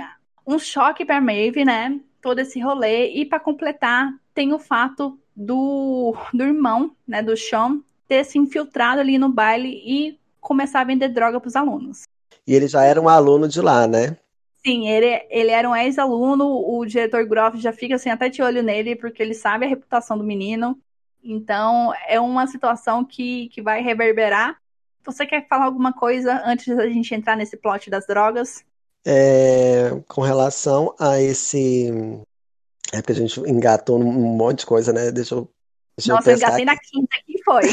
um choque para Maeve, né? todo esse rolê. E para completar, tem o fato do, do irmão, né, do Sean, ter se infiltrado ali no baile e começar a vender droga para os alunos. E ele já era um aluno de lá, né? Sim, ele, ele era um ex-aluno, o diretor Groff já fica assim até de olho nele, porque ele sabe a reputação do menino. Então, é uma situação que, que vai reverberar. Você quer falar alguma coisa antes da gente entrar nesse plot das drogas? É, com relação a esse. É porque a gente engatou num monte de coisa, né? Deixa eu. Deixa Nossa, eu, eu engatei na quinta, que foi?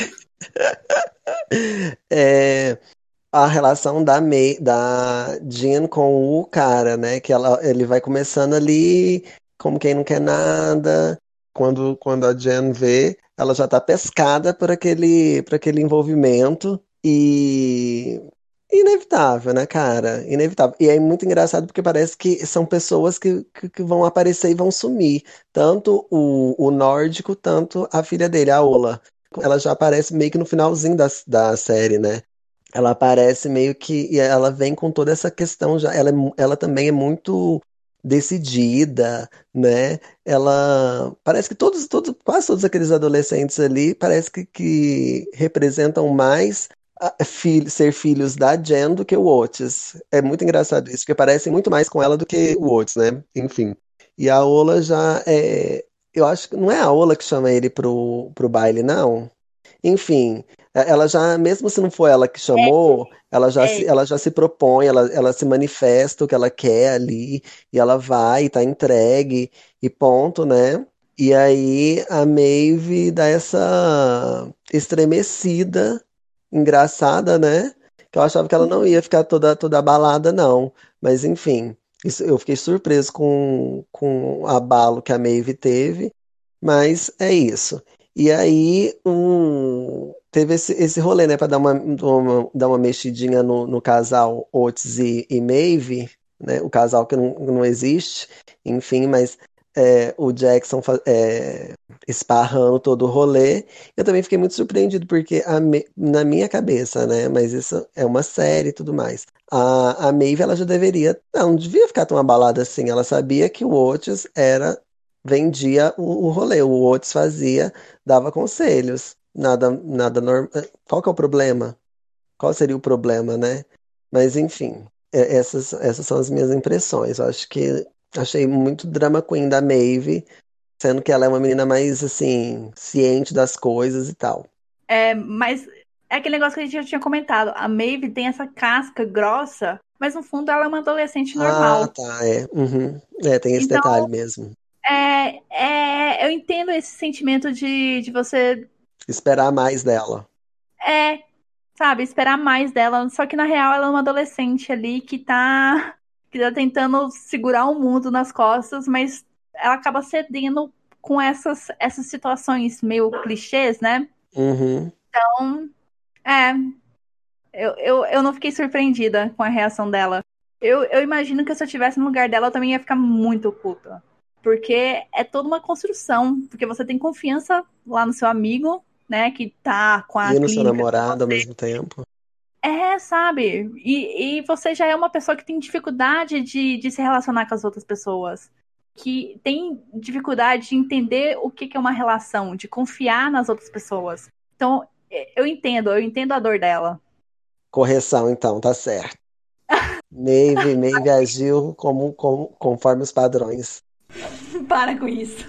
é, a relação da, May, da Jean com o cara, né? Que ela, ele vai começando ali como quem não quer nada. Quando, quando a Jen vê, ela já tá pescada por aquele, por aquele envolvimento. E Inevitável, né, cara? Inevitável. E é muito engraçado porque parece que são pessoas que, que, que vão aparecer e vão sumir. Tanto o, o nórdico, tanto a filha dele, a Ola. Ela já aparece meio que no finalzinho da, da série, né? Ela aparece meio que. E ela vem com toda essa questão já. Ela, é ela também é muito decidida, né? Ela parece que todos, todos, quase todos aqueles adolescentes ali parece que, que representam mais filho, ser filhos da Jen do que o Otis. É muito engraçado isso, porque parecem muito mais com ela do que o Otis, né? Enfim. E a Ola já é. Eu acho que não é a Ola que chama ele pro, pro baile, não. Enfim, ela já, mesmo se não for ela que chamou, é. ela, já é. se, ela já se propõe, ela, ela se manifesta o que ela quer ali, e ela vai, tá entregue, e ponto, né? E aí a Maeve dá essa estremecida engraçada, né? Que eu achava que ela não ia ficar toda, toda abalada, não. Mas enfim, isso, eu fiquei surpreso com, com o abalo que a Maeve teve. Mas é isso. E aí, um, teve esse, esse rolê, né, para dar uma, uma, dar uma mexidinha no, no casal Otis e, e Maeve, né, o casal que não, não existe, enfim, mas é, o Jackson é, esparrando todo o rolê. Eu também fiquei muito surpreendido, porque na minha cabeça, né, mas isso é uma série e tudo mais, a, a Maeve, ela já deveria, não, devia ficar tão abalada assim, ela sabia que o Otis era vendia o, o rolê, o Otis fazia, dava conselhos. Nada, nada normal. Qual que é o problema? Qual seria o problema, né? Mas enfim, é, essas, essas são as minhas impressões. Eu acho que achei muito drama queen da Maeve, sendo que ela é uma menina mais assim, ciente das coisas e tal. É, mas é aquele negócio que a gente já tinha comentado. A Maeve tem essa casca grossa, mas no fundo ela é uma adolescente normal. Ah, tá, é. Uhum. É, tem esse então, detalhe mesmo. É, é, eu entendo esse sentimento de, de você. Esperar mais dela. É, sabe, esperar mais dela. Só que na real ela é uma adolescente ali que tá, que tá tentando segurar o mundo nas costas, mas ela acaba cedendo com essas, essas situações meio clichês, né? Uhum. Então, é. Eu, eu, eu não fiquei surpreendida com a reação dela. Eu, eu imagino que se eu estivesse no lugar dela, eu também ia ficar muito puta. Porque é toda uma construção. Porque você tem confiança lá no seu amigo, né? Que tá com a. E no seu namorado ao mesmo tempo. É, sabe? E, e você já é uma pessoa que tem dificuldade de, de se relacionar com as outras pessoas. Que tem dificuldade de entender o que, que é uma relação, de confiar nas outras pessoas. Então, eu entendo, eu entendo a dor dela. Correção, então, tá certo. Maeve, Maeve agiu como, como, conforme os padrões. Para com isso.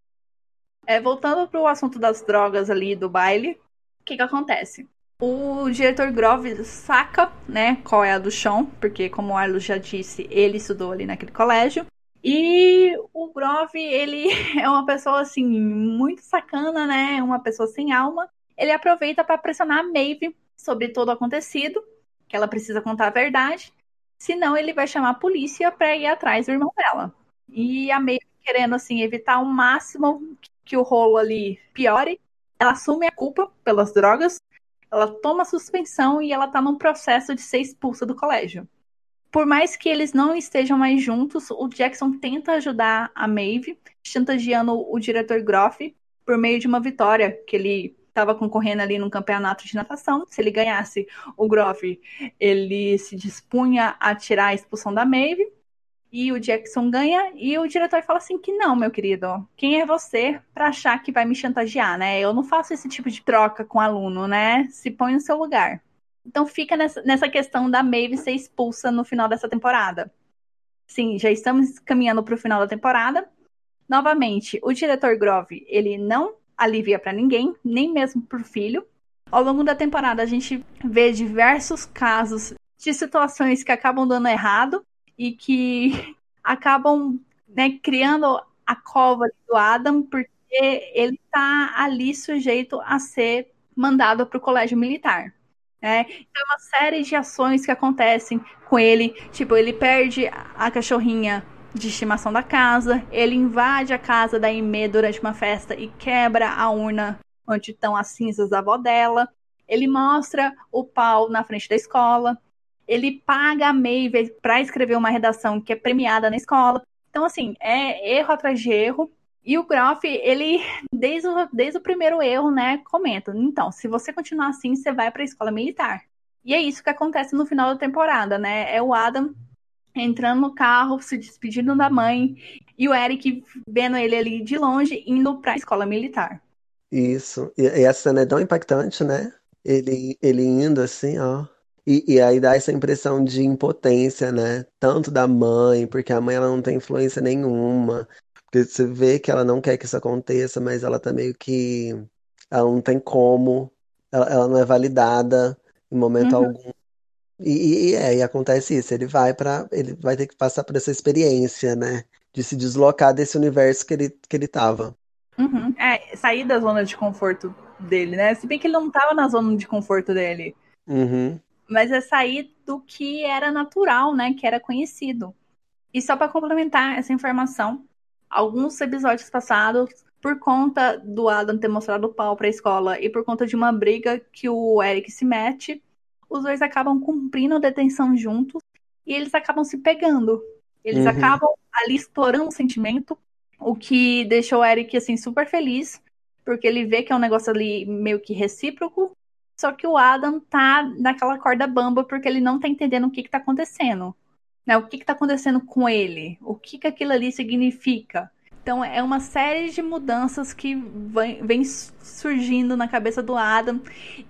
é, voltando para o assunto das drogas ali do baile, o que que acontece? O diretor Grove saca, né, qual é a do chão, porque como o Arlo já disse, ele estudou ali naquele colégio. E o Grove, ele é uma pessoa assim muito sacana, né? Uma pessoa sem alma. Ele aproveita para pressionar a Maeve sobre todo o acontecido, que ela precisa contar a verdade. Senão ele vai chamar a polícia para ir atrás do irmão dela. E a Maeve querendo assim evitar ao máximo que o rolo ali piore, ela assume a culpa pelas drogas, ela toma suspensão e ela tá num processo de ser expulsa do colégio. Por mais que eles não estejam mais juntos, o Jackson tenta ajudar a Maeve, chantageando o diretor Groff por meio de uma vitória que ele estava concorrendo ali num campeonato de natação. Se ele ganhasse o Groff, ele se dispunha a tirar a expulsão da Maeve e o Jackson ganha e o diretor fala assim que não, meu querido, quem é você para achar que vai me chantagear, né? Eu não faço esse tipo de troca com aluno, né? Se põe no seu lugar. Então fica nessa, nessa questão da Maeve ser expulsa no final dessa temporada. Sim, já estamos caminhando para o final da temporada. Novamente, o diretor Grove, ele não alivia para ninguém, nem mesmo para o filho. Ao longo da temporada, a gente vê diversos casos de situações que acabam dando errado e que acabam né, criando a cova do Adam porque ele está ali sujeito a ser mandado para o colégio militar. Né? Então, é uma série de ações que acontecem com ele. Tipo, ele perde a cachorrinha de estimação da casa, ele invade a casa da Aimee durante uma festa e quebra a urna onde estão as cinzas da avó dela. Ele mostra o pau na frente da escola ele paga a Maeve para escrever uma redação que é premiada na escola. Então, assim, é erro atrás de erro. E o Groff, ele, desde o, desde o primeiro erro, né, comenta: então, se você continuar assim, você vai para a escola militar. E é isso que acontece no final da temporada, né? É o Adam entrando no carro, se despedindo da mãe, e o Eric vendo ele ali de longe, indo para a escola militar. Isso. E, essa cena é tão impactante, né? Ele, ele indo assim, ó. E, e aí dá essa impressão de impotência, né? Tanto da mãe, porque a mãe ela não tem influência nenhuma. Porque você vê que ela não quer que isso aconteça, mas ela tá meio que. Ela não tem como, ela, ela não é validada em momento Uhum. algum. E, e, é, e acontece isso, ele vai para ele vai ter que passar por essa experiência, né? De se deslocar desse universo que ele, que ele tava. Uhum. É, sair da zona de conforto dele, né? Se bem que ele não tava na zona de conforto dele. Uhum. Mas é sair do que era natural, né? Que era conhecido. E só para complementar essa informação, alguns episódios passados, por conta do Adam ter mostrado o pau pra escola e por conta de uma briga que o Eric se mete, os dois acabam cumprindo a detenção juntos e eles acabam se pegando. Eles Uhum. acabam ali estourando o sentimento, o que deixou o Eric assim super feliz, porque ele vê que é um negócio ali meio que recíproco. Só que o Adam tá naquela corda bamba porque ele não tá entendendo o que que tá acontecendo. Né? O que que tá acontecendo com ele? O que que aquilo ali significa? Então é uma série de mudanças que vem, vem surgindo na cabeça do Adam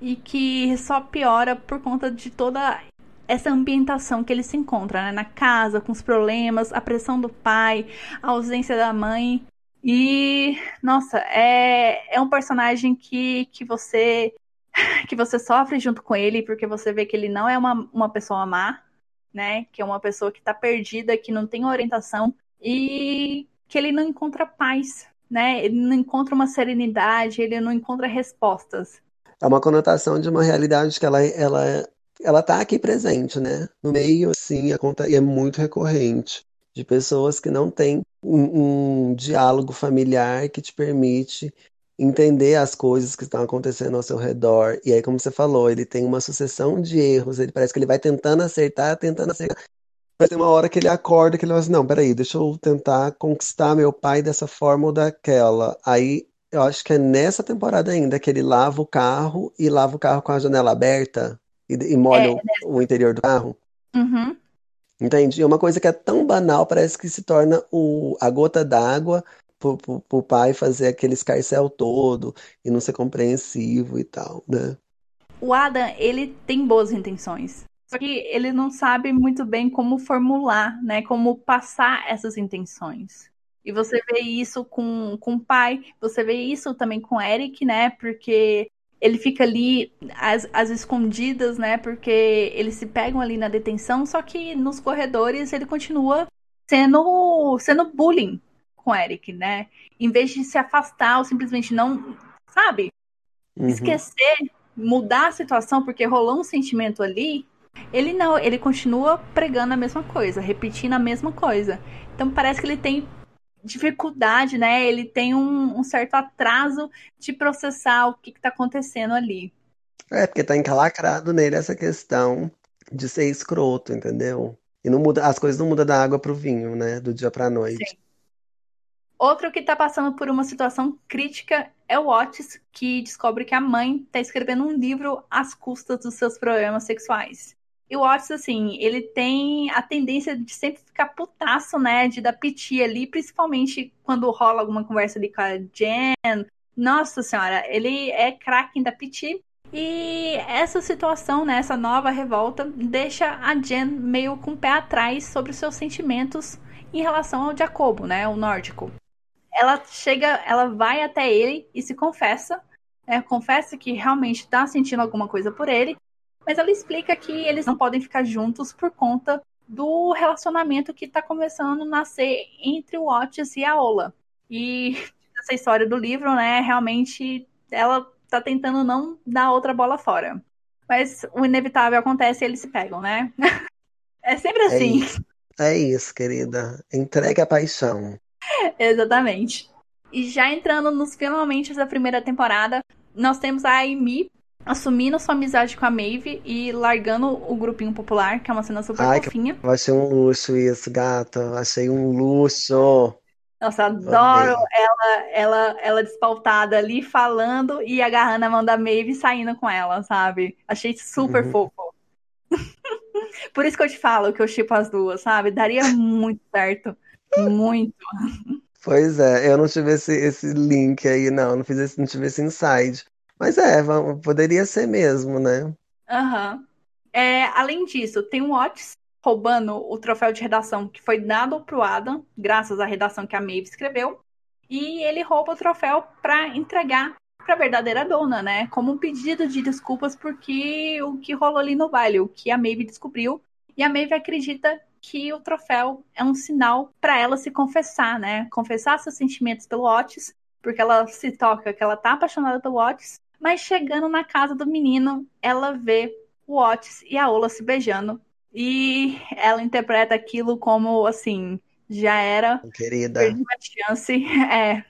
e que só piora por conta de toda essa ambientação que ele se encontra, né? Na casa, com os problemas, a pressão do pai, a ausência da mãe. E, nossa, é, é um personagem que, que você que você sofre junto com ele, porque você vê que ele não é uma, uma pessoa má, né? Que é uma pessoa que tá perdida, que não tem orientação e que ele não encontra paz, né? Ele não encontra uma serenidade, ele não encontra respostas. É uma conotação de uma realidade que ela, ela, ela tá aqui presente, né? No meio, assim, e é muito recorrente. De pessoas que não têm um, um diálogo familiar que te permite entender as coisas que estão acontecendo ao seu redor. E aí, como você falou, ele tem uma sucessão de erros, ele parece que ele vai tentando acertar, tentando acertar. Mas tem uma hora que ele acorda que ele fala assim, não, peraí, deixa eu tentar conquistar meu pai dessa forma ou daquela. Aí eu acho que é nessa temporada ainda que ele lava o carro e lava o carro com a janela aberta e, e molha o, o interior do carro. Uhum. Entende? E uma coisa que é tão banal, parece que se torna o, a gota d'água pro, pro, pro pai fazer aquele escarcel todo e não ser compreensivo e tal, né? O Adam, ele tem boas intenções. Só que ele não sabe muito bem como formular, né? Como passar essas intenções. E você vê isso com, com o pai, você vê isso também com o Eric, né? Porque ele fica ali às, às escondidas, né? Porque eles se pegam ali na detenção, só que nos corredores ele continua sendo, sendo bullying com o Eric, né? Em vez de se afastar ou simplesmente não, sabe? Uhum. Esquecer, mudar a situação porque rolou um sentimento ali, ele não, ele continua pregando a mesma coisa, repetindo a mesma coisa. Então parece que ele tem dificuldade, né? Ele tem um, um certo atraso de processar o que, está acontecendo ali. É, porque tá encalacrado nele essa questão de ser escroto, entendeu? E não muda, as coisas não mudam da água pro vinho, né? Do dia pra noite. Sim. Outro que está passando por uma situação crítica é o Otis, que descobre que a mãe está escrevendo um livro às custas dos seus problemas sexuais. E o Otis, assim, ele tem a tendência de sempre ficar putaço, né? De dar piti ali, principalmente quando rola alguma conversa ali com a Jen. Nossa senhora, ele é craque da piti. E essa situação, né, essa nova revolta, deixa a Jen meio com o pé atrás sobre os seus sentimentos em relação ao Jacobo, né, o nórdico. Ela chega, ela vai até ele e se confessa, né, confessa que realmente está sentindo alguma coisa por ele, mas ela explica que eles não podem ficar juntos por conta do relacionamento que está começando a nascer entre o Otis e a Ola. E essa história do livro, né, realmente ela tá tentando não dar outra bola fora. Mas o inevitável acontece e eles se pegam, né? É sempre assim. É isso, é isso querida. Entregue a paixão. Exatamente. E já entrando nos finalmente da primeira temporada, nós temos a Amy assumindo sua amizade com a Maeve e largando o grupinho popular, que é uma cena super Ai, fofinha. Eu achei um luxo isso, gata. Achei um luxo. Nossa, adoro ela, ela, ela despautada ali falando e agarrando a mão da Maeve e saindo com ela, sabe? Achei super Uhum. fofo. Por isso que eu te falo que eu chipo as duas, sabe? Daria muito certo. Muito. Pois é, eu não tive esse, esse link aí, não. Não fiz esse, não tive esse insight. Mas é, poderia ser mesmo, né? Aham. É, além disso, tem o Otis roubando o troféu de redação que foi dado pro Adam, graças à redação que a Maeve escreveu. E ele rouba o troféu para entregar para a verdadeira dona, né? Como um pedido de desculpas porque o que rolou ali no baile, o que a Maeve descobriu. E a Maeve acredita que o troféu é um sinal para ela se confessar, né? Confessar seus sentimentos pelo Otis, porque ela se toca que ela tá apaixonada pelo Otis, Mas chegando na casa do menino, ela vê o Otis e a Ola se beijando. E ela interpreta aquilo como assim, já era. Querida. Perdi uma chance. É,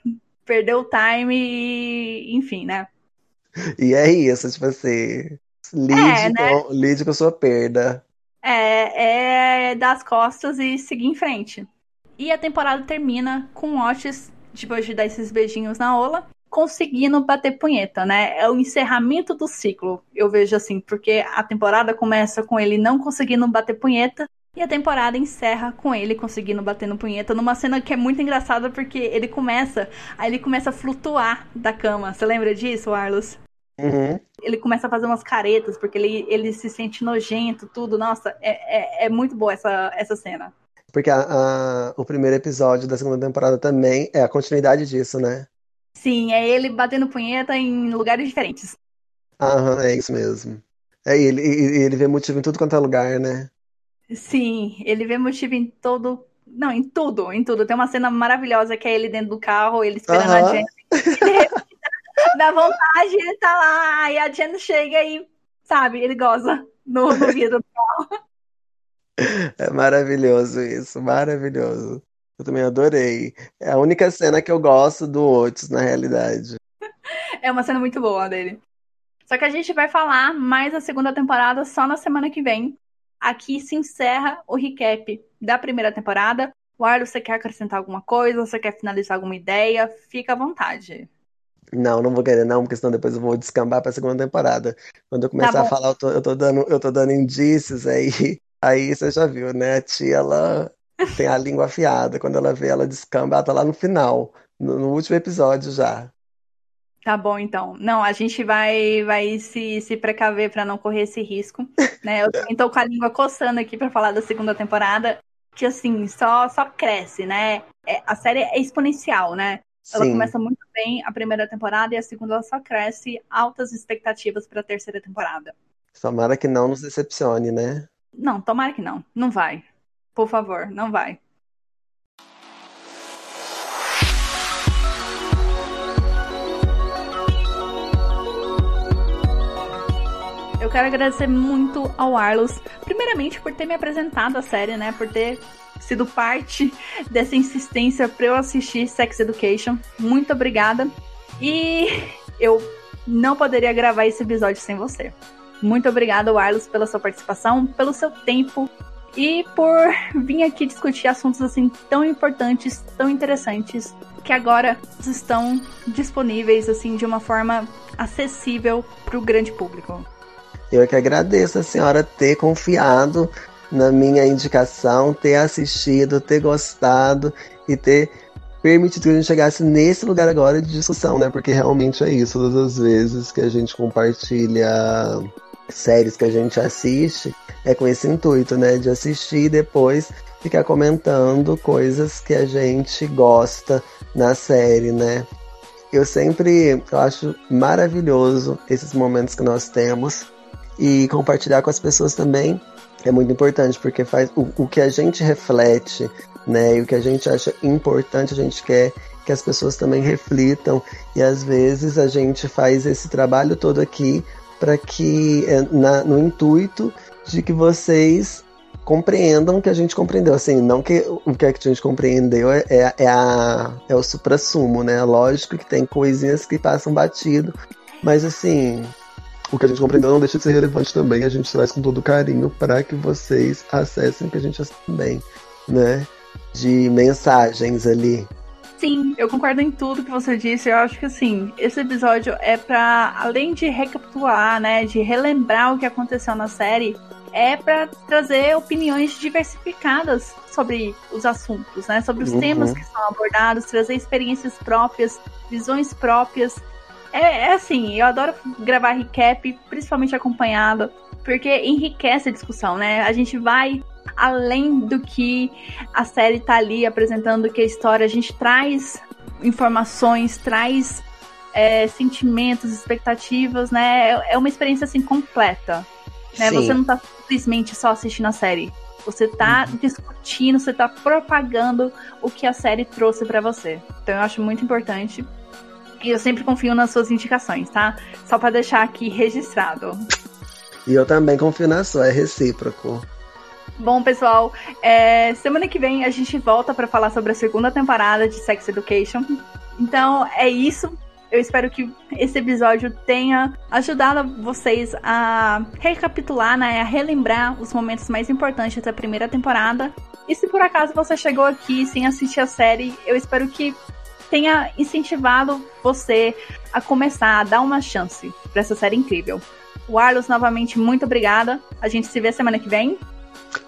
perdeu o time e, enfim, né? E é isso, tipo assim. Lide, É, né? com, lide com sua perda. É, é dar as costas e seguir em frente. E a temporada termina com Otis, depois de dar esses beijinhos na Ola, conseguindo bater punheta, né? É o encerramento do ciclo, eu vejo assim, porque a temporada começa com ele não conseguindo bater punheta. E a temporada encerra com ele conseguindo bater no punheta numa cena que é muito engraçada porque ele começa, aí ele começa a flutuar da cama. Você lembra disso, Arlos? Uhum. ele começa a fazer umas caretas, porque ele, ele se sente nojento, tudo. Nossa, é, é, é muito boa essa, essa cena. Porque a- a- o primeiro episódio da segunda temporada também é a continuidade disso, né? Sim, é ele batendo punheta em lugares diferentes. Aham, é isso mesmo. É, ele, ele vê motivo em tudo quanto é lugar, né? Sim, ele vê motivo em todo. Não, em tudo, em tudo. Tem uma cena maravilhosa que é ele dentro do carro, ele esperando a Aham. Dá vontade, ele tá lá, e a Jen chega e, sabe, ele goza no, no vidro. É maravilhoso isso, maravilhoso. Eu também adorei. É a única cena que eu gosto do Otis, na realidade. É uma cena muito boa dele. Só que a gente vai falar mais da segunda temporada só na semana que vem. Aqui se encerra o recap da primeira temporada. O Arlo, você quer acrescentar alguma coisa? Você quer finalizar alguma ideia? Fica à vontade. Não, não vou querer não, porque senão depois eu vou descambar pra segunda temporada. Quando eu começar Tá a falar, eu tô, eu tô dando, eu tô dando indícios aí. Aí você já viu, né? A tia, ela tem a língua afiada. Quando ela vê, ela descamba, ela tá lá no final, no, no último episódio já. Tá bom, então. Não, a gente vai, vai se, se precaver pra não correr esse risco, né? Eu também tô com a língua coçando aqui pra falar da segunda temporada, que assim, só, só cresce, né? É, a série é exponencial, né? Ela Sim. começa muito bem a primeira temporada e a segunda ela só cresce. Altas expectativas pra terceira temporada. Tomara que não nos decepcione, né? Não, tomara que não. Não vai. Por favor, não vai. Eu quero agradecer muito ao Arlos, primeiramente por ter me apresentado a série, né? Por ter sido parte dessa insistência pra eu assistir Sex Education. Muito obrigada. E eu não poderia gravar esse episódio sem você. Muito obrigada, Arlos, pela sua participação, pelo seu tempo e por vir aqui discutir assuntos assim tão importantes, tão interessantes, que agora estão disponíveis assim de uma forma acessível para o grande público. Eu que agradeço a senhora ter confiado na minha indicação, ter assistido, ter gostado e ter permitido que a gente chegasse nesse lugar agora de discussão, né? Porque realmente é isso, todas as vezes que a gente compartilha séries que a gente assiste, é com esse intuito, né? De assistir e depois ficar comentando coisas que a gente gosta na série, né? Eu sempre eu acho maravilhoso esses momentos que nós temos e compartilhar com as pessoas também é muito importante, porque faz o, o que a gente reflete, né, e o que a gente acha importante, a gente quer que as pessoas também reflitam, e às vezes a gente faz esse trabalho todo aqui para que, é, na, no intuito de que vocês compreendam o que a gente compreendeu, assim, não que o que a gente compreendeu é, é, é, a, é o supra-sumo, né, lógico que tem coisinhas que passam batido, mas assim, o que a gente compreendeu não deixa de ser relevante também. A gente traz com todo carinho para que vocês acessem o que a gente acessa também, né? De mensagens ali. Sim, eu concordo em tudo que você disse. Eu acho que assim, esse episódio é para além de recapitular, né, de relembrar o que aconteceu na série, é para trazer opiniões diversificadas sobre os assuntos, né, sobre os Uhum. temas que são abordados, trazer experiências próprias, visões próprias. É, é assim, eu adoro gravar recap, principalmente acompanhado, porque enriquece a discussão, né? A gente vai além do que a série tá ali apresentando, que a história, a gente traz informações, traz é, sentimentos, expectativas, né? É- uma experiência assim completa. Né? Sim. Você não tá simplesmente só assistindo a série. Você tá discutindo, você tá propagando o que a série trouxe pra você. Então eu acho muito importante. E eu sempre confio nas suas indicações, tá? Só para deixar aqui registrado. E eu também confio na sua, é recíproco. Bom, pessoal, é, semana que vem a gente volta para falar sobre a segunda temporada de Sex Education. Então é isso. Eu espero que esse episódio tenha ajudado vocês a recapitular, né, a relembrar os momentos mais importantes da primeira temporada. E se por acaso você chegou aqui sem assistir a série, eu espero que tenha incentivado você a começar, a dar uma chance para essa série incrível. O Arlos, novamente, muito obrigada. A gente se vê semana que vem.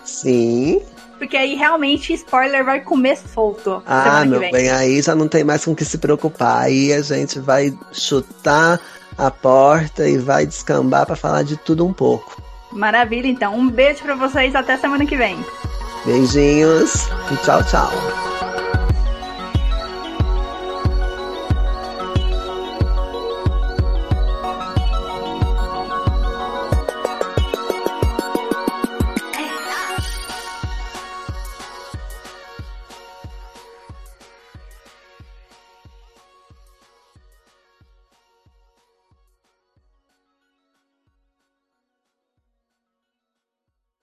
Sim. Porque aí realmente spoiler vai comer solto. Ah, meu bem, aí já não tem mais com que se preocupar. Aí a gente vai chutar a porta e vai descambar para falar de tudo um pouco. Maravilha, então. Um beijo para vocês. Até semana que vem. Beijinhos e tchau, tchau.